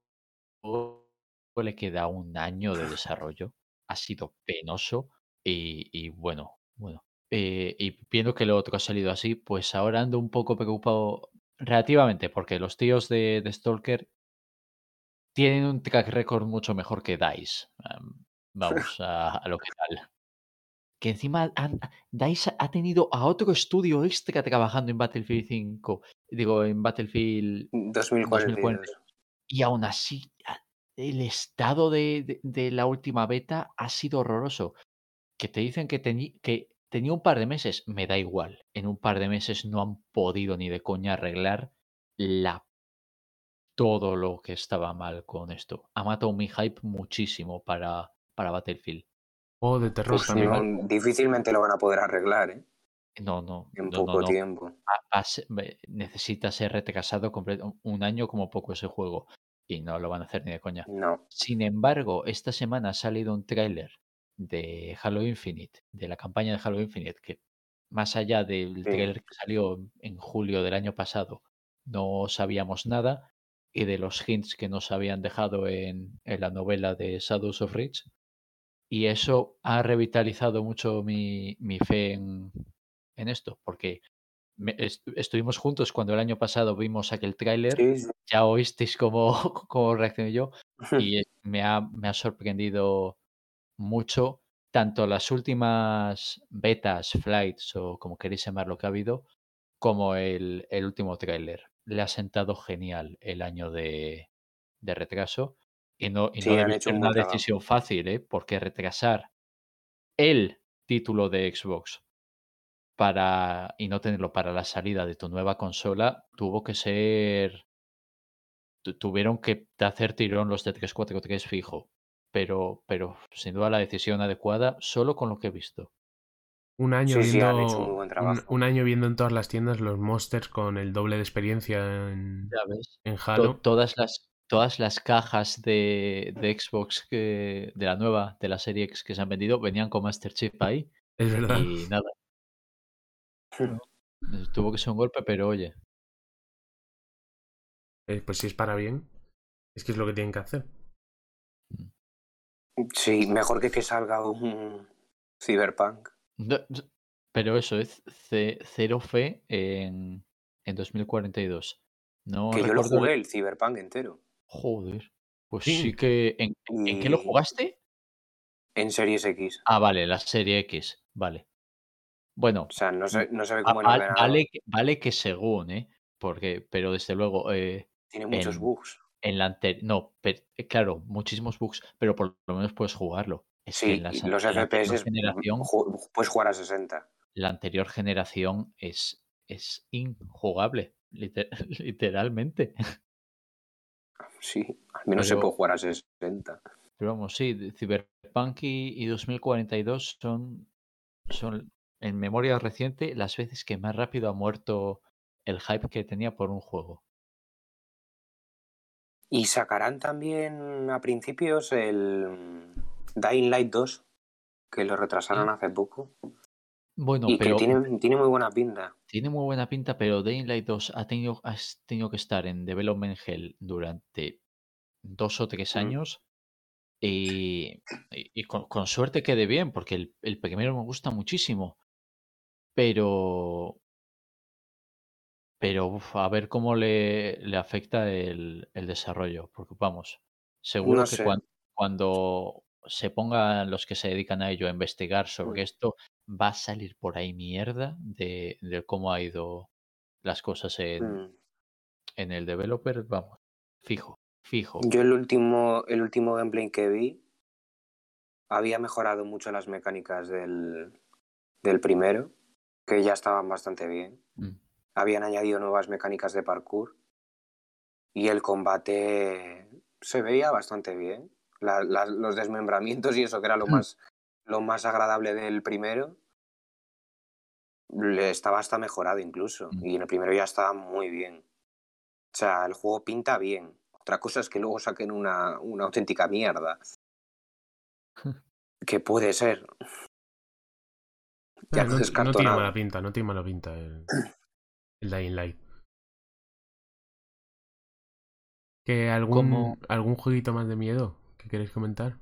le queda un año de desarrollo. Ha sido penoso y, y bueno, bueno. Eh, y viendo que lo otro ha salido así, pues ahora ando un poco preocupado relativamente, porque los tíos de, de Stalker tienen un track record mucho mejor que DICE. Am, vamos a, a lo que tal. Que encima han- DICE ha tenido a otro estudio extra trabajando en Battlefield 5, digo, en Battlefield 2042. Y aún así, a- el estado de, de- de la última beta ha sido horroroso. Que te dicen que, teni- que tenía un par de meses, me da igual. En un par de meses no han podido ni de coña arreglar la todo lo que estaba mal con esto. Ha matado mi hype muchísimo para, para Battlefield. Juego de terror Pues también. no, difícilmente lo van a poder arreglar, ¿eh? No, no, En no, poco no. tiempo. A necesita ser retrasado completo, un año como poco ese juego. Y no lo van a hacer ni de coña. No. Sin embargo, esta semana ha salido un tráiler de Halo Infinite, de la campaña de Halo Infinite, que más allá del Sí. tráiler que salió en julio del año pasado, no sabíamos nada, y de los hints que nos habían dejado en, en la novela de Shadows of Reach. Y eso ha revitalizado mucho mi, mi fe en, en esto, porque me- est- estuvimos juntos cuando el año pasado vimos aquel tráiler Sí, sí. ya oísteis cómo, cómo reaccioné yo y me ha, me ha sorprendido mucho tanto las últimas betas, flights o como queréis llamar lo que ha habido, como el, el último tráiler. Le ha sentado genial el año de, de retraso y no, y Sí, no han debe hecho ser un una trabajo. decisión fácil, ¿eh? porque retrasar el título de Xbox para y no tenerlo para la salida de tu nueva consola tuvo que ser tu- tuvieron que hacer tirón los de 343 fijo pero pero sin duda la decisión adecuada solo con lo que he visto Un año Sí, sí, viendo. han hecho muy buen un, trabajo. un año viendo en todas las tiendas los monsters con el doble de experiencia en, ya ves en To- Halo. todas las todas las cajas de, de Xbox que, de la nueva de la serie X que se han vendido venían con Master Chief ahí Es verdad. y nada tuvo que ser un golpe pero oye Eh, pues si es para bien, es que es lo que tienen que hacer. Sí, mejor que que salga un Cyberpunk. Pero eso es ce- cero fe en, en 2042. No Que yo lo jugué el Cyberpunk entero. Joder. Pues Sí. sí que. ¿En, en- en qué lo Y- jugaste? En Series X. Ah, vale, la serie X. Vale. Bueno, O sea, no se, no se ve como en va- vale, que- vale que según, ¿eh? Porque, pero desde luego, eh, Tiene muchos en- bugs. en la. No, per- eh, claro, muchísimos bugs, pero por lo menos puedes jugarlo. Es que Sí, en los en la anterior FPS generación. puedes jugar a 60. la anterior generación es, es injugable, liter- literalmente. Sí, al menos se Pero- puede jugar a 60. Pero vamos, sí, Cyberpunk y, y 2042 son, son, en memoria reciente, las veces que más rápido ha muerto el hype que tenía por un juego. Y sacarán también a principios el Dying Light 2, que lo retrasaron hace poco. Bueno, y pero que tiene, tiene muy buena pinta. tiene muy buena pinta, pero Dying Light 2 ha tenido, has tenido que estar en Development Hell durante dos o tres Mm. años y con, con suerte quede bien, porque el, el primero me gusta muchísimo, pero pero uf, a ver cómo le, le afecta el, el desarrollo, porque vamos, seguro No que sé. cuan- cuando se pongan los que se dedican a ello a investigar sobre Mm. esto, va a salir por ahí mierda de, de cómo ha ido las cosas en, Mm. en el developer, vamos, fijo, fijo. Yo el último, el último gameplay que vi había mejorado mucho las mecánicas del, del primero, que ya estaban bastante bien. Mm. Habían añadido nuevas mecánicas de parkour y el combate se veía bastante bien. La- la- los desmembramientos y eso, que era lo Mm. más, lo más agradable del primero, le estaba hasta mejorado incluso. Mm. Y en el primero ya estaba muy bien. O sea, el juego pinta bien. Otra cosa es que luego saquen una, una auténtica mierda. que puede ser. Ya no no, descarto no tiene mala pinta, no tiene mala pinta el, el Dying Light. ¿Que algún, Como- algún jueguito más de miedo que queréis comentar?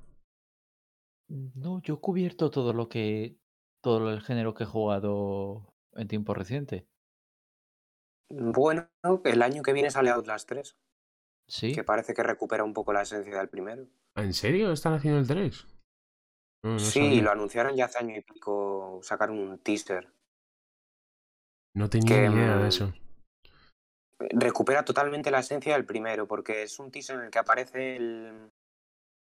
No, yo he cubierto todo lo que, todo el género que he jugado en tiempo reciente. Bueno, el año que viene sale Outlast 3, Sí, que parece que recupera un poco la esencia del primero. ¿Ah, ¿En serio están haciendo el 3? No, no sí, sabía. lo anunciaron ya hace año y pico, sacaron un teaser. No tenía que, ni idea de mm, eso. Recupera totalmente la esencia del primero, porque es un teaser en el que aparece el...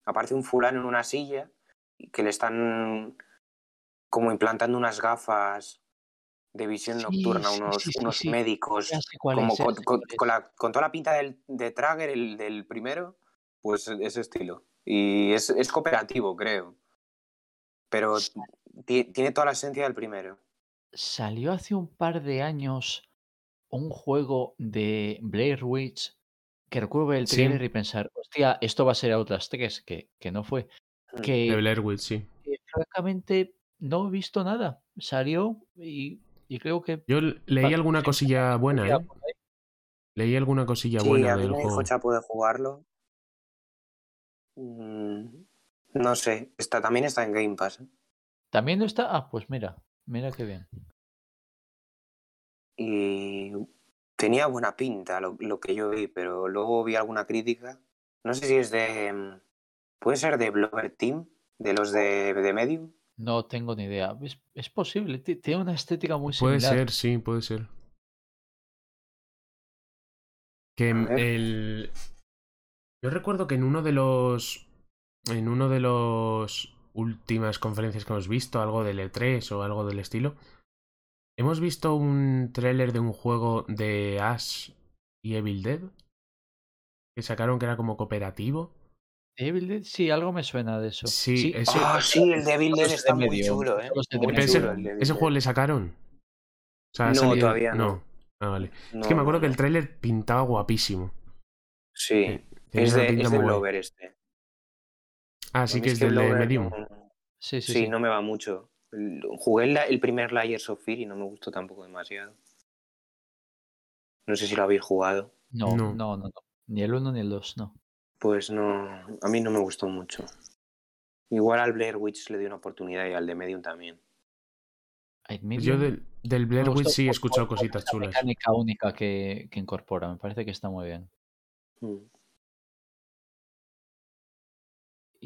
aparece un fulano en una silla y que le están como implantando unas gafas de visión Sí, nocturna, unos, sí, sí, unos médicos como es, con, la- con toda la pinta del, de Trager, el del primero, pues ese estilo. Y es, es cooperativo, creo. Pero ti- tiene toda la esencia del primero. Salió hace un par de años un juego de Blair Witch que recuerdo ver el Sí. trailer y pensar, hostia, esto va a ser Outlast 3, que, que no fue. Mm. Que, De Blair Witch, sí. que francamente no he visto nada. Salió y, y creo que... Yo leí alguna sí, cosilla buena, ¿eh? Leí alguna cosilla Sí, buena a mí del me dijo juego. Chapo de jugarlo. Mm, No sé, está, también está en Game Pass. ¿eh? ¿También no está? Ah, pues mira, mira qué bien. Y tenía buena pinta lo, lo que yo vi, pero luego vi alguna crítica. No sé si es de. mm, Puede ser de Blover Team, ¿De los de, de Medium? No tengo ni idea. Es, es posible, ti- tiene una estética muy Puede similar. ser, sí, puede ser. Que el. Yo recuerdo que en uno de los. En uno de los últimas conferencias que hemos visto, algo del E3 o algo del estilo. Hemos visto un tráiler de un juego de Ash y Evil Dead. Que sacaron que era como cooperativo. Evil Dead, sí, algo me suena de eso. Sí, ese- Ah, sí, el de Evil Dead está muy chulo, ¿eh? Muy ese, chulo juego le sacaron. O sea, ha No, salido- todavía no. Ah, vale. No, es que me acuerdo no, que el tráiler pintaba guapísimo. Sí, es de, es este. Ah, sí que es del de Medium. no- Sí, sí, Sí, sí. no me va mucho. El- Jugué el, el primer Layers of Fear y no me gustó tampoco demasiado. No sé si lo habéis jugado. No, No. no, no, no. Ni el 1 ni el 2, no. Pues no, a mí no me gustó mucho. Igual al Blair Witch le di una oportunidad y al de Medium también. Pues Yo del, del Blair Witch sí he escuchado cositas chulas. mecánica única que, que incorpora. Me parece que está muy bien. Mm.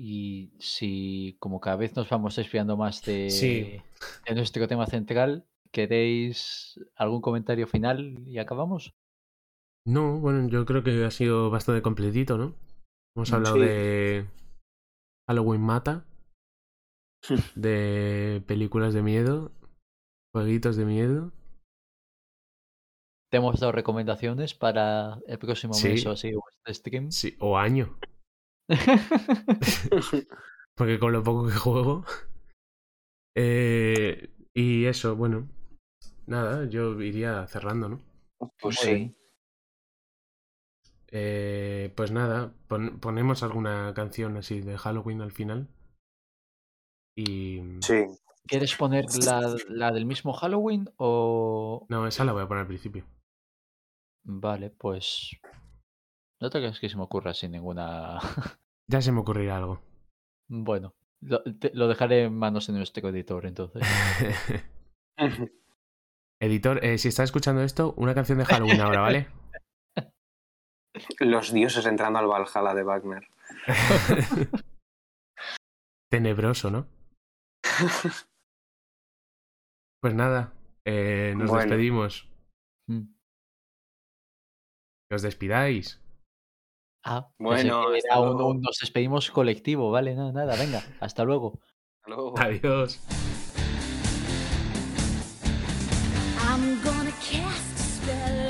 Y si, como cada vez nos vamos desviando más de, Sí. de nuestro tema central, ¿queréis algún comentario final y acabamos? No, bueno, yo creo que ha sido bastante completito, ¿no? Hemos hablado sí. de Halloween Mata, de películas de miedo, jueguitos de miedo. Te hemos dado recomendaciones para el próximo Sí. mes o así, o este stream. Sí, o año, porque con lo poco que juego. Eh, y eso, bueno. Nada, yo iría cerrando, ¿no? Pues sí. Eh, pues nada, pon- ponemos alguna canción así de Halloween al final. Y. Sí. ¿Quieres poner la, la del mismo Halloween o...? No, esa la voy a poner al principio. Vale, pues... No te creas que se me ocurra sin ninguna... Ya se me ocurrirá algo. bueno, lo, te- lo dejaré en manos de nuestro editor entonces. Editor, eh, si estás escuchando esto, una canción de Halloween ahora, ¿vale? Los dioses entrando al Valhalla de Wagner. Tenebroso, ¿no? Pues nada, eh, nos Bueno. despedimos. Mm. Que os despidáis. Ah, Bueno, era un- luego. un nos despedimos colectivo, vale, nada, nada, venga, hasta luego. Hasta luego. Adiós. I'm gonna cast a spell